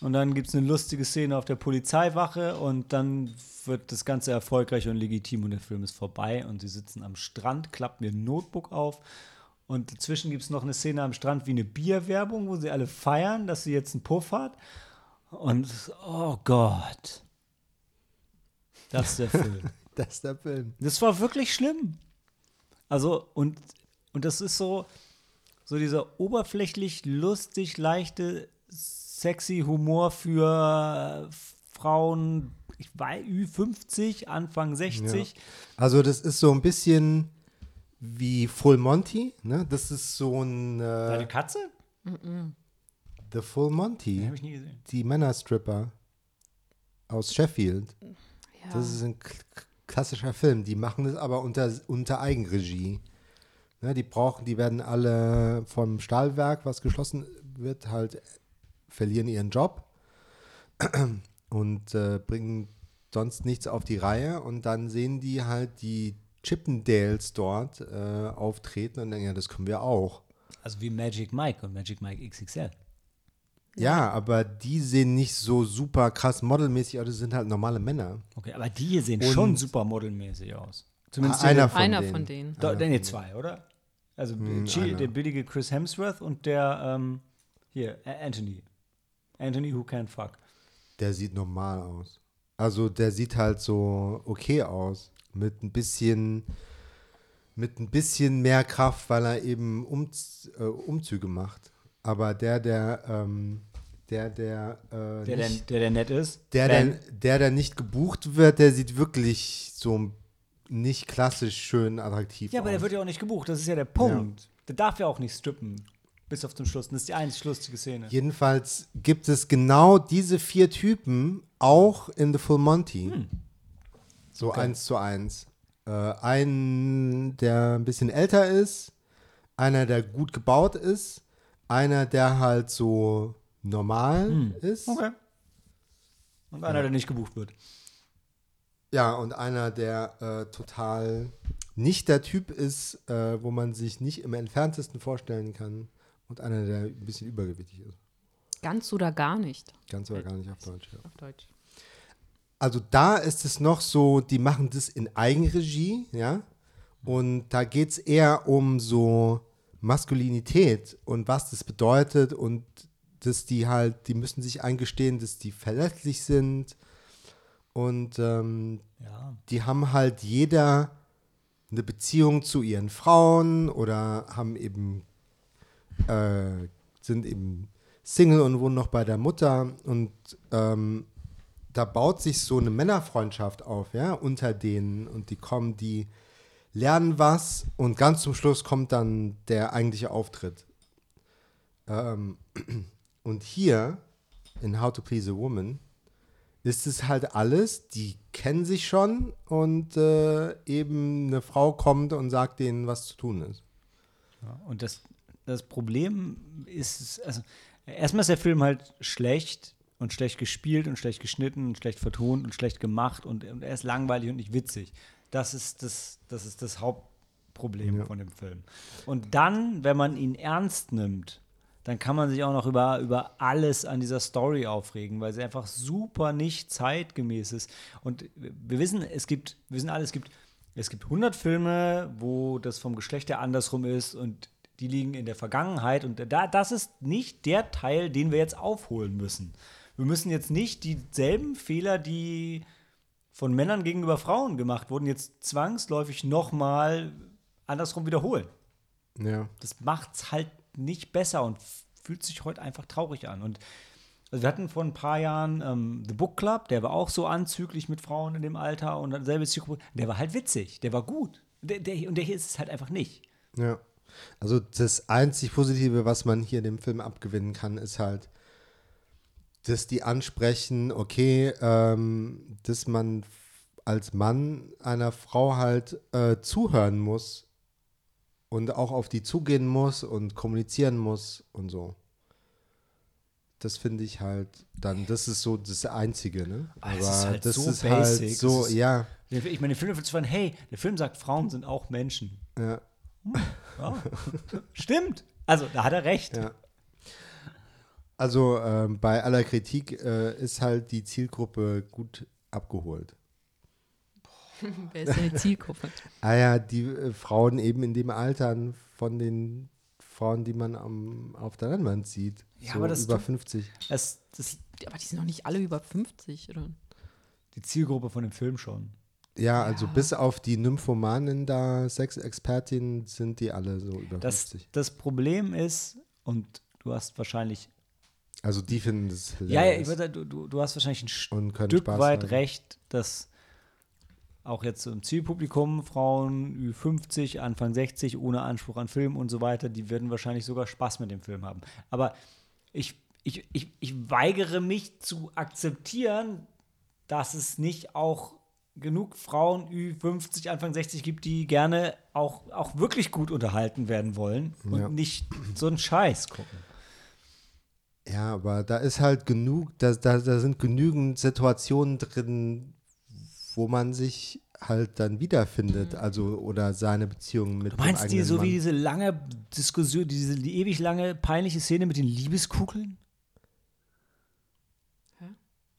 Speaker 1: Und dann gibt es eine lustige Szene auf der Polizeiwache und dann wird das Ganze erfolgreich und legitim und der Film ist vorbei und sie sitzen am Strand, klappen ihr Notebook auf und dazwischen gibt es noch eine Szene am Strand wie eine Bierwerbung, wo sie alle feiern, dass sie jetzt einen Puff hat. Und oh Gott. Das ist der Film. [LAUGHS]
Speaker 2: Das ist der Film.
Speaker 1: Das war wirklich schlimm. Also, und, und das ist so, so dieser oberflächlich lustig, leichte, sexy Humor für Frauen, ich weiß, Ü50, Anfang 60.
Speaker 2: Also das ist so ein bisschen wie Full Monty, ne? Das ist so ein
Speaker 1: Deine
Speaker 2: äh,
Speaker 1: Katze?
Speaker 2: The Full Monty,
Speaker 1: habe ich nie gesehen.
Speaker 2: die Männerstripper aus Sheffield.
Speaker 3: Ja.
Speaker 2: Das ist ein k- k- klassischer Film. Die machen das aber unter, unter Eigenregie. Ne, die brauchen, die werden alle vom Stahlwerk, was geschlossen wird, halt verlieren ihren Job [CLEARS THROAT] und äh, bringen sonst nichts auf die Reihe. Und dann sehen die halt die Chippendales dort äh, auftreten und denken, ja, das können wir auch.
Speaker 1: Also wie Magic Mike und Magic Mike XXL.
Speaker 2: Ja, aber die sehen nicht so super krass modelmäßig aus, das sind halt normale Männer.
Speaker 1: Okay, aber die hier sehen
Speaker 2: Und-
Speaker 1: schon supermodelmäßig aus. Zumindest
Speaker 2: Einer
Speaker 1: der,
Speaker 2: von
Speaker 3: Einer
Speaker 2: denen.
Speaker 3: von denen.
Speaker 1: Da, nee, zwei, oder? Also
Speaker 2: Hm,
Speaker 1: Chi-
Speaker 2: einer.
Speaker 1: der billige Chris Hemsworth und der ähm, hier, Anthony. Anthony Who Can't Fuck.
Speaker 2: Der sieht normal aus. Also der sieht halt so okay aus. Mit ein bisschen, mit ein bisschen mehr Kraft, weil er eben um, äh, Umzüge macht. Aber der, der, ähm, der, der, äh,
Speaker 1: Der, der,
Speaker 2: nicht,
Speaker 1: der, der nett ist.
Speaker 2: der, der, der, der nicht gebucht wird, der sieht wirklich so nicht klassisch schön attraktiv
Speaker 1: Ja, aber
Speaker 2: aus.
Speaker 1: der wird ja auch nicht gebucht. Das ist ja der Punkt. Der darf ja auch nicht strippen. Bis auf zum Schluss. Und das ist die einzig lustige Szene.
Speaker 2: Jedenfalls gibt es genau diese vier Typen auch in The Full Monty. So
Speaker 1: Okay.
Speaker 2: eins zu eins. Äh, einen, der ein bisschen älter ist, einer, der gut gebaut ist, einer, der halt so normal ist.
Speaker 1: Okay. Und einer, der nicht gebucht wird.
Speaker 2: Ja, und einer, der äh, total nicht der Typ ist, äh, wo man sich nicht im entferntesten vorstellen kann. Und einer, der ein bisschen übergewichtig ist.
Speaker 3: Ganz oder gar nicht
Speaker 2: Ganz oder gar nicht auf Deutsch. Ja.
Speaker 3: auf Deutsch.
Speaker 2: Also da ist es noch so, die machen das in Eigenregie, ja. Und da geht es eher um so Maskulinität und was das bedeutet und dass die halt, die müssen sich eingestehen, dass die verletzlich sind. Und ähm,
Speaker 1: Ja.
Speaker 2: die haben halt jeder eine Beziehung zu ihren Frauen oder haben eben äh, sind eben Single und wohnen noch bei der Mutter und ähm, da baut sich so eine Männerfreundschaft auf, ja, unter denen und die kommen, die lernen was und ganz zum Schluss kommt dann der eigentliche Auftritt. Ähm, [CLEARS THROAT] und hier in How to Please a Woman ist es halt alles, die kennen sich schon und äh, eben eine Frau kommt und sagt denen, was zu tun ist.
Speaker 1: Ja, und das, das Problem ist, also erstmal ist der Film halt schlecht und schlecht gespielt und schlecht geschnitten und schlecht vertont und schlecht gemacht und, und er ist langweilig und nicht witzig. Das ist das, das, ist das Hauptproblem
Speaker 2: Ja.
Speaker 1: von dem Film. Und dann, wenn man ihn ernst nimmt, dann kann man sich auch noch über, über alles an dieser Story aufregen, weil sie einfach super nicht zeitgemäß ist. Und wir wissen, es gibt, wir wissen alle, es gibt, es gibt 100 Filme, wo das vom Geschlecht her andersrum ist und die liegen in der Vergangenheit und da, das ist nicht der Teil, den wir jetzt aufholen müssen. Wir müssen jetzt nicht dieselben Fehler, die von Männern gegenüber Frauen gemacht wurden, jetzt zwangsläufig nochmal andersrum wiederholen.
Speaker 2: Ja.
Speaker 1: Das macht's halt nicht besser und fühlt sich heute einfach traurig an. Und also wir hatten vor ein paar Jahren ähm, The Book Club, der war auch so anzüglich mit Frauen in dem Alter und selbe Zielgruppe. Der war halt witzig, der war gut. Der, der, und der hier ist es halt einfach nicht.
Speaker 2: Ja. Also das einzig Positive, was man hier dem Film abgewinnen kann, ist halt, dass die ansprechen, okay, ähm, dass man als Mann einer Frau halt äh, zuhören muss und auch auf die zugehen muss und kommunizieren muss und so. Das finde ich halt dann, das ist so das Einzige, ne?
Speaker 1: Ah, es ist halt
Speaker 2: das
Speaker 1: so
Speaker 2: ist
Speaker 1: basic,
Speaker 2: halt so,
Speaker 1: ist-
Speaker 2: ja,
Speaker 1: Ich meine, der Film wird zwar, hey, der Film sagt, Frauen sind auch Menschen.
Speaker 2: ja,
Speaker 1: Ja. [LAUGHS] Stimmt. Also, da hat er recht.
Speaker 2: ja. Also ähm, bei aller Kritik äh, ist halt die Zielgruppe gut abgeholt. [LAUGHS]
Speaker 3: Wer ist denn die Zielgruppe?
Speaker 2: Ah ja, die äh, Frauen eben in dem Alter von den Frauen, die man am, auf der Leinwand sieht.
Speaker 1: Ja,
Speaker 2: so
Speaker 1: aber das
Speaker 2: über
Speaker 1: tut-
Speaker 2: 50.
Speaker 1: Das, das
Speaker 3: Aber die sind noch nicht alle über 50, oder?
Speaker 1: die Zielgruppe von dem Film schon.
Speaker 2: Ja, also bis auf die Nymphomanen da, Sexexpertinnen, sind die alle so über
Speaker 1: Das,
Speaker 2: 50.
Speaker 1: das Problem ist, und du hast wahrscheinlich,
Speaker 2: Also die finden das
Speaker 1: ja, ja, ich würde sagen, du, du, hast wahrscheinlich ein Stück
Speaker 2: Spaß
Speaker 1: weit
Speaker 2: haben.
Speaker 1: recht, dass auch jetzt im Zielpublikum Frauen Ü50, Anfang 60, ohne Anspruch an Film und so weiter, die würden wahrscheinlich sogar Spaß mit dem Film haben. Aber ich, ich, ich, ich weigere mich zu akzeptieren, dass es nicht auch genug Frauen Ü50, Anfang 60 gibt, die gerne auch, auch wirklich gut unterhalten werden wollen und
Speaker 2: Ja.
Speaker 1: nicht so einen Scheiß gucken.
Speaker 2: Ja, aber da ist halt genug, da, da, da sind genügend Situationen drin, wo man sich halt dann wiederfindet, also oder seine Beziehung mit
Speaker 1: Du meinst die so
Speaker 2: Mann.
Speaker 1: wie diese lange Diskussion, diese die ewig lange peinliche Szene mit den Liebeskugeln?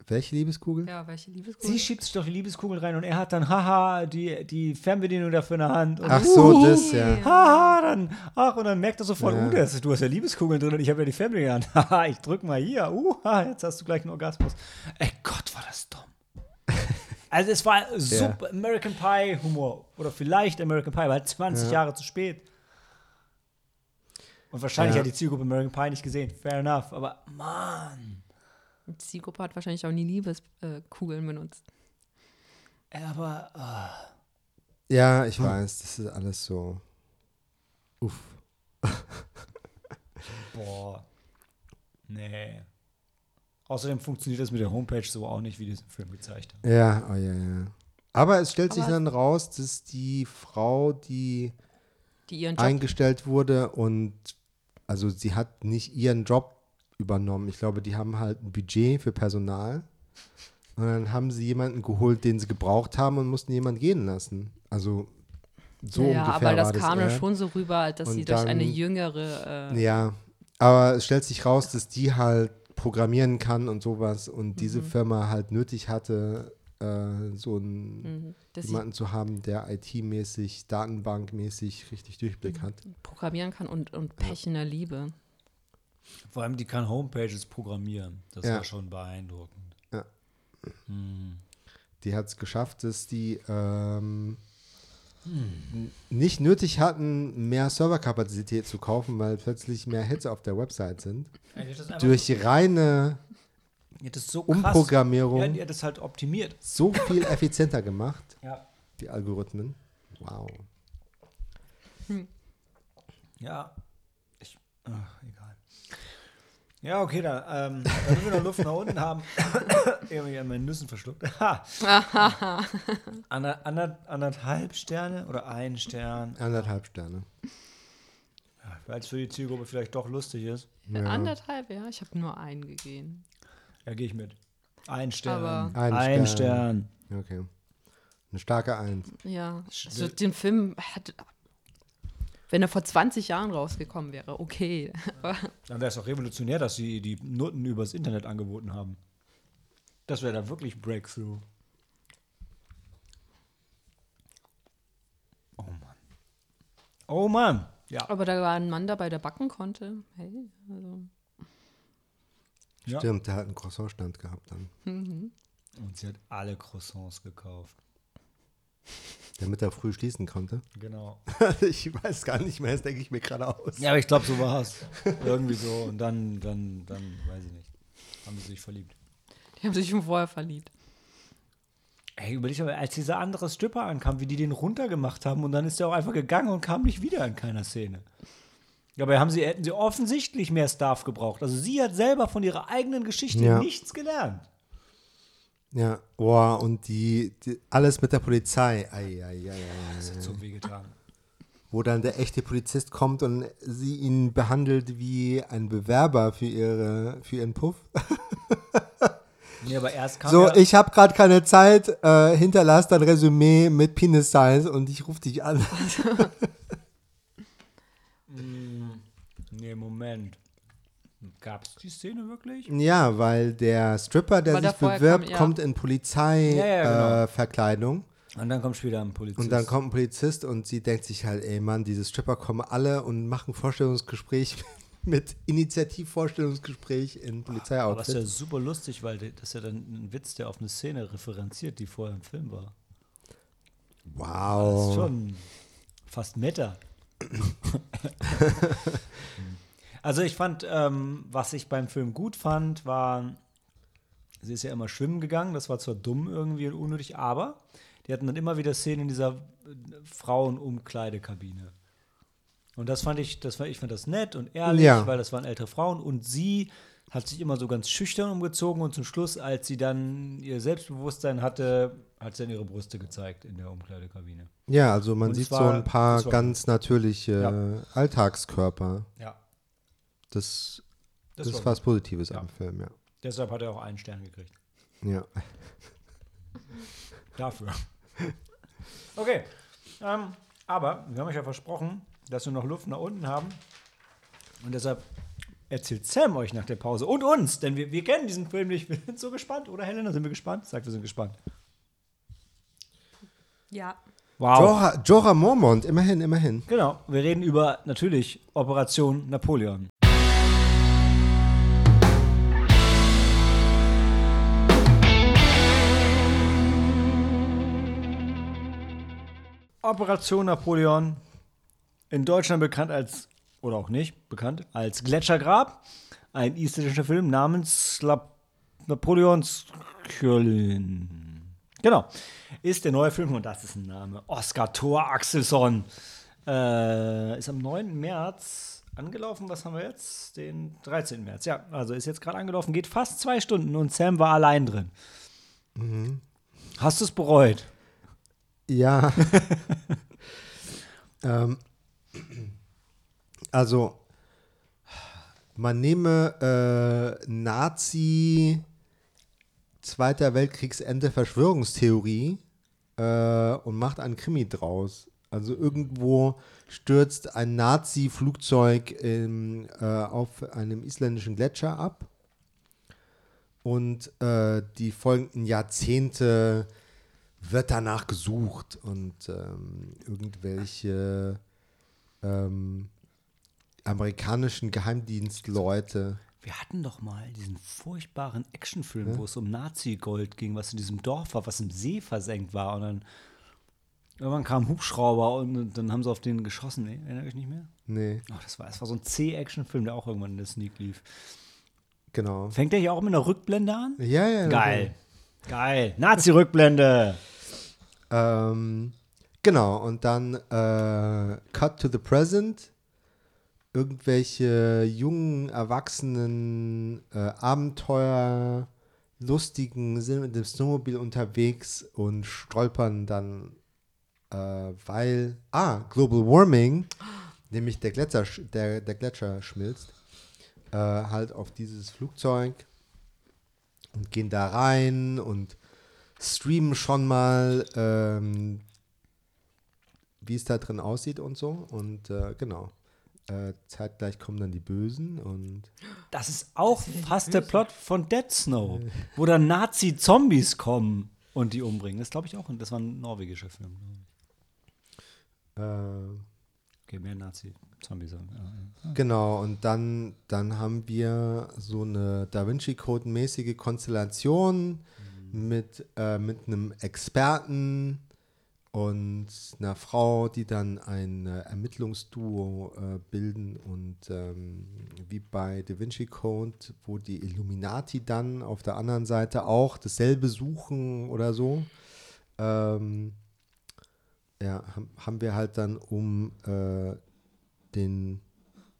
Speaker 2: Welche Liebeskugel?
Speaker 3: Ja, welche Liebeskugel?
Speaker 1: Sie schiebt sich doch die Liebeskugel rein und er hat dann, haha, die, die Fernbedienung dafür in der Hand. Und,
Speaker 2: Ach so, das, ja.
Speaker 1: Haha, dann, ach, und dann merkt er sofort,
Speaker 2: Ja.
Speaker 1: uh, das, du hast ja Liebeskugeln drin und ich habe ja die Fernbedienung in der Hand. Haha, ich drück mal hier, uh, ha, jetzt hast du gleich einen Orgasmus. Ey Gott, war das dumm. [LAUGHS] Also es war super American Pie Humor. Oder vielleicht American Pie, halt 20
Speaker 2: Ja.
Speaker 1: Jahre zu spät. Und wahrscheinlich
Speaker 2: Ja.
Speaker 1: hat die Zielgruppe American Pie nicht gesehen. Fair enough. Aber Mann.
Speaker 3: Die Zielgruppe hat wahrscheinlich auch nie Liebeskugeln benutzt.
Speaker 1: Aber ah.
Speaker 2: Ja, ich weiß, das ist alles so. Uff. [LAUGHS]
Speaker 1: boah. Nee. Außerdem funktioniert das mit der Homepage so auch nicht, wie das im Film gezeigt hat.
Speaker 2: Ja, oh ja, ja. Aber es stellt sich
Speaker 3: Aber-
Speaker 2: dann raus, dass die Frau, die
Speaker 3: Die ihren Job
Speaker 2: eingestellt wurde und also sie hat nicht ihren Job übernommen. Ich glaube, die haben halt ein Budget für Personal. Und dann haben sie jemanden geholt, den sie gebraucht haben und mussten jemanden gehen lassen. Also so
Speaker 3: ja,
Speaker 2: ungefähr
Speaker 3: aber das
Speaker 2: war
Speaker 3: kam
Speaker 2: das eher.
Speaker 3: schon so rüber, dass sie
Speaker 2: Und
Speaker 3: durch eine
Speaker 2: dann-
Speaker 3: jüngere. Äh,
Speaker 2: Ja, aber es stellt sich raus, dass die halt programmieren kann und sowas und diese
Speaker 3: Mhm.
Speaker 2: Firma halt nötig hatte, äh, so einen,
Speaker 3: mhm, sie
Speaker 2: jemanden zu haben, der IT-mäßig, Datenbankmäßig richtig Durchblick hat.
Speaker 3: programmieren kann und, und Pech in der Liebe.
Speaker 1: Vor allem, die kann Homepages programmieren. Das
Speaker 2: Ja.
Speaker 1: war schon beeindruckend.
Speaker 2: Ja.
Speaker 1: Hm.
Speaker 2: Die hat es geschafft, dass die ähm, n- nicht nötig hatten, mehr Serverkapazität zu kaufen, weil plötzlich mehr Hits auf der Website sind.
Speaker 1: Ja,
Speaker 2: Durch reine
Speaker 1: so krass,
Speaker 2: Umprogrammierung
Speaker 1: Ja, die hat das halt optimiert.
Speaker 2: so viel effizienter gemacht,
Speaker 1: Ja.
Speaker 2: die Algorithmen. Wow.
Speaker 1: Ja. Ich, ach, egal. Ja, okay, da, ähm, [LAUGHS] damit wir noch Luft nach unten haben, [COUGHS] irgendwie an meinen Nüssen verschluckt. [LAUGHS] [LAUGHS] Ander, ander, anderthalb Sterne oder ein Stern,
Speaker 2: Anderthalb Sterne.
Speaker 1: ja, weil es für die Zielgruppe vielleicht doch lustig ist.
Speaker 2: Ja.
Speaker 3: Anderthalb, ja. Ich habe nur einen gegeben.
Speaker 1: Ja, gehe ich mit. Ein Stern.
Speaker 3: Aber-
Speaker 2: Ein
Speaker 1: ein
Speaker 2: Stern.
Speaker 1: Stern.
Speaker 2: Okay. Eine starke Eins.
Speaker 3: Ja. Also den Film hat. Wenn er vor 20 Jahren rausgekommen wäre, okay. [LAUGHS]
Speaker 1: Dann wäre es auch revolutionär, dass sie die Noten übers Internet angeboten haben. Das wäre dann wirklich Breakthrough. Oh Mann. Oh Mann. Ja.
Speaker 3: Aber da war ein Mann dabei, der backen konnte. Hey, also.
Speaker 1: ja.
Speaker 2: Stimmt, der hat einen Croissant-Stand gehabt dann.
Speaker 1: Und sie hat alle Croissants gekauft.
Speaker 2: Damit er früh schließen konnte.
Speaker 1: Genau. [LAUGHS]
Speaker 2: ich weiß gar nicht mehr, das denke ich mir gerade aus.
Speaker 1: Ja, aber ich glaube, so war es. Irgendwie so. Und dann, dann, dann, weiß ich nicht. Haben sie sich verliebt.
Speaker 3: Die haben sich schon vorher verliebt.
Speaker 1: Ey, überleg mal, als dieser andere Stripper ankam, wie die den runtergemacht haben und dann ist er auch einfach gegangen und kam nicht wieder in keiner Szene. Dabei haben sie, hätten sie offensichtlich mehr Staff gebraucht. Also sie hat selber von ihrer eigenen Geschichte
Speaker 2: Ja.
Speaker 1: nichts gelernt.
Speaker 2: Ja, boah, und die, die alles mit der Polizei. Ei, ei, ei, ei,
Speaker 1: Das hat so wehgetan.
Speaker 2: Wo dann der echte Polizist kommt und sie ihn behandelt wie ein Bewerber für, ihre, für ihren Puff. [LAUGHS]
Speaker 1: Nee, aber erst kam
Speaker 2: So,
Speaker 1: ja,
Speaker 2: ich habe gerade keine Zeit, äh, hinterlass dein Resümee mit Penis Size und ich rufe dich an. [LAUGHS]
Speaker 1: Nee, Moment. Gab es die Szene wirklich?
Speaker 2: Ja, weil der Stripper, der
Speaker 3: Weil
Speaker 2: sich bewirbt,
Speaker 3: kam, ja.
Speaker 2: kommt in
Speaker 1: Ja, ja,
Speaker 2: Polizeiverkleidung.
Speaker 1: genau.
Speaker 2: äh.
Speaker 1: Und dann kommt später ein Polizist.
Speaker 2: Und dann kommt ein Polizist und sie denkt sich halt, ey Mann, diese Stripper kommen alle und machen Vorstellungsgespräch [LAUGHS] mit Initiativvorstellungsgespräch in
Speaker 1: Aber das ist ja super lustig, weil das ist ja dann ein Witz, der auf eine Szene referenziert, die vorher im Film war. Das ist
Speaker 2: Wow.
Speaker 1: schon fast Meta. [LAUGHS] [LAUGHS] also ich fand, ähm, was ich beim Film gut fand, war, sie ist ja immer schwimmen gegangen, das war zwar dumm irgendwie und unnötig, aber die hatten dann immer wieder Szenen in dieser äh, Frauenumkleidekabine. Und das fand ich, das war, ich fand das nett und ehrlich,
Speaker 2: Ja.
Speaker 1: weil das waren ältere Frauen und sie hat sich immer so ganz schüchtern umgezogen und zum Schluss, als sie dann ihr Selbstbewusstsein hatte, hat sie dann ihre Brüste gezeigt in der Umkleidekabine.
Speaker 2: Ja, also man
Speaker 1: Und
Speaker 2: sieht so
Speaker 1: war-
Speaker 2: ein paar ganz natürliche
Speaker 1: Ja.
Speaker 2: Alltagskörper.
Speaker 1: Ja,
Speaker 2: Das, das,
Speaker 1: das,
Speaker 2: ist
Speaker 1: war
Speaker 2: was Positives
Speaker 1: Ja.
Speaker 2: am Film, ja.
Speaker 1: Deshalb hat er auch einen Stern gekriegt.
Speaker 2: Ja. [LAUGHS]
Speaker 1: Dafür. Okay. Ähm, aber wir haben euch ja versprochen, dass wir noch Luft nach unten haben. Und deshalb erzählt Sam euch nach der Pause und uns, denn wir, wir kennen diesen Film nicht. Wir sind so gespannt, oder Helena? Sind wir gespannt? Sagt, wir sind gespannt.
Speaker 3: Ja.
Speaker 1: Wow.
Speaker 2: Jorah, Jorah Mormont, immerhin, immerhin.
Speaker 1: Genau. Wir reden über natürlich Operation Napoleon. Operation Napoleon, in Deutschland bekannt als, oder auch nicht bekannt, als Gletschergrab, ein isländischer Film namens La Napoleons Köln. Genau. Ist der neue Film, und das ist ein Name, Oscar Thor Axelsson. Äh, ist am 9. März angelaufen. Was haben wir jetzt? Den 13. März. Ja, also ist jetzt gerade angelaufen, geht fast zwei Stunden und Sam war allein drin. Hast du es bereut?
Speaker 2: Ja. [LAUGHS] [LAUGHS] ähm, also, man nehme äh, Nazi Zweiter Weltkriegsende Verschwörungstheorie äh, und macht einen Krimi draus. Also irgendwo stürzt ein Nazi-Flugzeug äh, auf einem isländischen Gletscher ab und äh, die folgenden Jahrzehnte wird danach gesucht und ähm, irgendwelche ähm, amerikanischen Geheimdienstleute.
Speaker 1: Wir hatten doch mal diesen furchtbaren Actionfilm, wo es um Nazi-Gold ging, was in diesem Dorf war, was im See versenkt war. Und dann irgendwann kam ein Hubschrauber und dann haben sie auf den geschossen. Nee, erinnert euch nicht mehr?
Speaker 2: Nee,
Speaker 1: Ach, das war, das war so ein C-Actionfilm, der auch irgendwann in der Sneak lief.
Speaker 2: genau.
Speaker 1: Fängt der hier auch mit einer Rückblende an?
Speaker 2: Ja, ja.
Speaker 1: Geil. Geil. Nazi-Rückblende.
Speaker 2: Ähm, genau, und dann äh, Cut to the Present. Irgendwelche jungen, erwachsenen äh, Abenteuer, lustigen sind mit dem Snowmobil unterwegs und stolpern dann, äh, weil, ah, Global Warming, nämlich der Gletscher, sch- der, der Gletscher schmilzt, äh, halt auf dieses Flugzeug und gehen da rein und streamen schon mal ähm, wie es da drin aussieht und so. Und äh, genau. Äh, zeitgleich kommen dann die Bösen und
Speaker 1: Das ist auch fast der Plot von Dead Snow, wo dann Nazi-Zombies kommen und die umbringen. Das glaube ich auch. Das war ein norwegischer Film.
Speaker 2: äh,
Speaker 1: Okay, mehr Nazi-Zombies. Ja.
Speaker 2: Genau, und dann, dann haben wir so eine Da Vinci Code-mäßige Konstellation mit, äh, mit einem Experten und einer Frau, die dann ein äh, Ermittlungsduo äh, bilden und ähm, wie bei Da Vinci Code, wo die Illuminati dann auf der anderen Seite auch dasselbe suchen oder so. Ähm, ja, haben, wir halt dann um äh, den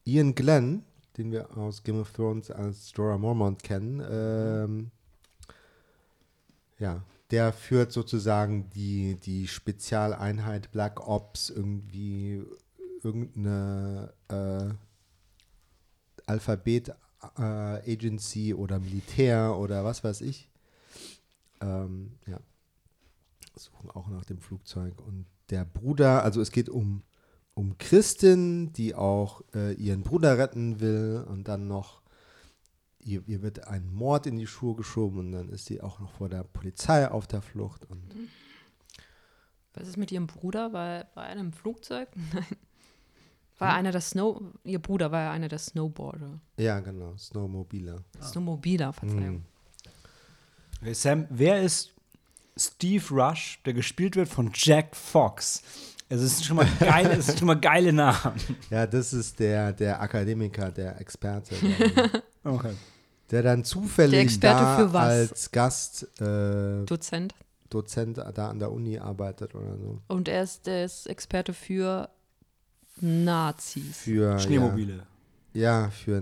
Speaker 2: Ian Glenn, den wir aus Game of Thrones als Jorah Mormont kennen, ähm, ja, der führt sozusagen die, die Spezialeinheit Black Ops irgendwie irgendeine äh, Alphabet äh, Agency oder Militär oder was weiß ich. Ähm, ja. Suchen auch nach dem Flugzeug. Und der Bruder, also es geht um, um Christin, die auch äh, ihren Bruder retten will und dann noch, ihr, ihr wird ein Mord in die Schuhe geschoben und dann ist sie auch noch vor der Polizei auf der Flucht. Und
Speaker 3: Was ist mit ihrem Bruder? War, war er im Flugzeug? [LAUGHS] Nein. War er einer der Snow. Ihr Bruder war ja einer der Snowboarder.
Speaker 2: ja, genau, Snowmobiler.
Speaker 3: Snowmobiler, Verzeihung.
Speaker 2: Mhm.
Speaker 1: Okay, Sam, wer ist Steve Rush, der gespielt wird von Jack Fox? Also es sind schon mal geile, es sind schon mal geile Namen. [LAUGHS]
Speaker 2: Ja, das ist der, der Akademiker, der Experte, [LAUGHS]
Speaker 1: Okay.
Speaker 2: Der dann zufällig
Speaker 3: Der
Speaker 2: da
Speaker 3: für was?
Speaker 2: als Gast äh,
Speaker 3: Dozent.
Speaker 2: Dozent da an der Uni arbeitet oder so.
Speaker 3: Und er ist, der ist Experte für Nazis.
Speaker 2: Für
Speaker 1: Schneemobile.
Speaker 2: Ja, ja für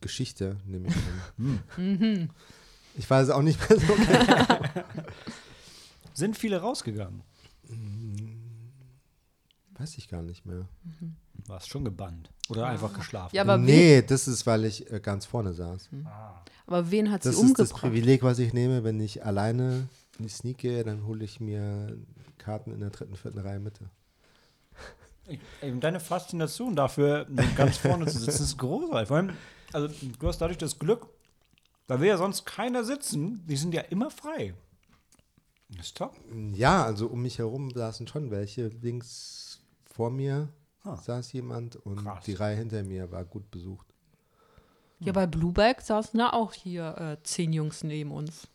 Speaker 2: Geschichte, nehme ich an. [LAUGHS]
Speaker 3: Mhm.
Speaker 2: Ich weiß auch nicht mehr so genau. [LAUGHS]
Speaker 1: Sind viele rausgegangen?
Speaker 2: Weiß ich gar nicht mehr.
Speaker 1: Warst schon gebannt. Oder einfach geschlafen.
Speaker 3: Ja, aber,
Speaker 2: nee, das ist, weil ich äh, ganz vorne saß.
Speaker 3: aber wen hat
Speaker 2: Das
Speaker 3: sie
Speaker 2: ist das
Speaker 3: umgebracht?
Speaker 2: Privileg, was ich nehme, wenn ich alleine in die Sneak gehe, dann hole ich mir Karten in der dritten, vierten Reihe Mitte.
Speaker 1: Ich, eben deine Faszination dafür, [LAUGHS] ganz vorne zu sitzen, ist großartig. Vor allem, also du hast dadurch das Glück, weil wir ja sonst keiner sitzen, die sind ja immer frei. Das ist top.
Speaker 2: Ja, also um mich herum saßen schon welche. Links vor mir
Speaker 1: Ah.
Speaker 2: saß jemand und
Speaker 1: Krass.
Speaker 2: die Reihe hinter mir war gut besucht.
Speaker 3: Ja, bei Blueback saßen da auch hier äh, zehn Jungs neben uns.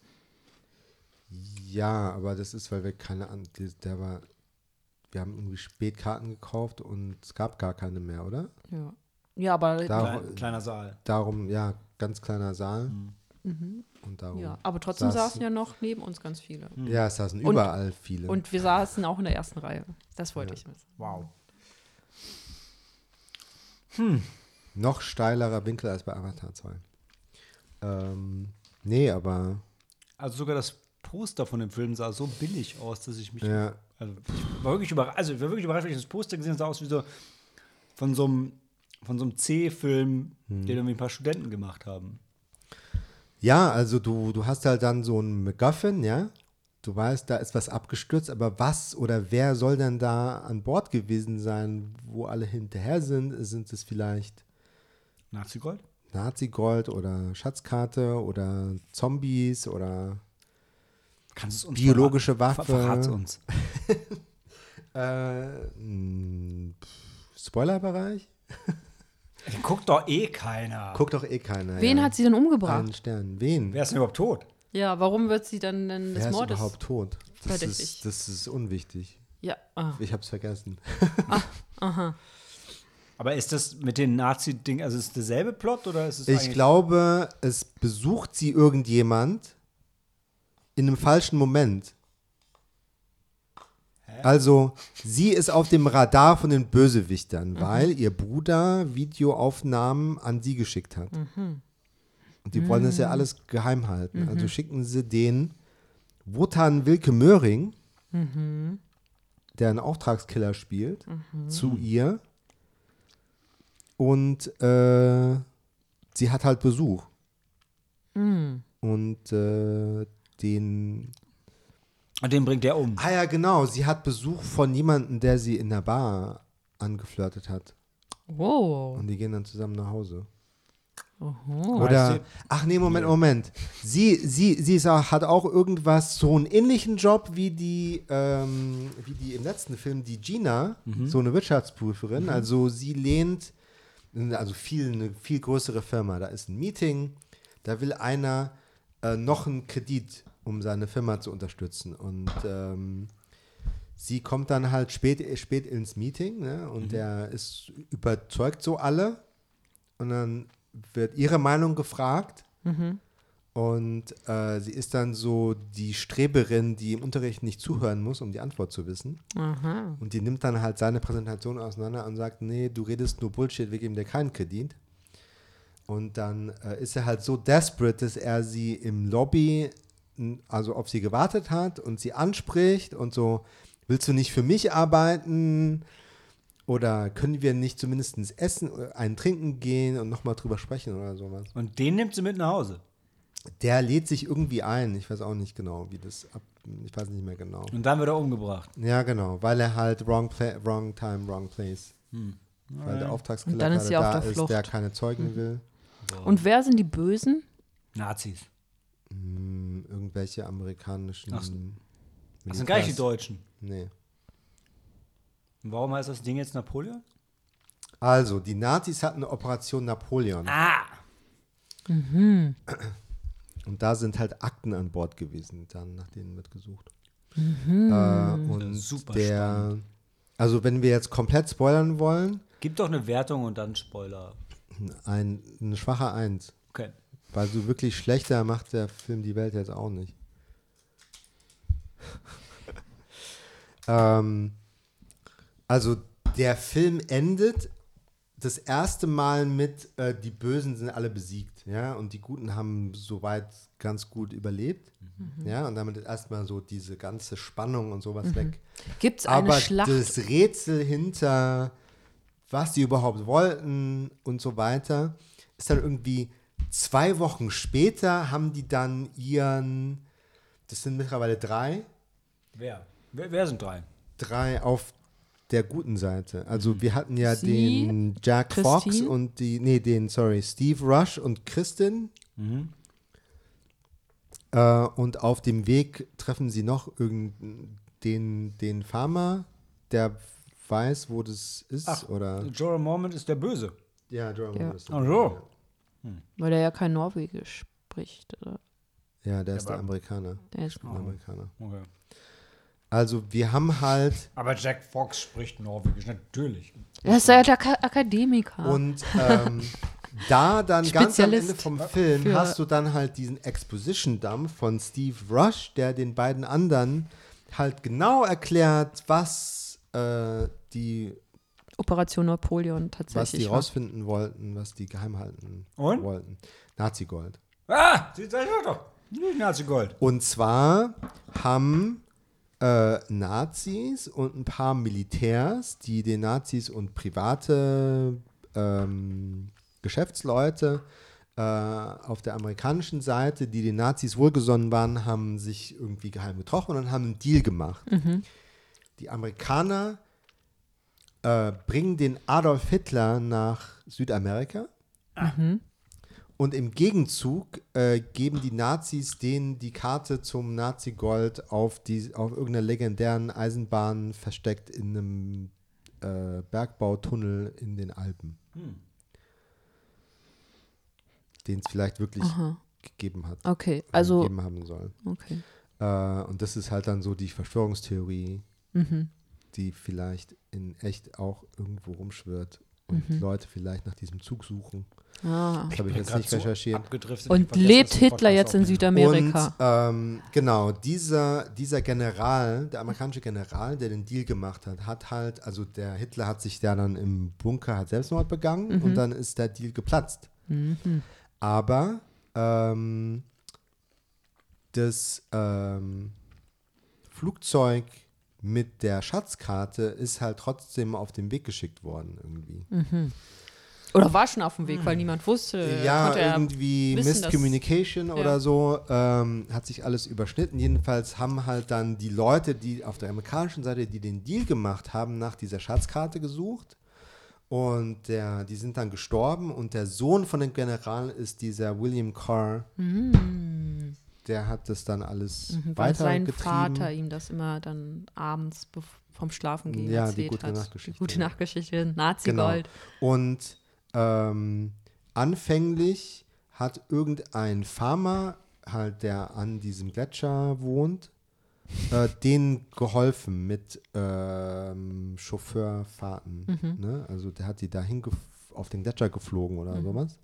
Speaker 2: Ja, aber das ist, weil wir keine an, die- der war, wir haben irgendwie Spätkarten gekauft und es gab gar keine mehr, oder?
Speaker 3: Ja, ja aber,
Speaker 2: Da-
Speaker 1: Klein, kleiner Saal.
Speaker 2: Darum, ja, ganz kleiner Saal. Und darum.
Speaker 3: Mhm. ja, aber trotzdem
Speaker 2: saßen-
Speaker 3: saßen ja noch neben uns ganz viele.
Speaker 2: Ja, es saßen
Speaker 3: Und-
Speaker 2: überall viele.
Speaker 3: Und wir saßen auch in der ersten Reihe. Das wollte ich wissen.
Speaker 1: Wow.
Speaker 2: Noch steilerer Winkel als bei Avatar 2. Ähm, nee, aber
Speaker 1: Also sogar das Poster von dem Film sah so billig aus, dass ich mich.
Speaker 2: ja,
Speaker 1: Also ich war wirklich überrascht. Also ich war wirklich überrascht, wenn ich das Poster gesehen habe, sah aus wie so von so einem, von so einem C-Film, den irgendwie ein paar Studenten gemacht haben.
Speaker 2: Ja, also du, du hast halt dann so einen MacGuffin, ja. Du weißt, da ist was abgestürzt, aber was oder wer soll denn da an Bord gewesen sein, wo alle hinterher sind? Sind es vielleicht
Speaker 1: Nazi-Gold?
Speaker 2: Nazi-Gold oder Schatzkarte oder Zombies oder
Speaker 1: Kannst du es uns
Speaker 2: biologische Waffe?
Speaker 1: uns. [LAUGHS]
Speaker 2: Äh, mh, pff, Spoilerbereich?
Speaker 1: Guckt doch eh keiner.
Speaker 2: Guckt doch eh keiner.
Speaker 3: Wen
Speaker 2: ja.
Speaker 3: hat sie denn umgebracht?
Speaker 2: Einen Stern. Wen?
Speaker 1: Wer ist denn überhaupt tot?
Speaker 3: Ja, warum wird sie dann denn des
Speaker 2: Wer ist
Speaker 3: Mordes?
Speaker 2: überhaupt tot? Das
Speaker 3: verdächtig?
Speaker 2: ist, das ist unwichtig.
Speaker 3: Ja, ah,
Speaker 2: Ich hab's vergessen. [LAUGHS]
Speaker 3: aha.
Speaker 1: Aber ist das mit den Nazi-Ding, also ist es derselbe Plot oder ist es
Speaker 2: Ich
Speaker 1: eigentlich-
Speaker 2: glaube, es besucht sie irgendjemand in einem falschen Moment. Also, sie ist auf dem Radar von den Bösewichtern, weil ihr Bruder Videoaufnahmen an sie geschickt hat. Und die wollen das ja alles geheim halten. Also schicken sie den Wotan Wilke Möhring, der einen Auftragskiller spielt, zu ihr. Und äh, sie hat halt Besuch. Und äh, den
Speaker 1: Und den bringt er um.
Speaker 2: Ah ja, genau. Sie hat Besuch von jemandem, der sie in der Bar angeflirtet hat.
Speaker 3: Wow.
Speaker 2: Und die gehen dann zusammen nach Hause.
Speaker 3: Oho.
Speaker 2: Oder,
Speaker 1: Weißt
Speaker 2: ach nee, Moment, Moment. Sie, sie, sie ist auch, hat auch irgendwas, so einen ähnlichen Job wie die, ähm, wie die im letzten Film, die Gina, so eine Wirtschaftsprüferin. Also sie lehnt, also viel, eine viel größere Firma. Da ist ein Meeting, da will einer äh, noch einen Kredit, um seine Firma zu unterstützen. Und ähm, sie kommt dann halt spät, spät ins Meeting ne? und der ist überzeugt so alle. Und dann wird ihre Meinung gefragt. Und äh, sie ist dann so die Streberin, die im Unterricht nicht zuhören muss, um die Antwort zu wissen.
Speaker 3: Aha.
Speaker 2: Und die nimmt dann halt seine Präsentation auseinander und sagt, nee, du redest nur Bullshit, wir geben dir keinen Kredit. Und dann äh, ist er halt so desperate, dass er sie im Lobby, also auf sie gewartet hat und sie anspricht und so, willst du nicht für mich arbeiten? Oder können wir nicht zumindest essen, einen trinken gehen und nochmal drüber sprechen oder sowas?
Speaker 1: Und den nimmt sie mit nach Hause.
Speaker 2: Der lädt sich irgendwie ein. Ich weiß auch nicht genau, wie das ab. Ich weiß nicht mehr genau.
Speaker 1: Und dann wird er umgebracht.
Speaker 2: Ja, genau, weil er halt wrong, pla wrong time, wrong place. Weil der Auftragskiller
Speaker 3: dann ist
Speaker 2: da
Speaker 3: der
Speaker 2: ist, der keine Zeugen will.
Speaker 3: Und wer sind die Bösen?
Speaker 1: Nazis.
Speaker 2: Hm, irgendwelche amerikanischen.
Speaker 1: Ach. Das sind gar nicht die Deutschen.
Speaker 2: Nee.
Speaker 1: Warum heißt das Ding jetzt Napoleon?
Speaker 2: Also, die Nazis hatten eine Operation Napoleon.
Speaker 1: Ah!
Speaker 2: Und da sind halt Akten an Bord gewesen, dann nach denen wird gesucht.
Speaker 3: Mhm.
Speaker 2: Äh, und
Speaker 1: Super
Speaker 2: der, also wenn wir jetzt komplett spoilern wollen,
Speaker 1: Gib doch eine Wertung und dann Spoiler.
Speaker 2: ein, eine schwache Eins.
Speaker 1: Okay.
Speaker 2: Weil so wirklich schlechter macht der Film die Welt jetzt auch nicht. [LAUGHS] ähm, also der Film endet das erste Mal mit, äh, die Bösen sind alle besiegt, ja, und die Guten haben soweit ganz gut überlebt, ja, und damit ist erstmal so diese ganze Spannung und sowas weg.
Speaker 3: Gibt es eine
Speaker 2: Aber
Speaker 3: Schlacht?
Speaker 2: das Rätsel hinter, was sie überhaupt wollten und so weiter, ist dann irgendwie zwei Wochen später haben die dann ihren, das sind mittlerweile drei,
Speaker 1: Wer? Wer, wer sind drei?
Speaker 2: drei auf der guten Seite. Also wir hatten ja
Speaker 3: Sie,
Speaker 2: den Jack Fox
Speaker 3: Christine?
Speaker 2: und die, nee, den, sorry, Steve Rush und Kristin. Äh, und auf dem Weg treffen sie noch irgendeinen den, den Farmer, der weiß, wo das ist,
Speaker 1: Ach,
Speaker 2: oder?
Speaker 1: Jorah Mormont ist der Böse.
Speaker 2: Ja, Jorah
Speaker 3: Ja.
Speaker 2: Mormont ist
Speaker 1: Ach so.
Speaker 3: Weil er ja kein Norwegisch spricht. Oder?
Speaker 2: Ja, der ist der Amerikaner.
Speaker 3: Der ist,
Speaker 2: Der Amerikaner.
Speaker 1: Okay.
Speaker 2: Also wir haben halt
Speaker 1: Aber Jack Fox spricht Norwegisch, natürlich.
Speaker 3: er ist ja der Ka Akademiker.
Speaker 2: Und ähm, [LAUGHS] da dann ganz am Ende vom Film hast du dann halt diesen Exposition-Dump von Steve Rush, der den beiden anderen halt genau erklärt, was äh, die,
Speaker 3: Operation Napoleon
Speaker 2: was
Speaker 3: tatsächlich.
Speaker 2: die
Speaker 3: war.
Speaker 2: rausfinden wollten, was die geheim halten
Speaker 1: Und?
Speaker 2: wollten. Nazi-Gold.
Speaker 1: Ah, sagt doch. Nicht Nazi Gold.
Speaker 2: Und zwar haben äh, Nazis und ein paar Militärs, die den Nazis und private ähm, Geschäftsleute äh, auf der amerikanischen Seite, die den Nazis wohlgesonnen waren, haben sich irgendwie geheim getroffen und dann haben einen Deal gemacht. Die Amerikaner äh, bringen den Adolf Hitler nach Südamerika. Und im Gegenzug äh, geben die Nazis denen die Karte zum Nazi-Gold auf, die, auf irgendeiner legendären Eisenbahn versteckt in einem äh, Bergbautunnel in den Alpen. Den es vielleicht wirklich gegeben hat.
Speaker 3: Okay, also,
Speaker 2: gegeben haben soll.
Speaker 3: okay.
Speaker 2: Äh, und das ist halt dann so die Verschwörungstheorie,
Speaker 3: Mhm.
Speaker 2: die vielleicht in echt auch irgendwo rumschwirrt und Leute vielleicht nach diesem Zug suchen.
Speaker 3: Ah.
Speaker 2: Das habe ich jetzt
Speaker 1: Grad
Speaker 2: nicht
Speaker 1: so
Speaker 2: recherchiert.
Speaker 1: ich
Speaker 3: Und lebt Hitler jetzt in. Südamerika?
Speaker 2: Und ähm, genau, dieser, dieser General, der amerikanische General, der den Deal gemacht hat, hat halt, also der Hitler hat sich da dann im Bunker hat Selbstmord begangen und dann ist der Deal geplatzt. Aber ähm, das ähm, Flugzeug mit der Schatzkarte ist halt trotzdem auf den Weg geschickt worden irgendwie.
Speaker 3: Oder war schon auf dem Weg, weil niemand wusste.
Speaker 2: ja, irgendwie
Speaker 3: wissen,
Speaker 2: Miscommunication oder so, ähm, hat sich alles überschnitten. Jedenfalls haben halt dann die Leute, die auf der amerikanischen Seite, die den Deal gemacht haben, nach dieser Schatzkarte gesucht. Und der, die sind dann gestorben und der Sohn von dem General ist dieser William Carr. Der hat das dann alles
Speaker 3: Mhm, weil sein. Vater ihm das immer dann abends vom Schlafen gehen
Speaker 2: Ja, die
Speaker 3: erzählt
Speaker 2: gute
Speaker 3: hat.
Speaker 2: Nachtgeschichte,
Speaker 3: Die gute
Speaker 2: ja.
Speaker 3: Nachtgeschichte, Nazi-Gold.
Speaker 2: Genau. Und ähm, anfänglich hat irgendein Farmer, halt, der an diesem Gletscher wohnt, äh, denen geholfen mit ähm, Chauffeurfahrten.
Speaker 3: Mhm.
Speaker 2: Ne? Also der hat die dahin auf den Gletscher geflogen
Speaker 3: Mhm.
Speaker 2: oder sowas.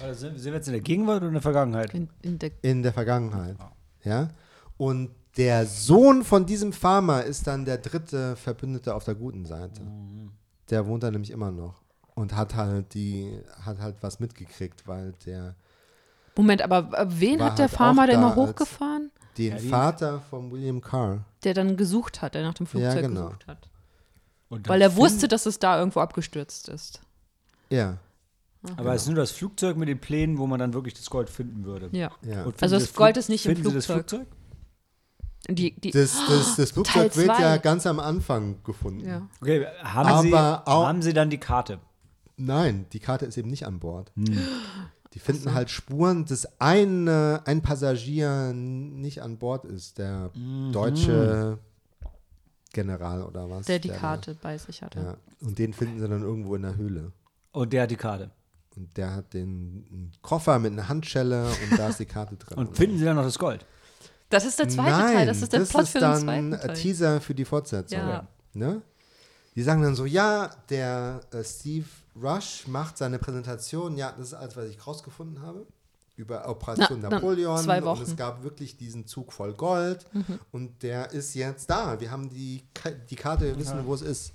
Speaker 1: Also sind, sind wir jetzt in der Gegenwart oder in der Vergangenheit?
Speaker 3: In, in der,
Speaker 2: In der Vergangenheit. Ja. Und der Sohn von diesem Farmer ist dann der dritte Verbündete auf der guten Seite. Der wohnt da nämlich immer noch. Und hat halt die, hat halt was mitgekriegt, weil der
Speaker 3: Moment, aber wen hat der
Speaker 2: halt
Speaker 3: Farmer
Speaker 2: da
Speaker 3: immer hochgefahren?
Speaker 2: den
Speaker 1: Ja,
Speaker 2: Vater von William Carr.
Speaker 3: Der dann gesucht hat, der nach dem Flugzeug
Speaker 2: genau.
Speaker 3: gesucht hat.
Speaker 1: Und
Speaker 3: Weil er wusste, dass es da irgendwo abgestürzt ist.
Speaker 2: Ja,
Speaker 1: Aber es ist nur das Flugzeug mit den Plänen, wo man dann wirklich das Gold finden würde.
Speaker 3: Ja.
Speaker 2: ja.
Speaker 3: Also das
Speaker 1: Flug-
Speaker 3: Gold ist nicht im
Speaker 1: finden Sie das
Speaker 3: Flugzeug.
Speaker 1: Flugzeug?
Speaker 3: Die, die,
Speaker 2: Das, das, das Flugzeug wird ja ganz am Anfang gefunden.
Speaker 3: ja.
Speaker 1: Okay, haben,
Speaker 2: Aber
Speaker 1: Sie,
Speaker 2: auch-
Speaker 1: haben Sie dann die Karte?
Speaker 2: Nein, die Karte ist eben nicht an Bord.
Speaker 1: Hm.
Speaker 2: Die finden halt Spuren, dass ein, ein Passagier nicht an Bord ist, der
Speaker 1: Mhm.
Speaker 2: deutsche General oder was.
Speaker 3: Der die
Speaker 2: da-
Speaker 3: Karte bei sich hatte.
Speaker 2: Ja. Und den finden sie dann irgendwo in der Höhle.
Speaker 1: Und der hat die Karte.
Speaker 2: Und der hat den einen Koffer mit einer Handschelle und da ist die Karte drin.
Speaker 1: Und finden Sie dann noch das Gold?
Speaker 3: Das ist der zweite
Speaker 2: Nein,
Speaker 3: Teil, das ist der
Speaker 2: das
Speaker 3: Plot
Speaker 2: ist
Speaker 3: für den
Speaker 2: dann
Speaker 3: zweiten
Speaker 2: ein
Speaker 3: Teil.
Speaker 2: Teaser für die Fortsetzung.
Speaker 3: Ja.
Speaker 2: Ne? Die sagen dann so, ja, der äh, Steve Rush macht seine Präsentation, ja, das ist alles, was ich rausgefunden habe über Operation
Speaker 3: Na, na,
Speaker 2: Napoleon
Speaker 3: zwei
Speaker 2: und
Speaker 3: Wochen.
Speaker 2: es gab wirklich diesen Zug voll Gold
Speaker 3: Mhm.
Speaker 2: und der ist jetzt da. Wir haben die, die Karte, wir wissen, wo es ist.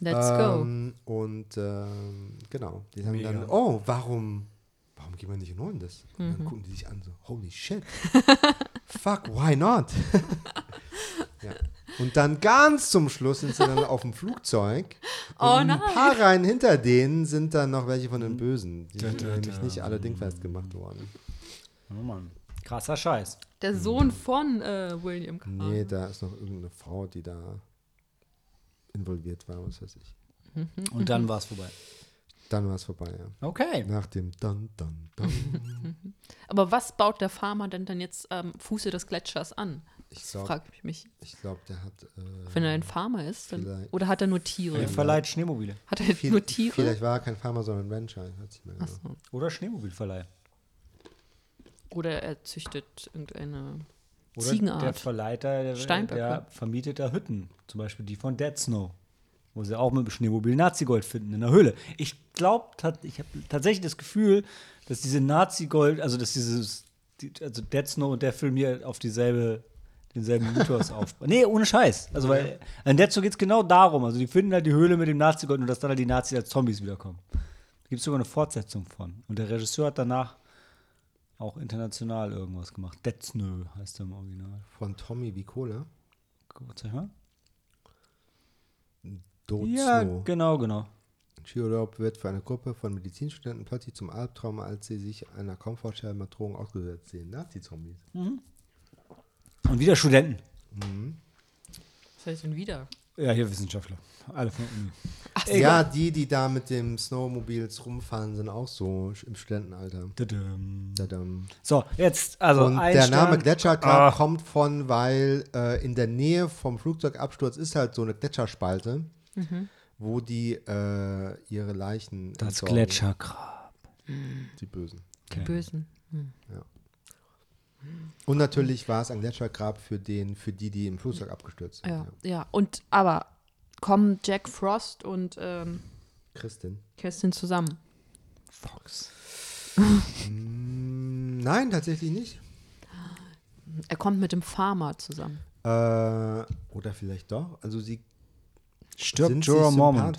Speaker 3: Let's go.
Speaker 2: Ähm, und ähm, genau, die sagen
Speaker 1: Mega.
Speaker 2: dann, oh, warum, warum gehen wir nicht in Hollandes? Und
Speaker 3: Mhm.
Speaker 2: dann gucken die sich an, so, holy shit. [LAUGHS] Fuck, why not? [LAUGHS] ja. Und dann ganz zum Schluss sind sie dann auf dem Flugzeug. Und
Speaker 3: Oh
Speaker 2: ein
Speaker 3: nein.
Speaker 2: paar Reihen hinter denen sind dann noch welche von den Bösen. Die sind nämlich nicht alle dingfest gemacht worden.
Speaker 1: Oh Mann. Krasser Scheiß.
Speaker 3: Der Sohn von äh, William Carr.
Speaker 2: Nee, da ist noch irgendeine Frau, die da involviert war, was weiß ich.
Speaker 1: Und dann war es vorbei.
Speaker 2: Dann war es vorbei, ja.
Speaker 1: Okay.
Speaker 2: Nach dem Dun, Dun, Dun. [LAUGHS]
Speaker 3: Aber was baut der Farmer denn dann jetzt am Fuße des Gletschers an?
Speaker 2: Ich
Speaker 3: Das
Speaker 2: glaube,
Speaker 3: frage ich mich.
Speaker 2: ich glaub, der hat. Äh,
Speaker 3: Wenn er ein Farmer ist, dann, oder hat er nur Tiere?
Speaker 1: Er verleiht Schneemobile.
Speaker 3: Hat er
Speaker 2: viel,
Speaker 3: nur Tiere?
Speaker 2: Vielleicht war er kein Farmer, sondern Rancher. Genau.
Speaker 3: Achso.
Speaker 1: Oder Schneemobilverleih.
Speaker 3: Oder er züchtet irgendeine
Speaker 1: Oder der
Speaker 3: Ziegenart.
Speaker 1: Verleiter, der, der vermietet da Hütten. Zum Beispiel die von Dead Snow. Wo sie auch mit dem Schneemobil Nazi-Gold finden in der Höhle. Ich glaube, ich habe tatsächlich das Gefühl, dass diese Nazi-Gold, also dass dieses, die, also Dead Snow und der Film hier auf dieselbe, denselben Mythos [LAUGHS] aufbauen. Nee, ohne Scheiß. Also, weil in Dead Snow geht es genau darum. Also, die finden halt die Höhle mit dem Nazi-Gold und dass dann halt die Nazis als Zombies wiederkommen. Da gibt es sogar eine Fortsetzung von. Und der Regisseur hat danach auch international irgendwas gemacht. Dead Snow heißt er im Original.
Speaker 2: Von Tommy Vicola.
Speaker 1: Guck, zeig mal.
Speaker 2: Dot
Speaker 1: Ja, genau, genau.
Speaker 2: Chiurop wird für eine Gruppe von Medizinstudenten plötzlich zum Albtraum, als sie sich einer kaum vorstellbaren Drohung ausgesetzt sehen. Nazi-Zombies.
Speaker 1: Und wieder Studenten.
Speaker 3: Was heißt denn wieder?
Speaker 1: Ja, hier Wissenschaftler. Alle von Uni.
Speaker 2: Ja, die, die da mit dem Snowmobils rumfahren, sind auch so im Studentenalter.
Speaker 1: Tadam.
Speaker 2: Tadam.
Speaker 1: So, jetzt, also
Speaker 2: Und
Speaker 1: ein
Speaker 2: der Name
Speaker 1: Stern.
Speaker 2: Gletschergrab
Speaker 1: Ah.
Speaker 2: kommt von, weil äh, in der Nähe vom Flugzeugabsturz ist halt so eine Gletscherspalte, wo die äh, ihre Leichen
Speaker 1: Das
Speaker 2: entsorgen.
Speaker 1: Gletschergrab.
Speaker 2: Die Bösen.
Speaker 3: Die Bösen.
Speaker 2: Und natürlich war es ein Gletschergrab für den, für die, die im Flugzeug abgestürzt sind.
Speaker 3: Ja, ja. Und aber kommen Jack Frost und ähm,
Speaker 2: Christin.
Speaker 3: Kerstin zusammen?
Speaker 1: Fox.
Speaker 2: Mm, Nein, tatsächlich nicht.
Speaker 3: Er kommt mit dem Farmer zusammen.
Speaker 2: Äh, oder vielleicht doch. Also sie
Speaker 1: Stirbt
Speaker 2: sind
Speaker 1: Jorah Mormont.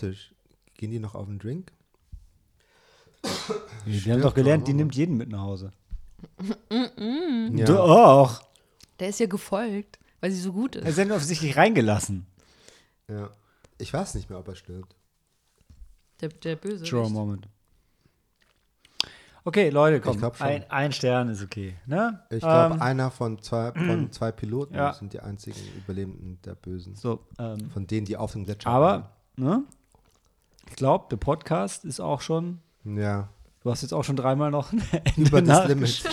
Speaker 2: Gehen die noch auf den Drink?
Speaker 1: Die haben
Speaker 2: Stirbt
Speaker 1: doch gelernt, die nimmt jeden mit nach Hause.
Speaker 2: Ja.
Speaker 1: Doch.
Speaker 3: Der ist ja gefolgt, weil sie so gut
Speaker 1: Er
Speaker 3: ist.
Speaker 1: ist ja offensichtlich reingelassen.
Speaker 2: ja. Ich weiß nicht mehr, ob er stirbt.
Speaker 3: Der, der Böse.
Speaker 1: Jorah Mormont. Okay, Leute, komm, ein, ein Stern ist okay. Ne?
Speaker 2: Ich glaube,
Speaker 1: Ähm,
Speaker 2: einer von zwei, von [CLEARS THROAT] zwei Piloten
Speaker 1: Ja.
Speaker 2: sind die einzigen Überlebenden der Bösen.
Speaker 1: so, ähm,
Speaker 2: Von denen, die auf dem Gletscher
Speaker 1: aber, ne? Ich glaube, der Podcast ist auch schon.
Speaker 2: Ja.
Speaker 1: Du hast jetzt auch schon dreimal noch [LAUGHS] ein Ende
Speaker 2: Über das Limit.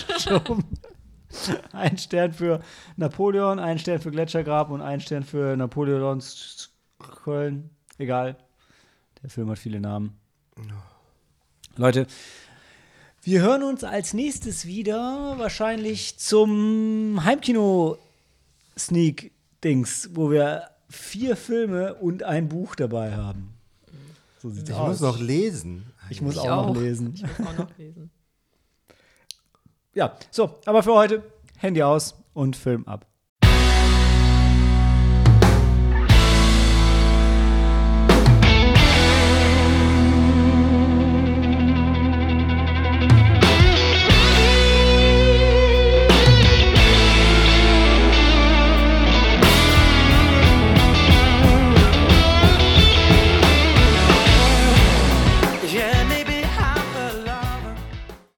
Speaker 2: [LAUGHS]
Speaker 1: Ein Stern für Napoleon, ein Stern für Gletschergrab und ein Stern für Napoleons Köln. Egal. Der Film hat viele Namen. Leute, wir hören uns als nächstes wieder wahrscheinlich zum Heimkino-Sneak-Dings, wo wir vier Filme und ein Buch dabei haben. So sieht's
Speaker 2: Ich
Speaker 1: aus.
Speaker 2: muss noch lesen.
Speaker 1: ich muss
Speaker 3: Ich
Speaker 1: auch,
Speaker 3: auch.
Speaker 1: noch lesen.
Speaker 3: Ich muss auch noch lesen. [LAUGHS]
Speaker 1: Ja, so, aber für heute Handy aus und Film ab.